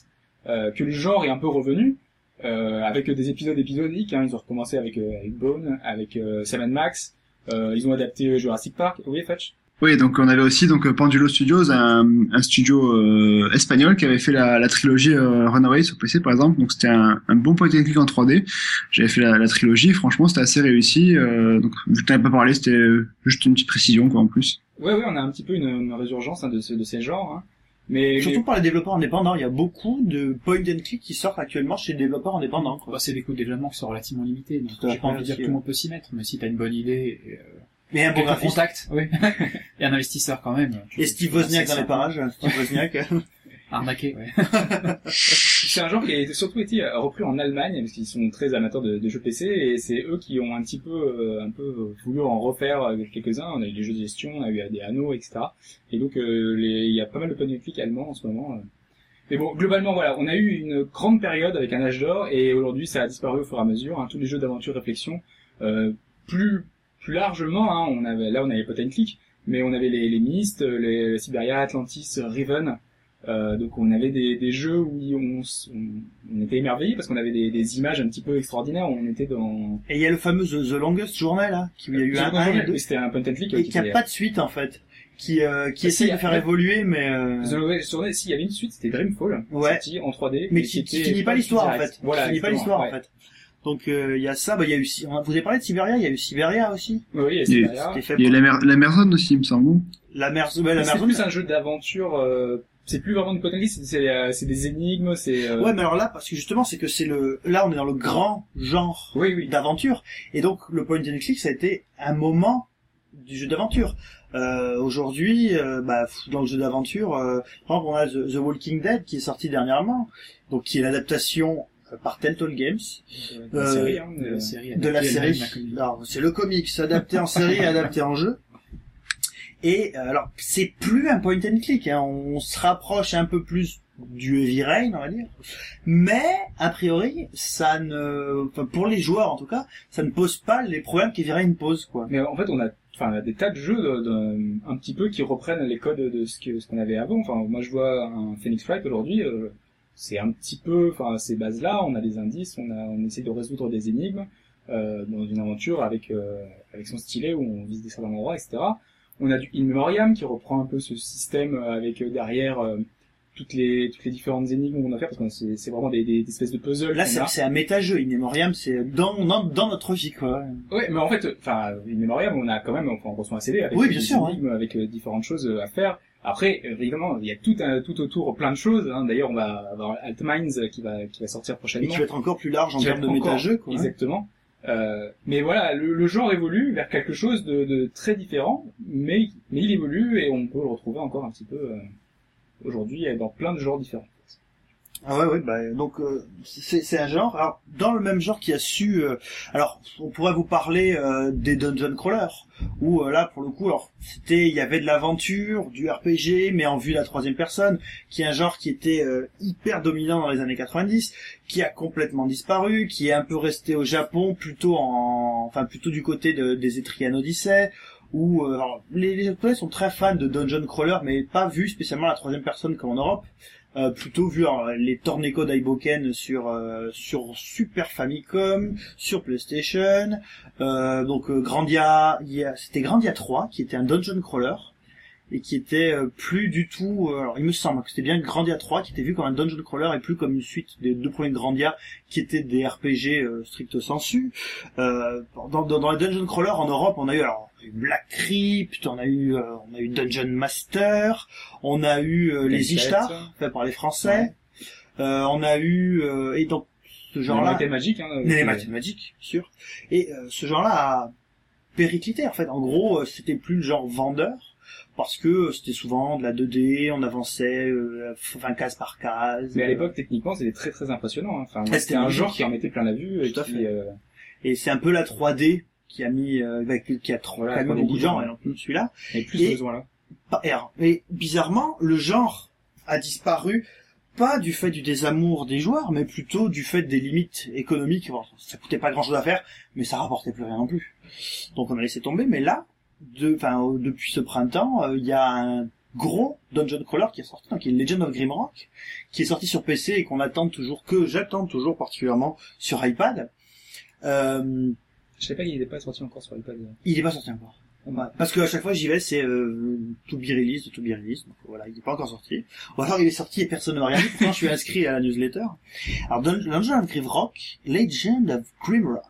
D: euh, que le genre est un peu revenu, euh, avec des épisodes épisodiques. Hein, ils ont recommencé avec, euh, avec Bone, avec euh, Sam Max. Euh, ils ont adapté euh, Jurassic Park. Oui, Fetch
C: Oui, donc on avait aussi donc Pendulo Studios, un, un studio euh, espagnol qui avait fait la, la trilogie euh, Runaway sur PC par exemple. Donc c'était un, un bon point click en 3D. J'avais fait la, la trilogie, franchement c'était assez réussi. Euh, donc que t'en pas parlé, c'était euh, juste une petite précision quoi en plus.
D: Ouais, ouais, on a un petit peu une, une résurgence hein, de, ce, de ces genres. Hein. Mais,
A: Surtout par les développeurs indépendants, il y a beaucoup de point and click qui sortent actuellement chez les développeurs indépendants. Quoi.
B: Bah, c'est des coûts de développement qui sont relativement limités, donc j'ai pas envie de dire que tout le monde peut s'y mettre, mais si t'as une bonne idée, et, euh,
A: Mais un bon
B: contacts, oui. et un investisseur quand même.
A: Et Steve Wozniak dans les parages. Steve Wozniak.
B: Arnaqué, ouais.
D: C'est un genre qui a surtout été euh, repris en Allemagne parce qu'ils sont très amateurs de, jeux PC et c'est eux qui ont un petit peu, euh, un peu voulu en refaire euh, quelques-uns. On a eu des jeux de gestion, on a eu des anneaux, etc. Et donc euh, il y a pas mal de point and click allemands en ce moment. euh. Mais bon, globalement, voilà, on a eu une grande période avec un âge d'or et aujourd'hui ça a disparu au fur et à mesure. hein. tous les jeux d'aventure réflexion, euh, plus plus largement, hein, on avait là on avait point and click, mais on avait les, les Myst, les Siberia, Atlantis, Riven. Euh, donc on avait des, des jeux où on, s- on, on était émerveillés parce qu'on avait des, des images un petit peu extraordinaires. On était dans.
A: Et il y a le fameux The, The Longest Journey, là, qui il y a eu un, un et deux,
D: C'était un point and click.
A: et
D: qui
A: qui a pas de suite, en fait. Qui, euh, qui
D: Ah,
A: essaye
D: si,
A: de faire
D: ouais.
A: évoluer, mais, euh,
D: The Longest Journey, s'il y avait une suite, c'était Dreamfall,
A: Ouais.
D: sorti en 3D,
A: mais qui, qui
D: était
A: finit pas l'histoire, en fait.
D: Voilà,
A: qui finit pas l'histoire,
D: ouais.
A: en fait. Donc, euh, il y a ça, bah, il y a eu, vous avez parlé de Siberia, il y a eu Siberia aussi.
D: Oui,
C: Il-
D: Siberia.
A: C'était fait
C: Il y a
A: pour-
C: la, mer la Merzone aussi, il me semble.
A: la mer, ouais, la
D: C'est
A: mer
D: plus un jeu d'aventure. euh, c'est plus vraiment and click, c'est c'est, euh, c'est des énigmes, c'est. euh,
A: Ouais, mais alors là, parce que justement, c'est que c'est le, là, on est dans le grand genre
D: Oui, oui.
A: d'aventure. Et donc, le point and click, ça a été un moment du jeu d'aventure. Euh, aujourd'hui, euh, bah, dans le jeu d'aventure, euh, par exemple, on a The, The Walking Dead qui est sorti dernièrement, donc qui est l'adaptation par Telltale Games
D: Une
A: euh,
D: série, hein,
B: De
D: de-
B: la série.
A: de la c'est le comics adapté en série et adapté en jeu. Et euh, alors, c'est plus un point and click. Hein. On se rapproche un peu plus du Heavy on va dire. Mais a priori, ça ne, enfin, pour les joueurs en tout cas, ça ne pose pas les problèmes qu'Heavy Rain pose, quoi.
D: Mais en fait, on a, enfin, on a des tas de jeux un petit peu qui reprennent les codes de ce que ce qu'on avait avant. Enfin, moi, je vois un Phoenix Wright aujourd'hui. euh, c'est un petit peu, enfin, ces bases-là. On a des indices, on a, on essaie de résoudre des énigmes euh, dans une aventure avec euh, avec son stylet où on vise des certains endroits, etc. On a du In Memoriam qui reprend un peu ce système euh, avec euh, derrière euh, toutes les toutes les différentes énigmes qu'on doit faire parce que c'est c'est vraiment des, des, des espèces de puzzles.
A: Là, c'est
D: a.
A: c'est un méta-jeu. In Memoriam, c'est dans, dans, dans notre vie, quoi.
D: Ouais, mais en fait, enfin, In Memoriam, on a quand même, on reçoit un CD avec
A: Oui,
D: des
A: sûr,
D: énigmes, avec différentes choses à faire. Après, évidemment, il y a tout, un, tout autour plein de choses. Hein. D'ailleurs, on va avoir Altminds qui va, qui va sortir
A: Et
D: prochainement.
A: qui va être encore plus large en termes de
D: encore-
A: méta-jeu, quoi.
D: Exactement. Euh, mais voilà, le, genre évolue vers quelque chose de, très différent, mais, mais il évolue et on peut le retrouver encore un petit peu euh, aujourd'hui dans plein de genres différents.
A: Ah ouais, ouais, bah, donc euh, c'est un genre. Alors dans le même genre qui a su, euh, alors on pourrait vous parler euh, des dungeon crawlers, où euh, là pour le coup, alors c'était, il y avait de l'aventure, du RPG, mais en vue de la troisième personne, qui est un genre qui était euh, hyper dominant dans les années 90, qui a complètement disparu, qui est un peu resté au Japon, plutôt en, enfin plutôt du côté de, des Etrian Odyssey. Où euh, alors, les, les Japonais sont très fans de dungeon crawler, mais pas vu spécialement la troisième personne comme en Europe euh, plutôt vu les Torneko Daiboken sur euh, sur Super Famicom, sur PlayStation, euh, donc Grandia, c'était Grandia 3 qui était un dungeon crawler et qui était euh, plus du tout, euh, alors il me semble que c'était bien Grandia 3 qui était vu comme un dungeon crawler et plus comme une suite des deux premiers Grandia qui étaient des RPG euh, stricto sensu. Euh, dans, dans, dans les dungeon crawlers en Europe, on a eu alors Black Crypt, on a eu euh, on a eu Dungeon Master, on a eu euh, les. Ishtar fait par les Français. Euh, on a eu euh, et donc ce genre-là,
D: Metal Magic, hein,
A: les bien sûr. Et euh, ce genre-là a périclité en fait. En gros, c'était plus le genre vendeur parce que euh, c'était souvent de la 2D, on avançait euh, enfin case par case.
D: Mais à l'époque, techniquement, c'était très très impressionnant. hein. Enfin, c'était un genre qui en mettait plein la vue et qui, euh,
A: Et c'est un peu la 3D qui a mis euh, qui a trop
D: Voilà,
A: qui a mis
D: 3D
A: beaucoup de gens et donc celui-là.
D: avait plus
A: Et-
D: besoin là.
A: Et bizarrement, le genre a disparu pas du fait du désamour des joueurs, mais plutôt du fait des limites économiques. Bon, ça coûtait pas grand chose à faire, mais ça rapportait plus rien non plus. Donc on a laissé tomber. Mais là, de, enfin, depuis ce printemps, euh, il y a un gros dungeon crawler qui est sorti, donc est Legend of Grimrock, qui est sorti sur PC et qu'on attend toujours, que j'attends toujours particulièrement sur iPad. Euh,
D: Je sais pas, il n'est pas sorti encore sur iPad.
A: il est pas sorti encore. Parce que à chaque fois j'y vais, c'est euh, to be released, to be released. Donc voilà, il est pas encore sorti. Ou alors il est sorti et personne ne m'a rien dit. Pourtant je suis inscrit à la newsletter. Alors Dun- Dungeon of Grimrock, Legend of Grimrock,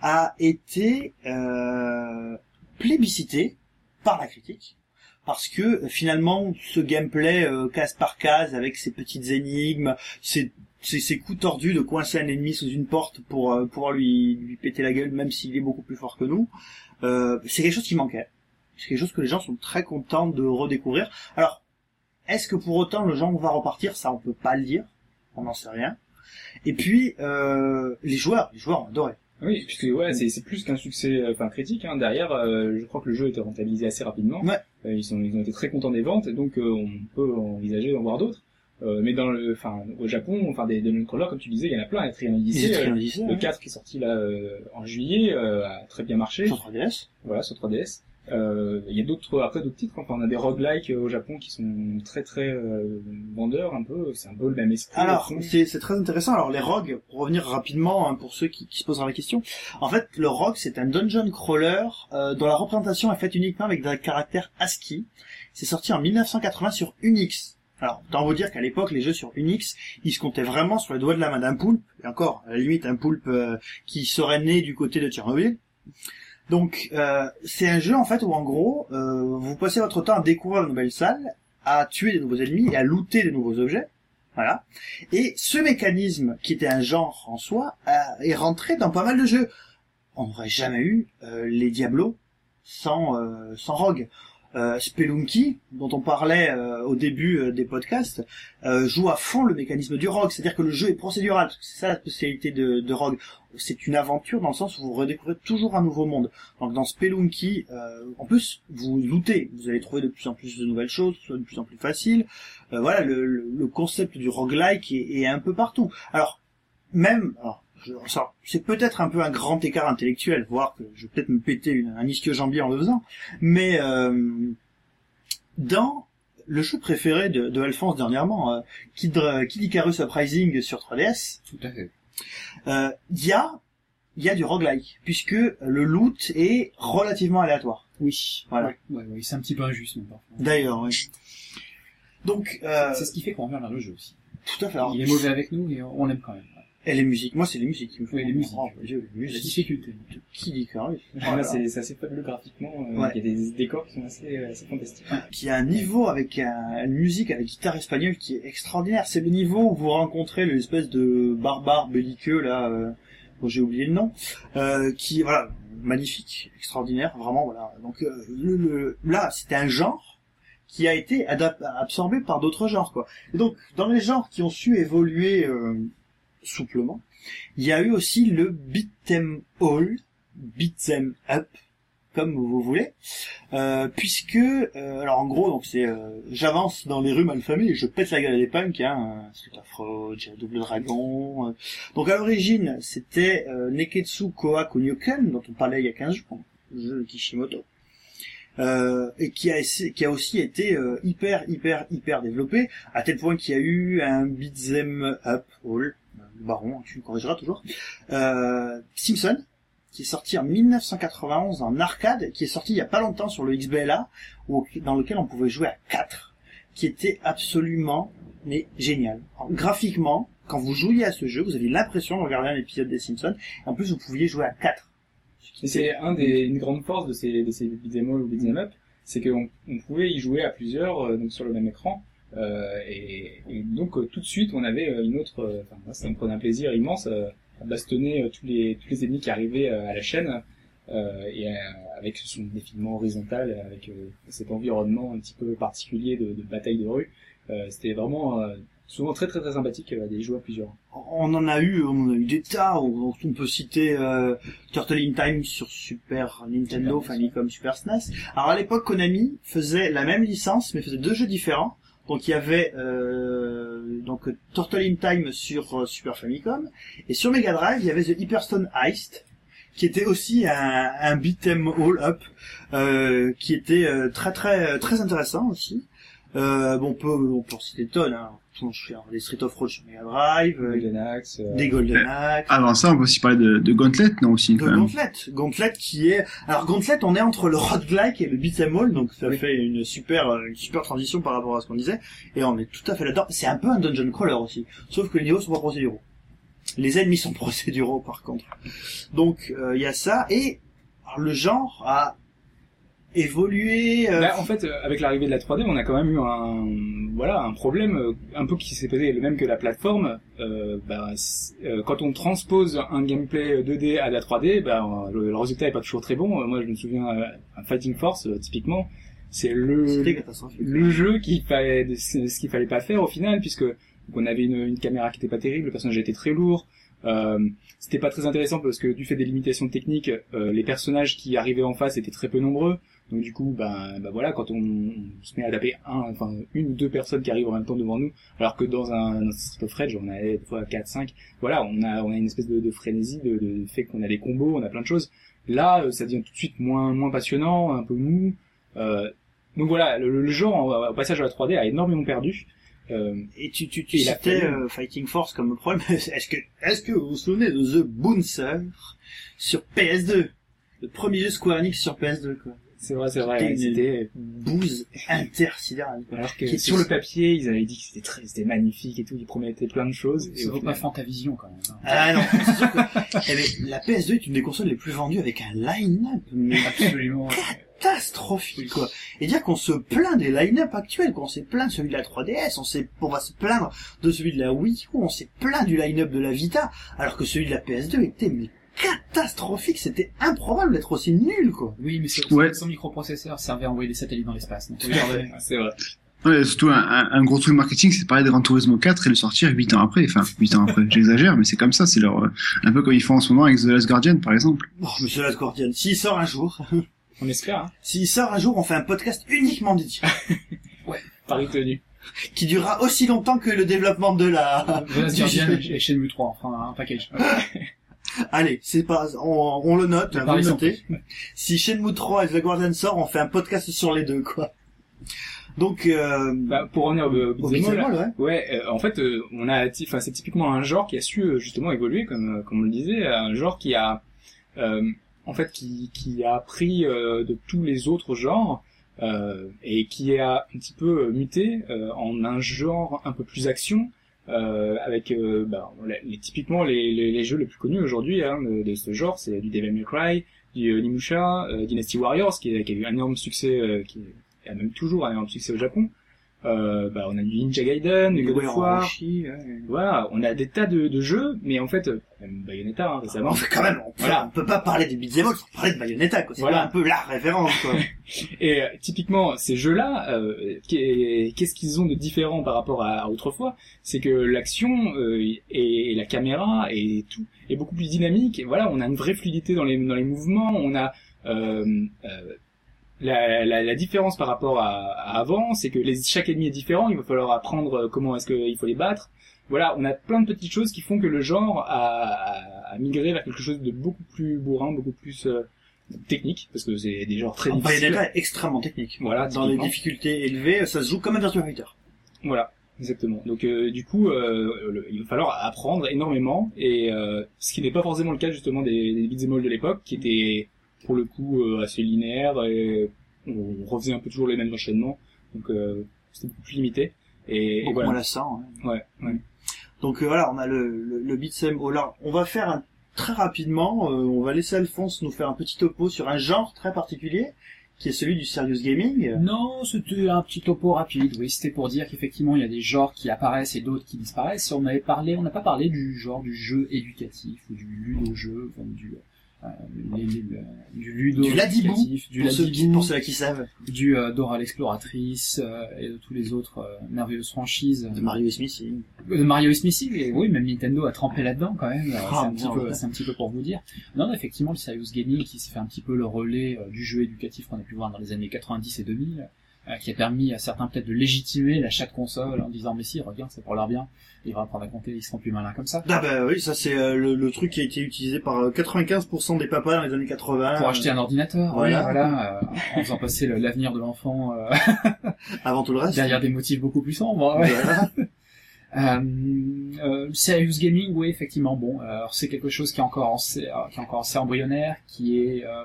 A: a été euh, plébiscité par la critique. Parce que euh, finalement, ce gameplay euh, case par case avec ses petites énigmes, c'est ces, ces coups tordus de coincer un ennemi sous une porte pour euh, pouvoir lui, lui péter la gueule, même s'il est beaucoup plus fort que nous, euh, c'est quelque chose qui manquait. C'est quelque chose que les gens sont très contents de redécouvrir. Alors, est-ce que pour autant le genre va repartir? Ça, on peut pas le dire. On n'en sait rien. Et puis, les joueurs, les joueurs ont adoré.
D: Oui, puisque ouais, c'est c'est plus qu'un succès euh, enfin critique. Hein. Derrière, euh, je crois que le jeu a été rentabilisé assez rapidement.
A: Ouais.
D: Euh, ils sont ils ont été très contents des ventes, donc euh, on peut envisager d'en voir d'autres. Euh, mais dans le, enfin au Japon, enfin des des crawlers comme tu disais, il y en a plein. Il y a le
A: hein.
D: 4 qui est sorti là euh, en juillet euh, a très bien marché.
A: Sur 3DS.
D: Voilà sur 3DS. Euh, Il y a d'autres après d'autres titres. Enfin, on a des roguelikes euh, au Japon qui sont très très euh, vendeurs un peu. C'est un peu le même esprit.
A: Alors, c'est c'est très intéressant. Alors, les rogues, pour revenir rapidement hein, pour ceux qui, qui se posent la question, en fait, le rogue, c'est un dungeon crawler euh, dont la représentation est faite uniquement avec des caractères ASCII. C'est sorti en 1980 sur Unix. Alors, autant vous dire qu'à l'époque, les jeux sur Unix, ils se comptaient vraiment sur les doigts de la main d'un poulpe, et encore, à la limite, un poulpe euh, qui serait né du côté de Tchernobyl. Donc, euh, c'est un jeu, en fait, où, en gros, euh, vous passez votre temps à découvrir de nouvelles salles, à tuer des nouveaux ennemis et à looter des nouveaux objets. Voilà. Et ce mécanisme, qui était un genre en soi, a- est rentré dans pas mal de jeux. On n'aurait jamais eu euh, les Diablos sans, euh, sans Rogue. Euh, Spelunky, dont on parlait euh, au début euh, des podcasts, euh, joue à fond le mécanisme du Rogue, c'est-à-dire que le jeu est procédural, c'est ça la spécialité de, de Rogue. C'est une aventure dans le sens où vous redécouvrez toujours un nouveau monde. Donc dans Spelunky, euh, en plus, vous lootez, vous allez trouver de plus en plus de nouvelles choses, de plus en plus faciles. Voilà, le, le, le concept du roguelike est, est un peu partout. Alors, même, alors, je- ça, c'est peut-être un peu un grand écart intellectuel, voire que je vais peut-être me péter une- un ischio-jambier en le faisant, mais euh, dans le jeu préféré de, de Alphonse dernièrement, euh, Kid, Kid Icarus Uprising sur 3DS,
B: Tout à fait.
A: euh, il y a il y a du roguelike puisque le loot est relativement aléatoire.
B: Oui.
A: Voilà.
B: Ouais, ouais, ouais, c'est un petit peu injuste, même, parfois.
A: D'ailleurs, oui. Donc, euh,
B: C'est ce qui fait qu'on revient vers le jeu aussi.
A: tout à fait. Alors,
B: Il est mauvais avec nous, mais on l'aime quand même.
A: Et les musiques, moi c'est les musiques qui me font.
B: Oui, les musiques.
A: Dieu, les
B: La
A: musiques.
B: difficulté.
A: Kid Icarus. Oh là
D: Là,
A: là.
D: c'est assez fabuleux graphiquement. euh,
A: Ouais.
D: Il y a des décors qui sont assez, assez fantastiques.
A: qui a un niveau avec un- une musique avec guitare espagnole qui est extraordinaire. C'est le niveau où vous rencontrez l'espèce de barbare belliqueux là, euh, dont j'ai oublié le nom, euh, qui voilà magnifique, extraordinaire, vraiment voilà. Donc euh, le, le- là c'était un genre qui a été absorbé par d'autres genres quoi. Et donc dans les genres qui ont su évoluer euh, souplement, il y a eu aussi le beat'em all, beat'em up, comme vous voulez. Euh, puisque euh, alors en gros donc c'est euh, j'avance dans les rues malfamées et je pète la gueule à des punks hein Street of Rage, Double Dragon euh. donc à l'origine c'était euh, Neketsu Koa Kunyoken dont on parlait il y a 15 jours le jeu de Kishimoto euh, et qui a, qui a aussi été euh, hyper hyper hyper développé à tel point qu'il y a eu un beat'em up all le baron tu me corrigeras toujours euh, Simpson qui est sorti en 1991 en arcade, qui est sorti il y a pas longtemps sur le XBLA, où- dans lequel on pouvait jouer à 4, qui était absolument mais génial. Alors, graphiquement, quand vous jouiez à ce jeu, vous aviez l'impression de regarder un épisode des Simpsons, et en plus vous pouviez jouer à 4.
D: Et c'est un des, une grande force de ces, de ces beat'em all ou beat'em up, c'est qu'on on pouvait y jouer à plusieurs, euh, donc sur le même écran, et, et donc euh, tout de suite on avait euh, une autre, euh, enfin moi ça me prenait un plaisir immense euh, à bastonner euh, tous les tous les ennemis qui arrivaient euh, à la chaîne, euh, et euh, avec son défilement horizontal, avec euh, cet environnement un petit peu particulier de, de bataille de rue, euh, c'était vraiment euh, souvent très très très sympathique euh, d'y jouer à plusieurs.
A: On en a eu, on en a eu des tas, on, on peut citer euh, Turtle in Time sur Super Nintendo,
D: Super
A: Famicom, Super SNES. Alors à l'époque, Konami faisait la même licence, mais faisait deux jeux différents. Donc il y avait euh, donc Turtle in Time sur euh, Super Famicom et sur Mega Drive il y avait The Hyperstone Heist qui était aussi un, un beat'em all up euh, qui était euh, très très très intéressant aussi. Euh, bon, on peut on peut en citer des tonnes. Hein. Je fais les Street of Rage sur Mega Drive, euh,
D: Golden Axe, euh,
A: des Golden Axe,
C: Avant ça, on peut aussi parler de, de Gauntlet, non aussi
A: de
C: quand même.
A: Gauntlet. Gauntlet qui est alors Gauntlet, on est entre le roguelike et le beat'em all, donc ça fait une super euh, une super transition par rapport à ce qu'on disait, et on est tout à fait là-dedans. C'est un peu un dungeon crawler aussi, sauf que les niveaux sont pas procéduraux. Les ennemis sont procéduraux par contre. Donc euh, il y a ça et alors, le genre a évolué. euh,
D: Bah, en fait, euh, avec l'arrivée de la 3D, on a quand même eu un, voilà, un problème euh, un peu qui s'est posé le même que la plateforme. Euh, bah, euh, quand on transpose un gameplay 2D à la 3D, bah, le, le résultat est pas toujours très bon. Moi, je me souviens, un Fighting Force, typiquement, c'est le le jeu qu'il fallait, ce qu'il fallait pas faire au final, puisque on avait une, une caméra qui était pas terrible, le personnage était très lourd. Euh, c'était pas très intéressant parce que du fait des limitations techniques, les personnages qui arrivaient en face étaient très peu nombreux. Donc du coup, bah, bah voilà, quand on, on se met à taper un, enfin une ou deux personnes qui arrivent en même temps devant nous, alors que dans un, dans un Street of Rage, on a des fois 4, 5, voilà, on a, on a une espèce de, de frénésie, de, de fait qu'on a des combos, on a plein de choses. Là, euh, ça devient tout de suite moins, moins passionnant, un peu mou. Euh, donc voilà, le, le genre, en- au passage à la 3D, a énormément perdu. Euh,
A: Et tu, tu, tu citais euh, Fighting Force comme problème. Est-ce que, est-ce que vous vous souvenez de The Bouncer sur PS2 Le premier jeu Square Enix sur PS2, quoi.
D: C'est vrai, c'est vrai,
A: C'était Bouse intersidérale.
D: alors que sur le papier, ils avaient dit que c'était très, c'était magnifique et tout, ils promettaient plein de choses. Et
B: vaut pas Fantavision quand même. hein.
A: Ah non, c'est sûr que eh ben, la PS2 est une des consoles les plus vendues avec un line-up mais
B: Absolument.
A: catastrophique quoi. Et dire qu'on se plaint des line-up actuels, qu'on s'est plaint de celui de la 3DS, on s'est, on va se plaindre de celui de la Wii U, on s'est plaint du line-up de la Vita, alors que celui de la PS2 était mais catastrophique, c'était improbable d'être aussi nul quoi.
B: Oui, mais c'est
C: Ouais.
B: son microprocesseur servait à envoyer des satellites dans l'espace. donc,
D: Oui,
B: regardez.
D: c'est vrai.
C: Ouais, surtout un, un, un gros truc marketing, c'est de parler de Gran Turismo 4 et le sortir 8 ans après. Enfin, 8 ans après, j'exagère, mais c'est comme ça, c'est leur, euh, un peu comme ils font en ce moment avec The Last Guardian, par exemple.
A: Oh, monsieur Last Guardian, s'il sort un jour,
D: On espère, hein.
A: s'il sort un jour, on fait un podcast uniquement dédié,
D: Paris tenu.
A: qui durera aussi longtemps que le développement de la,
B: The Last Guardian et Shenmue 3, enfin un package.
A: Allez, c'est pas, on, on le note,
B: pari
A: le notez. Si Shenmue 3 et The Guardian sort, on fait un podcast sur les deux, quoi. Donc, euh,
D: Bah, pour revenir au, au
A: au
D: beat'em all,
A: beat'em all, ouais.
D: Ouais, euh, en fait, euh, on a, enfin, c'est typiquement un genre qui a su justement évoluer, comme, comme on le disait, un genre qui a, en fait, qui, qui a appris euh, de tous les autres genres et qui a un petit peu muté en un genre un peu plus action, euh, avec, euh, bah, les, typiquement les, jeux les plus connus aujourd'hui hein, de, ce genre, c'est du Devil May Cry, du euh, Nimusha, euh, Dynasty Warriors, qui, a- qui a eu un énorme succès, euh, qui a même toujours un énorme succès au Japon. Euh, bah, on a du Ninja Gaiden, du God of War, voilà, on a des tas de, de jeux, mais en fait, euh, même Bayonetta hein, récemment.
A: On fait quand même, on, peut-
D: Voilà.
A: on peut pas parler des beat'em all sans parler de Bayonetta, quoi. C'est
D: Voilà.
A: un peu la référence, quoi.
D: Et euh, typiquement, ces jeux-là, euh, qu'est- qu'est-ce qu'ils ont de différent par rapport à, à autrefois? C'est que l'action euh, et, et la caméra et tout est beaucoup plus dynamique. Et voilà, on a une vraie fluidité dans les dans les mouvements. On a euh, euh, la, la, la différence par rapport à, à avant, c'est que les, chaque ennemi est différent. Il va falloir apprendre euh, comment est-ce qu'il faut les battre. Voilà, on a plein de petites choses qui font que le genre a, a, a migré vers quelque chose de beaucoup plus bourrin, beaucoup plus euh, technique, parce que c'est des genres très difficiles.
A: Bayonetta est extrêmement technique.
D: Voilà,
A: Dans les difficultés élevées, ça se joue comme un Virtua Fighter.
D: Voilà, exactement. Donc euh, du coup, euh, le- il va falloir apprendre énormément, et euh, ce qui n'est pas forcément le cas justement des, des beat'em all de l'époque, qui étaient pour le coup euh, assez linéaires, et on refaisait un peu toujours les mêmes enchaînements, donc euh, c'était beaucoup plus limité. Et, voilà.
A: on la sent. hein.
D: Ouais, ouais.
A: Donc euh, voilà, on a le, le, le all. Alors, on va faire un, très rapidement, euh, on va laisser Alphonse nous faire un petit topo sur un genre très particulier, qui est celui du serious gaming.
B: Non, c'était un petit topo rapide, oui, c'était pour dire qu'effectivement il y a des genres qui apparaissent et d'autres qui disparaissent. On avait parlé, on n'a pas parlé du genre du jeu éducatif ou du ludo-jeu, enfin, du, euh, les- les- le- du ludo
A: Du Ladibou,
B: du
A: pour, ceux pour ceux qui savent,
B: du euh, Dora l'exploratrice euh, et de tous les autres euh, merveilleuses franchises
A: de Mario Smith.
B: de Mario et oui, même Nintendo a trempé là-dedans quand même. euh,
A: Ah,
B: c'est un petit
A: merde.
B: peu, c'est un petit peu pour vous dire. Non, effectivement, le serious gaming qui se fait un petit peu le relais euh, du jeu éducatif qu'on a pu voir dans les années 90 et 2000, euh, qui a permis à certains peut-être de légitimer l'achat de consoles en disant mais si, regarde, c'est pour leur bien. Ils vont apprendre à compter, ils seront plus malins comme ça.
A: Ah bah oui, ça c'est euh, le, le truc qui a été utilisé par euh, 95% des papas dans les années 80.
B: Pour acheter un ordinateur,
A: voilà.
B: voilà, euh, en faisant passer l'avenir de l'enfant euh,
A: Avant tout le reste.
B: derrière des motifs beaucoup plus sombres. ouais.
A: Voilà.
B: Euh, euh, serious gaming, oui, effectivement. Bon, euh, alors c'est quelque chose qui est encore assez, euh, qui est encore assez embryonnaire, qui est euh,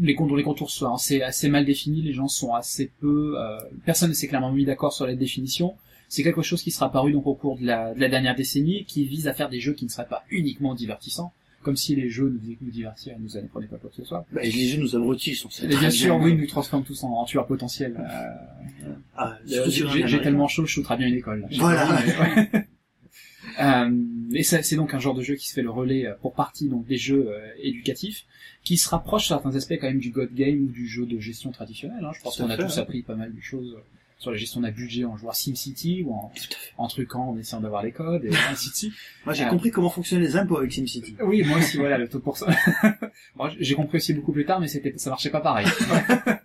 B: les contours, les contours sont assez, assez mal définis. Les gens sont assez peu. euh, personne ne s'est clairement mis d'accord sur la définition. C'est quelque chose qui sera apparu donc au cours de la, de la dernière décennie, qui vise à faire des jeux qui ne seraient pas uniquement divertissants, comme si les jeux nous, nous divertissaient, nous apprenaient pas quoi que ce soit.
A: Bah, et les jeux nous abrutissent, on sait
B: Et
A: très
B: bien sûr,
A: bien.
B: oui, nous transforment tous en, en tueurs potentiels. Euh,
A: Ah,
B: j'ai tellement chaud, je shooterai bien une école. là.
A: Voilà.
B: pas, mais ouais. Euh, et c'est donc un genre de jeu qui se fait le relais euh, pour partie donc des jeux euh, éducatifs, qui se rapproche certains aspects quand même du God Game ou du jeu de gestion traditionnel. Hein. Je pense qu'on a tous appris pas mal de choses euh, sur la gestion d'un budget en jouant SimCity ou en, en truquant, en essayant d'avoir les codes et ainsi de suite.
A: Moi, j'ai compris comment fonctionnaient les impôts avec SimCity.
B: Oui, moi aussi, voilà, le taux pour ça. Moi, j'ai compris aussi beaucoup plus tard, mais c'était, ça marchait pas pareil.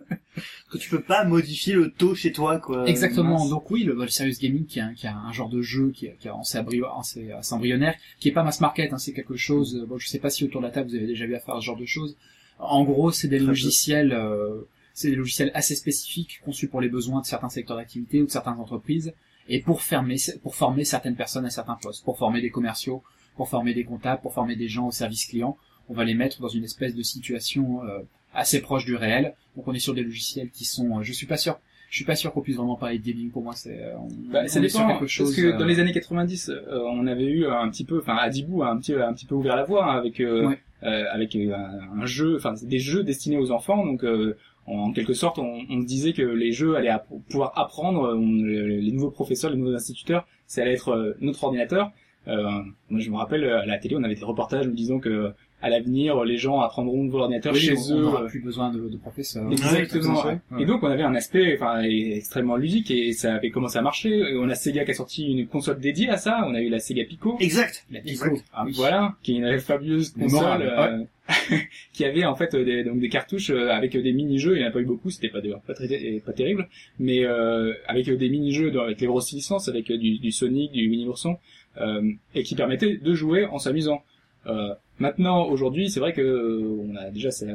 A: Que tu peux pas modifier le taux chez toi, quoi.
B: Exactement.
A: Mince.
B: Donc oui, le, le serious gaming, qui est un, qui est un genre de jeu qui, est- qui est assez, abri- assez- assez embryonnaire, qui est pas mass market, hein, c'est quelque chose. euh, Bon, je sais pas si autour de la table vous avez déjà vu à faire ce genre de choses. En gros, c'est des
A: Très
B: logiciels, euh, c'est des logiciels assez spécifiques conçus pour les besoins de certains secteurs d'activité ou de certaines entreprises, et pour former, pour former certaines personnes à certains postes, pour former des commerciaux, pour former des comptables, pour former des gens au service client. On va les mettre dans une espèce de situation euh, assez proche du réel. Donc on est sur des logiciels qui sont, euh, je suis pas sûr, je suis pas sûr qu'on puisse vraiment parler de gaming. Pour moi, c'est, euh, on,
D: Bah, ça
B: on
D: dépend,
B: quelque chose.
D: parce que dans
B: euh,
D: les années 90, euh, on avait eu un petit peu, enfin Adibou a un petit, un petit peu ouvert la voie hein, avec euh,
B: Ouais.
D: avec un, un jeu, enfin des jeux destinés aux enfants, donc euh, en quelque sorte, on, on disait que les jeux allaient app- pouvoir apprendre, on- les les nouveaux professeurs, les nouveaux instituteurs, ça allait être notre ordinateur. Euh, moi, je me rappelle à la télé, on avait des reportages nous disant que à l'avenir, les gens apprendront nouveau ordinateur
B: oui,
D: chez
B: on-
D: eux.
B: on n'aura
D: euh,
B: plus besoin de, de professeurs.
D: Exactement.
B: Ouais, ouais.
D: Et donc on avait un aspect enfin extrêmement ludique et ça avait commencé à marcher. Et on a Sega qui a sorti une console dédiée à ça. On a eu la Sega Pico.
A: Exact.
B: La
A: Exact.
B: Pico. Ah oui.
D: Voilà, qui est une fabuleuse console euh, qui avait en fait des, donc des cartouches euh, avec des mini-jeux. Il n'y en a pas eu beaucoup, c'était pas d'ailleurs pas très pas terrible, mais euh, avec des mini-jeux avec les grosses licences, avec euh, du, du Sonic, du Winnie l'ourson, euh, et qui permettaient de jouer en s'amusant. Euh, maintenant, aujourd'hui, c'est vrai que euh, on a déjà c'est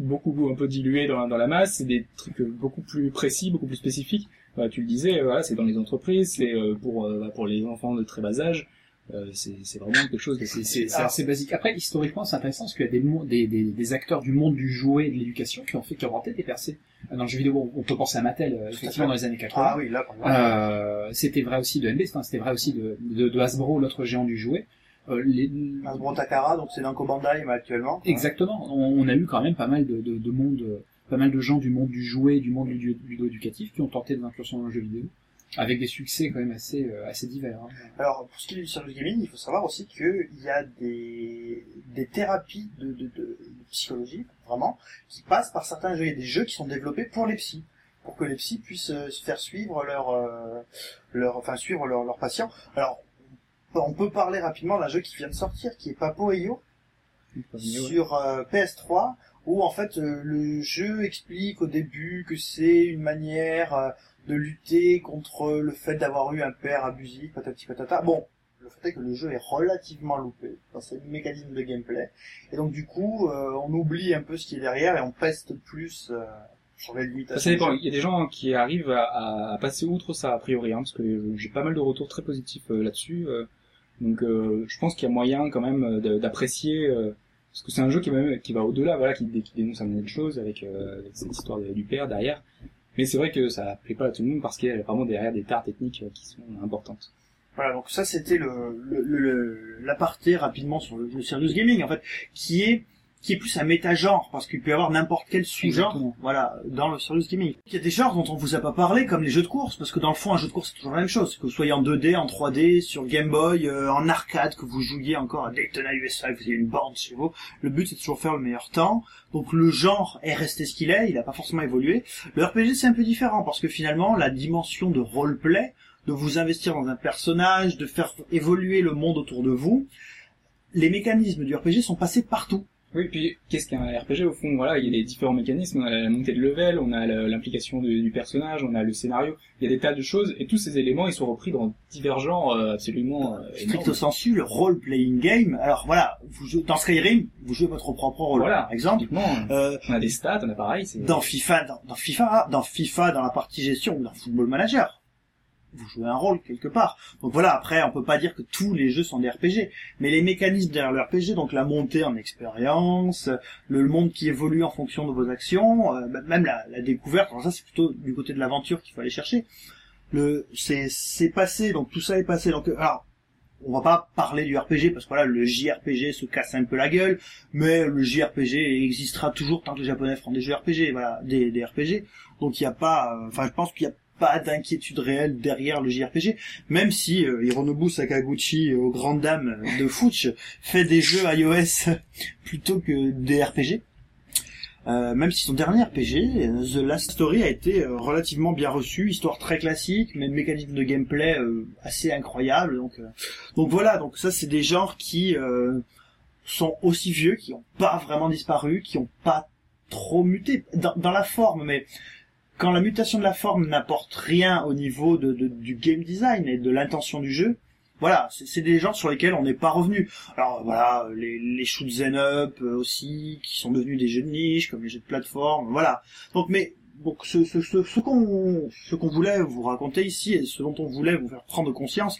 D: beaucoup un peu dilué dans, dans la masse. C'est des trucs beaucoup plus précis, beaucoup plus spécifiques. Voilà, tu le disais, voilà, c'est dans les entreprises, c'est euh, pour euh, pour les enfants de très bas âge. Euh, c'est c'est vraiment quelque chose de
B: C'est c'est- c'est
A: Alors-
B: assez basique. Après, historiquement, c'est intéressant parce qu'il y a des, des, des, des acteurs du monde du jouet et de l'éducation qui ont fait qui ont tenté des percées. Euh, Dans le jeu vidéo, on peut penser à Mattel, euh, effectivement, dans les années 80.
A: Ah oui, là, par exemple.
B: Euh, c'était vrai aussi de NB, c'était vrai aussi de, de, de Hasbro, l'autre géant du jouet. Euh, les-
A: Takara, donc c'est Namco Bandai, actuellement.
B: Exactement. On, on a eu quand même pas mal de, de, de monde, euh, pas mal de gens du monde du jouet, du monde ludo- ludo-éducatif qui ont tenté des incursions dans le jeu vidéo, avec des succès quand même assez, euh, assez divers. hein.
A: Alors, pour ce qui est du serious gaming, il faut savoir aussi qu'il y a des, des thérapies de, de, de psychologie, vraiment, qui passent par certains jeux. Il y a des jeux qui sont développés pour les psys, pour que les psys puissent euh, se faire suivre leur, euh, leur, enfin, suivre leurs leurs patients. Alors, on peut parler rapidement d'un jeu qui vient de sortir, qui est Papo et Yo, sur euh, PS3 où en fait euh, le jeu explique au début que c'est une manière euh, de lutter contre le fait d'avoir eu un père abusif, patati patata. Bon, le fait est que le jeu est relativement loupé dans ses mécanismes de gameplay et donc du coup on oublie un peu ce qui est derrière et on peste plus sur les limitations.
D: Ça dépend. Il y a des gens qui arrivent à, passer outre ça a priori, hein, parce que j'ai pas mal de retours très positifs là-dessus. Donc euh, je pense qu'il y a moyen quand même euh, d'apprécier, euh, parce que c'est un jeu qui, va- au-delà, voilà, qui, qui dénonce un de choses avec, euh, cette histoire du père derrière. Mais c'est vrai que ça plaît pas à tout le monde parce qu'il y a vraiment derrière des tares techniques euh, qui sont importantes.
A: Voilà, donc ça c'était le le- le- le- l'aparté rapidement sur le, le serious gaming en fait, qui est qui est plus un méta-genre parce qu'il peut y avoir n'importe quel sous-genre, voilà, dans le serious gaming. Il y a des genres dont on vous a pas parlé comme les jeux de course parce que dans le fond un jeu de course c'est toujours la même chose, que vous soyez en 2D, en 3D, sur Game Boy, euh, en arcade, que vous jouiez encore à Daytona USA, que vous ayez une borne chez vous, le but c'est de toujours faire le meilleur temps. Donc le genre est resté ce qu'il est, il a pas forcément évolué. Le RPG c'est un peu différent parce que finalement la dimension de roleplay de vous investir dans un personnage, de faire évoluer le monde autour de vous. Les mécanismes du RPG sont passés partout.
D: Oui, puis qu'est-ce qu'un RPG au fond Voilà, il y a les différents mécanismes, on a la montée de level, on a l'implication du, personnage, on a le scénario, il y a des tas de choses, et tous ces éléments, ils sont repris dans divers genres euh, absolument euh,
A: Stricto sensu, le role-playing game. Alors voilà, vous jouez, dans Skyrim, vous jouez votre propre rôle,
D: Voilà,
A: par exemple.
D: typiquement,
A: Euh,
D: on a des stats, on a pareil, c'est...
A: dans FIFA, dans, dans FIFA, dans FIFA, dans la partie gestion, ou dans Football Manager, vous jouez un rôle quelque part. Donc voilà, après, on peut pas dire que tous les jeux sont des RPG, mais les mécanismes derrière le RPG, donc la montée en expérience, le monde qui évolue en fonction de vos actions, euh, bah, même la, découverte. Alors ça, c'est plutôt du côté de l'aventure qu'il faut aller chercher. Le, c'est, c'est passé, donc tout ça est passé. Donc, euh, alors, on va pas parler du RPG parce que voilà, le JRPG se casse un peu la gueule, mais le JRPG existera toujours tant que les Japonais feront des jeux RPG, voilà, des, des RPG. Donc il y a pas, euh, enfin je pense qu'il y a pas d'inquiétude réelle derrière le JRPG, même si euh, Hironobu Sakaguchi, aux grandes dames de Fuch, fait des jeux iOS plutôt que des RPG. Euh, même si son dernier RPG, euh, The Last Story, a été euh, relativement bien reçu, histoire très classique, mais mécanisme de gameplay euh, assez incroyable. Donc, euh, donc voilà, donc ça c'est des genres qui euh, sont aussi vieux, qui n'ont pas vraiment disparu, qui n'ont pas trop muté dans, dans la forme, mais quand la mutation de la forme n'apporte rien au niveau de, du game design et de l'intention du jeu, voilà, c'est des genres sur lesquels on n'est pas revenu. Alors voilà, les, les shoot 'em up euh, aussi, qui sont devenus des jeux de niche, comme les jeux de plateforme, voilà. Donc mais donc ce, ce qu'on ce qu'on voulait vous raconter ici et ce dont on voulait vous faire prendre conscience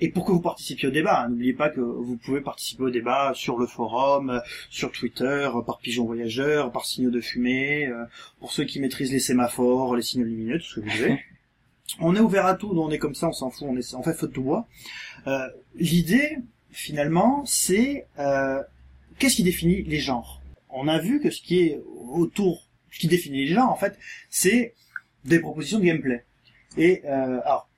A: et pour que vous participiez au débat, hein, n'oubliez pas que vous pouvez participer au débat sur le forum, euh, sur Twitter, euh, par pigeon voyageur, par signaux de fumée, euh, pour ceux qui maîtrisent les sémaphores, les signaux lumineux, tout ce que vous voulez. On est ouvert à tout, on est comme ça, on s'en fout, on est en fait faute de bois. Euh, L'idée, finalement, c'est euh, qu'est-ce qui définit les genres? On a vu que ce qui est autour, ce qui définit les genres, en fait, c'est des propositions de gameplay. Et euh, alors,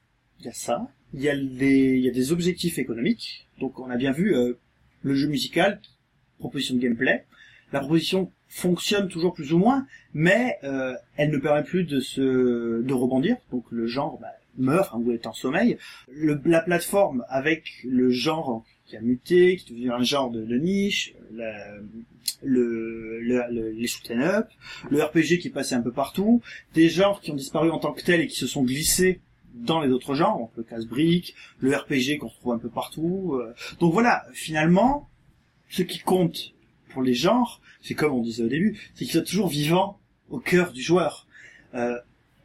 A: il y a ça, il y a des, il y a des objectifs économiques. Donc, on a bien vu euh, le jeu musical, proposition de gameplay. La proposition fonctionne toujours plus ou moins, mais euh, elle ne permet plus de se de rebondir. Donc, le genre bah, meurt hein, ou est en sommeil. Le, la plateforme avec le genre qui a muté, qui devient un genre de, de niche, le, le, le- les shoot up, le RPG qui est passé un peu partout, des genres qui ont disparu en tant que tels et qui se sont glissés dans les autres genres, le casse-brique, le RPG qu'on retrouve un peu partout. euh. Donc voilà, finalement, ce qui compte pour les genres, c'est comme on disait au début, c'est qu'ils soient toujours vivants au cœur du joueur. Euh,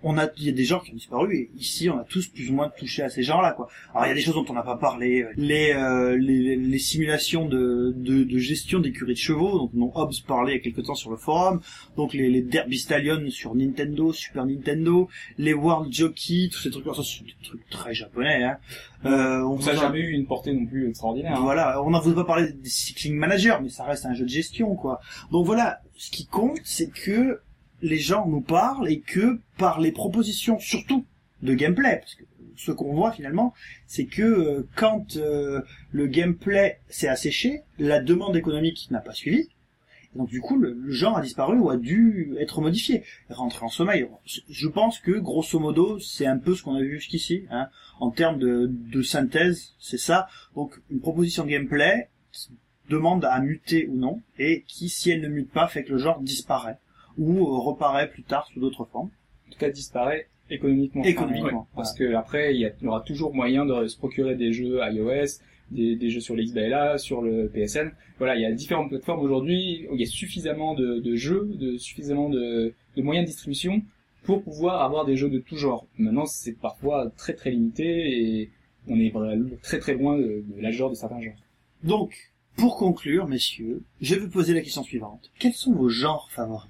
A: on a, il y a des genres qui ont disparu et ici on a tous plus ou moins touché à ces genres-là, quoi. Alors il y a des choses dont on n'a pas parlé, euh, les, euh, les, les simulations de, de, de gestion d'écuries de chevaux, donc dont Hobbes parlait il y a quelque temps sur le forum, donc les, les Derby Stallion sur Nintendo, Super Nintendo, les World Jockey, tous ces trucs, ça c'est des trucs très japonais, hein. Euh, on
D: Ça n'a jamais eu une portée non plus extraordinaire. hein.
A: voilà, on n'en vous a pas parlé des cycling managers, mais ça reste un jeu de gestion, quoi. Donc voilà, ce qui compte, c'est que les gens nous parlent et que par les propositions, surtout de gameplay, parce que ce qu'on voit finalement, c'est que euh, quand euh, le gameplay s'est asséché, la demande économique n'a pas suivi. Et donc du coup, le, genre a disparu ou a dû être modifié, rentrer en sommeil. Je pense que grosso modo, c'est un peu ce qu'on a vu jusqu'ici, hein, en termes de, de synthèse, c'est ça. Donc une proposition de gameplay qui demande à muter ou non, et qui, si elle ne mute pas, fait que le genre disparaît ou euh, reparaît plus tard sous d'autres formes.
D: En tout cas, disparaît économiquement.
A: Économiquement,
D: Ouais, Parce que après, il y, aura toujours moyen de se procurer des jeux iOS, des, des jeux sur l'XBLA, sur le PSN. Voilà, il y a différentes plateformes aujourd'hui où il y a suffisamment de, de jeux, de suffisamment de, de moyens de distribution pour pouvoir avoir des jeux de tout genre. Maintenant, c'est parfois très très limité et on est très très loin de, de l'âge d'or de certains genres.
A: Donc, pour conclure, messieurs, je vais vous poser la question suivante. Quels sont vos genres favoris?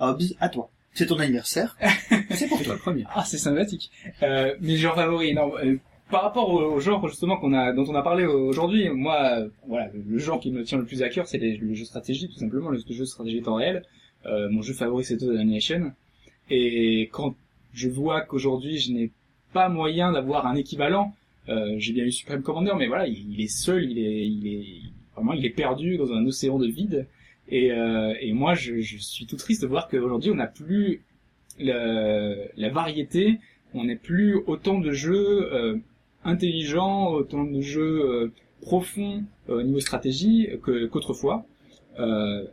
A: Hobbs, à toi. C'est ton anniversaire. c'est pour
B: C'est
A: toi.
B: toi le premier.
D: Ah, c'est sympathique. Euh, mes genres favoris, non. euh, par rapport au, au genre justement qu'on a, dont on a parlé aujourd'hui, moi, euh, voilà, le, le genre qui me tient le plus à cœur, c'est les- le jeu stratégie, tout simplement, le jeu stratégie temps réel. Euh, mon jeu favori, c'est Total Annihilation. Et quand je vois qu'aujourd'hui, je n'ai pas moyen d'avoir un équivalent, euh, j'ai bien eu Supreme Commander, mais voilà, il, il est seul, il est, il est vraiment, il est perdu dans un océan de vide. Et, euh, et moi, je, je suis tout triste de voir qu'aujourd'hui, on n'a plus le- la variété, on n'est plus autant de jeux euh, intelligents, autant de jeux euh, profonds euh, au niveau stratégie que qu'autrefois. Euh,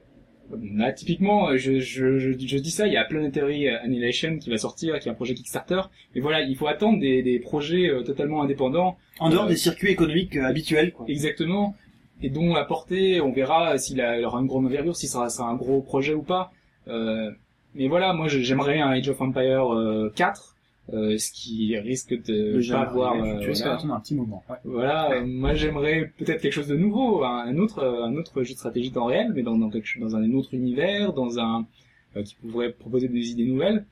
D: là, typiquement, je, je, je, je dis ça, il y a Planetary Annihilation qui va sortir, qui est un projet Kickstarter. Mais voilà, il faut attendre des, des projets euh, totalement indépendants
A: En dehors
D: Euh,
A: des circuits économiques habituels, quoi.
D: Exactement. Et dont la portée, on verra s'il aura une grande envergure, si ça sera, un gros projet ou pas. Euh, mais voilà, moi j'aimerais un Age of Empire euh, 4, euh, ce qui risque de
A: Déjà
D: pas avoir. euh,
B: Tu risques
D: voilà,
B: d'attendre un petit moment. Ouais.
D: Voilà, euh, moi j'aimerais peut-être quelque chose de nouveau, un, un autre, euh, un autre jeu de stratégie temps réel, mais dans, dans, quelque, dans un autre univers, dans un euh, qui pourrait proposer des idées nouvelles.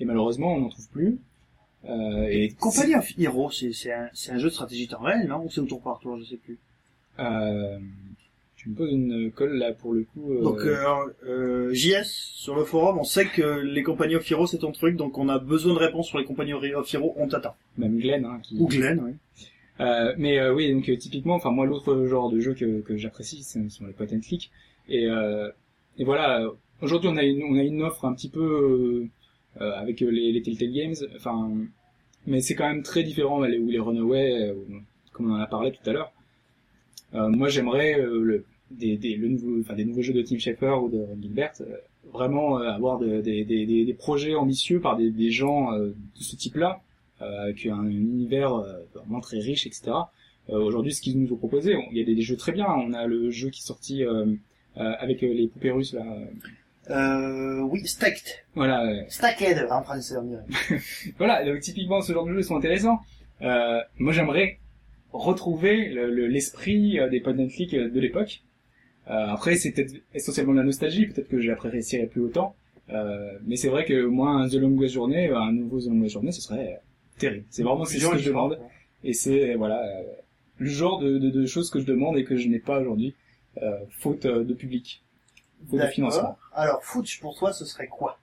D: Et malheureusement, on n'en trouve plus. Euh, et
A: Company of Heroes, c'est un, un jeu de stratégie temps réel, non? Ou c'est au tour par tour, je sais plus.
D: Euh, tu me poses une colle là pour le coup. euh,
A: Donc, euh, euh, JS, sur le forum, on sait que les Company of Heroes c'est ton truc, donc on a besoin de réponses sur les Company of Heroes, on t'attend.
D: même Glenn, hein, qui.
A: Ou Glenn, oui.
D: Euh, mais euh, oui, donc euh, typiquement, enfin moi l'autre genre de jeu que, que j'apprécie, ce sont les point and click. Et, et voilà, aujourd'hui on a une on a une offre un petit peu avec les, les Telltale Games, enfin, mais c'est quand même très différent les, ou les Runaway, comme on en a parlé tout à l'heure. Euh, moi j'aimerais euh, le, des, des, le nouveau, enfin, des nouveaux jeux de Tim Schafer ou de Ron Gilbert, euh, vraiment euh, avoir de- des, des, des, des projets ambitieux par des, des gens euh, de ce type-là, euh, avec un, univers euh, vraiment très riche, etc. Euh, Aujourd'hui, ce qu'ils nous ont proposé, il y a des, jeux très bien. On a le jeu qui est sorti euh, euh, avec les poupées russes là.
A: Euh, oui, Stacked.
D: Voilà, euh,
A: Stacked, en français, on dirait.
D: voilà. Donc typiquement, ce genre de jeux sont intéressants. Euh, moi, j'aimerais retrouver le- le- l'esprit euh, des point and click de l'époque. Euh, après, c'est peut-être essentiellement de la nostalgie. Peut-être que j'apprécierais plus autant. Euh, mais c'est vrai que moi, un The Longest Journey, euh, un nouveau The Longest Journey, ce serait euh, terrible. C'est vraiment ce que je demande. Et c'est voilà euh, le genre de, de, de choses que je demande et que je n'ai pas aujourd'hui, euh, faute de public, faute de financement.
A: Alors, foot, pour toi, ce serait quoi?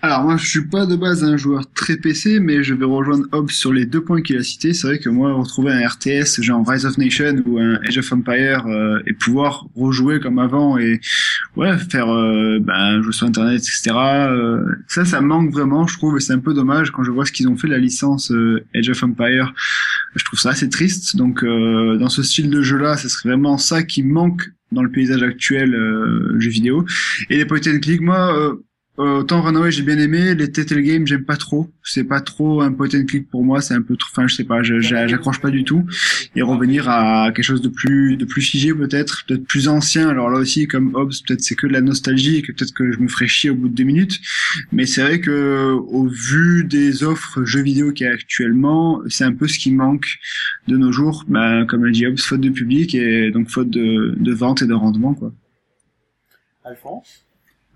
C: Alors moi, je suis pas de base un joueur très PC, mais je vais rejoindre Hobbs sur les deux points qu'il a cités. C'est vrai que moi, retrouver un RTS genre Rise of Nation ou un Age of Empire euh, et pouvoir rejouer comme avant et ouais faire euh, ben, jouer sur Internet, etc. euh, ça, ça manque vraiment, je trouve, et c'est un peu dommage quand je vois ce qu'ils ont fait de la licence euh, Age of Empire. Je trouve ça assez triste. Donc euh, dans ce style de jeu-là, ce serait vraiment ça qui manque dans le paysage actuel euh, jeu vidéo. Et les point and click, moi. Euh, autant Runaway j'ai bien aimé, les Telltale Games j'aime pas trop. C'est pas trop un point and click pour moi, c'est un peu trop. Enfin je sais pas, j'accroche pas du tout. Et revenir à quelque chose de plus de plus figé peut-être, peut-être plus ancien. Alors là aussi comme Hobbes, peut-être c'est que de la nostalgie et que peut-être que je me ferai chier au bout de deux minutes. Mais c'est vrai que au vu des offres jeux vidéo qu'il y a actuellement, c'est un peu ce qui manque de nos jours. Ben, comme l'a dit Hobbes, faute de public et donc faute de, de vente et de rendement quoi.
A: Alphonse?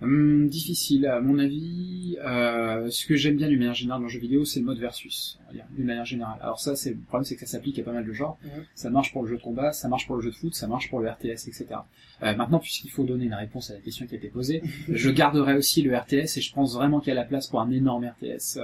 B: Hum, difficile, à mon avis. Euh, ce que j'aime bien d'une manière générale dans le jeu vidéo, c'est le mode versus, on va dire, d'une manière générale. Alors ça, c'est le problème, c'est que ça s'applique à pas mal de genres. Ça marche pour le jeu de combat, ça marche pour le jeu de foot, ça marche pour le RTS, etc. Euh, maintenant, puisqu'il faut donner une réponse à la question qui a été posée, je garderai aussi le RTS et je pense vraiment qu'il y a la place pour un énorme RTS.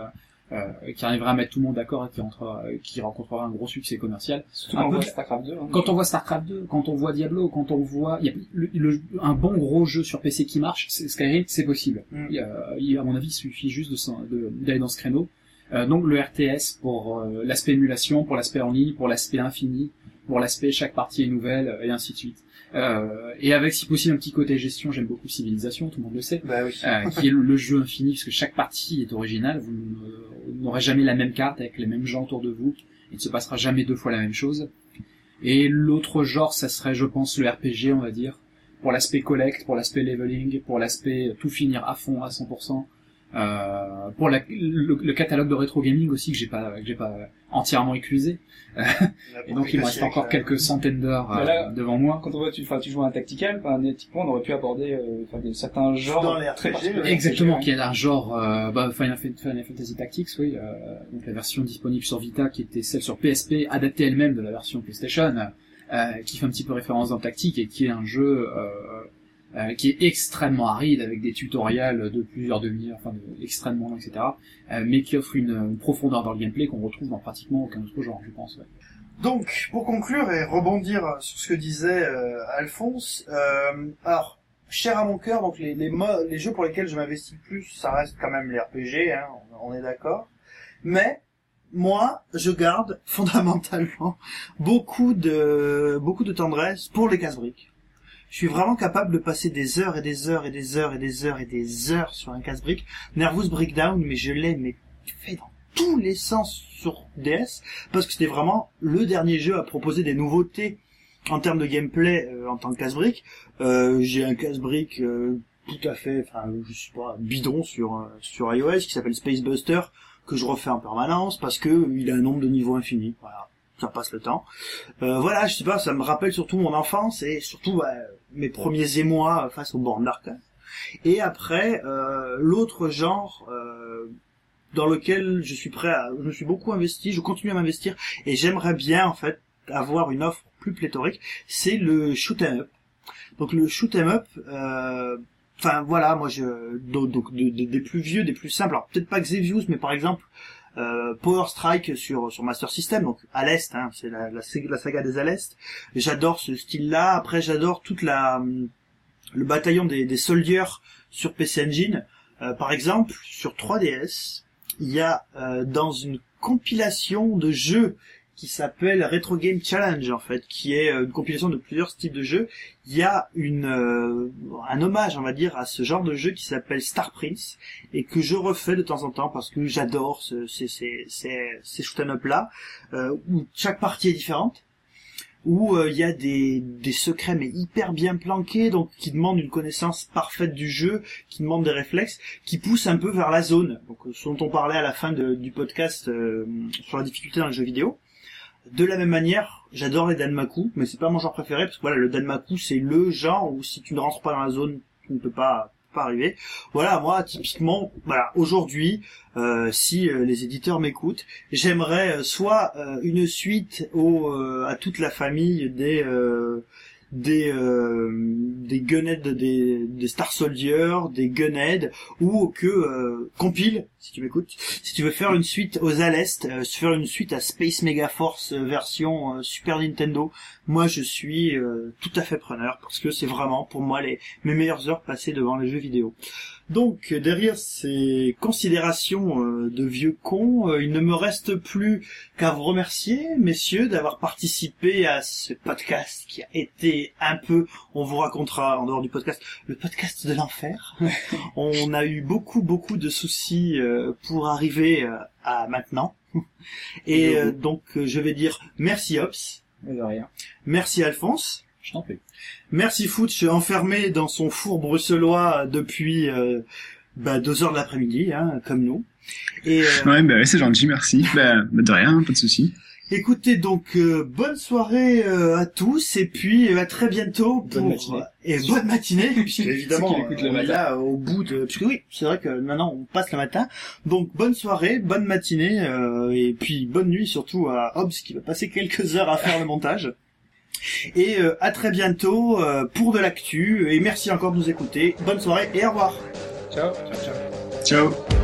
B: Euh, qui arrivera à mettre tout le monde d'accord et qui, rentrera- euh, qui rencontrera un gros succès commercial.
D: Surtout
B: Un
D: quand on voit Starcraft 2. hein.
B: Quand on voit StarCraft 2, quand on voit Diablo, quand on voit il y a le- le- un bon gros jeu sur PC qui marche, Skyrim, c'est possible.
A: Mm.
B: Il a- il à mon avis, il suffit juste de s'en- de- d'aller dans ce créneau. Euh, donc le RTS pour euh, l'aspect émulation, pour l'aspect en ligne, pour l'aspect infini, pour l'aspect chaque partie est nouvelle, et ainsi de suite. Euh, et avec si possible un petit côté gestion, j'aime beaucoup Civilisation, tout le monde le sait.
A: Bah oui.
B: euh, qui est le, le jeu infini, puisque chaque partie est originale, vous n'aurez jamais la même carte avec les mêmes gens autour de vous, il ne se passera jamais deux fois la même chose. Et l'autre genre, ça serait, je pense, le RPG, on va dire, pour l'aspect collect, pour l'aspect leveling, pour l'aspect tout finir à fond, à 100%, euh, pour la- le, le catalogue de rétro gaming aussi que j'ai pas, que j'ai pas entièrement éclusé. Et donc il me reste encore quelques centaines d'heures euh, devant moi.
D: Quand on voit, tu, enfin, tu joues à un tactical, typiquement, on aurait pu aborder, euh, enfin, des, certains genres
A: Dans les
D: très
A: RPG.
B: Exactement, qui est un genre euh, bah, Final, Fan- Final Fantasy Tactics, oui, euh, donc la version disponible sur Vita, qui était celle sur PSP, adaptée elle-même de la version PlayStation, euh, qui fait un petit peu référence dans le tactique et qui est un jeu euh, euh, qui est extrêmement aride avec des tutoriels de plusieurs demi-heures, enfin de- extrêmement longs, etc. euh, mais qui offre une, une profondeur dans le gameplay qu'on retrouve dans pratiquement aucun autre genre, je pense. ouais.
A: Donc, pour conclure et rebondir sur ce que disait euh, Alphonse, euh, alors, cher à mon cœur, donc les, les, les jeux pour lesquels je m'investis le plus, ça reste quand même les RPG, hein, on, on est d'accord. Mais, moi, je garde fondamentalement beaucoup de, beaucoup de tendresse pour les casse-briques. Je suis vraiment capable de passer des heures et des heures et des heures et des heures et des heures sur un casse-brique. Nervous Breakdown, mais je l'ai, mais fait dans tous les sens sur DS parce que c'était vraiment le dernier jeu à proposer des nouveautés en termes de gameplay euh, en tant que casse-brique. Euh, j'ai un casse-brique euh, tout à fait, enfin, je sais pas, bidon sur euh, sur iOS qui s'appelle Space Buster que je refais en permanence parce que il a un nombre de niveaux infini. Voilà, ça passe le temps. Euh, voilà, je sais pas, ça me rappelle surtout mon enfance et surtout ouais, mes premiers émois face aux bornes d'arcade. Et après, euh, l'autre genre euh, dans lequel je suis prêt à, je me suis beaucoup investi, je continue à m'investir et j'aimerais bien en fait avoir une offre plus pléthorique, c'est le shoot 'em up. Donc le shoot 'em up, euh, enfin voilà, moi je donc, donc, de- de- des plus vieux, des plus simples. Alors peut-être pas Xevious, mais par exemple euh, Power Strike sur sur Master System, donc à l'est, hein, c'est la, la, saga des à l'est. J'adore ce style-là. Après j'adore toute la le bataillon des, des Soldiers sur PC Engine. Euh, par exemple, sur 3DS, il y a euh, dans une compilation de jeux qui s'appelle Retro Game Challenge en fait, qui est euh, une compilation de plusieurs styles de jeux. Il y a une euh, un hommage, on va dire, à ce genre de jeu qui s'appelle Star Prince et que je refais de temps en temps parce que j'adore ce, ces ces ces, ces shoot 'em up là euh, où chaque partie est différente où euh, il y a des, des secrets mais hyper bien planqués, donc qui demandent une connaissance parfaite du jeu, qui demandent des réflexes, qui poussent un peu vers la zone, donc ce dont on parlait à la fin du podcast euh, sur la difficulté dans le jeu vidéo. De la même manière, j'adore les Danmaku, mais c'est pas mon genre préféré parce que voilà, le Danmaku c'est le genre où si tu ne rentres pas dans la zone, tu ne peux pas pas arriver. Voilà, moi typiquement, voilà, aujourd'hui, euh, si euh, les éditeurs m'écoutent, j'aimerais euh, soit une suite au, à toute la famille des des euh, des des, des Star Soldier, des gunheads ou que euh, compile si tu m'écoutes, si tu veux faire une suite aux Alest, euh, faire une suite à Space Mega Force euh, version euh, Super Nintendo, moi je suis euh, tout à fait preneur parce que c'est vraiment pour moi les mes meilleures heures passées devant les jeux vidéo. Donc derrière ces considérations euh, de vieux cons, euh, il ne me reste plus qu'à vous remercier, messieurs, d'avoir participé à ce podcast qui a été un peu, on vous racontera en dehors du podcast, le podcast de l'enfer. on a eu beaucoup beaucoup de soucis euh, pour arriver à maintenant. Et donc je vais dire merci Ops,
B: de rien.
A: merci Alphonse.
B: Je t'en prie.
A: Merci Fouch, enfermé dans son four bruxellois depuis euh, bah, deux heures de l'après-midi, hein, comme nous. Et euh,
C: Ouais, bah ouais, c'est gentil, merci. Bah, bah, de rien, pas de souci.
A: écoutez donc, euh, bonne soirée euh, à tous et puis euh, à très bientôt pour
D: Bonne matinée.
A: et bonne matinée puisque évidemment
D: l'écoutent le
A: on est là euh, au bout de puisque oui c'est vrai que maintenant on passe le matin donc bonne soirée bonne matinée euh, et puis bonne nuit surtout à Hobbs qui va passer quelques heures à faire le montage et euh, à très bientôt euh, pour de l'actu et merci encore de nous écouter bonne soirée et au revoir
D: Ciao. Ciao, ciao.
C: Ciao.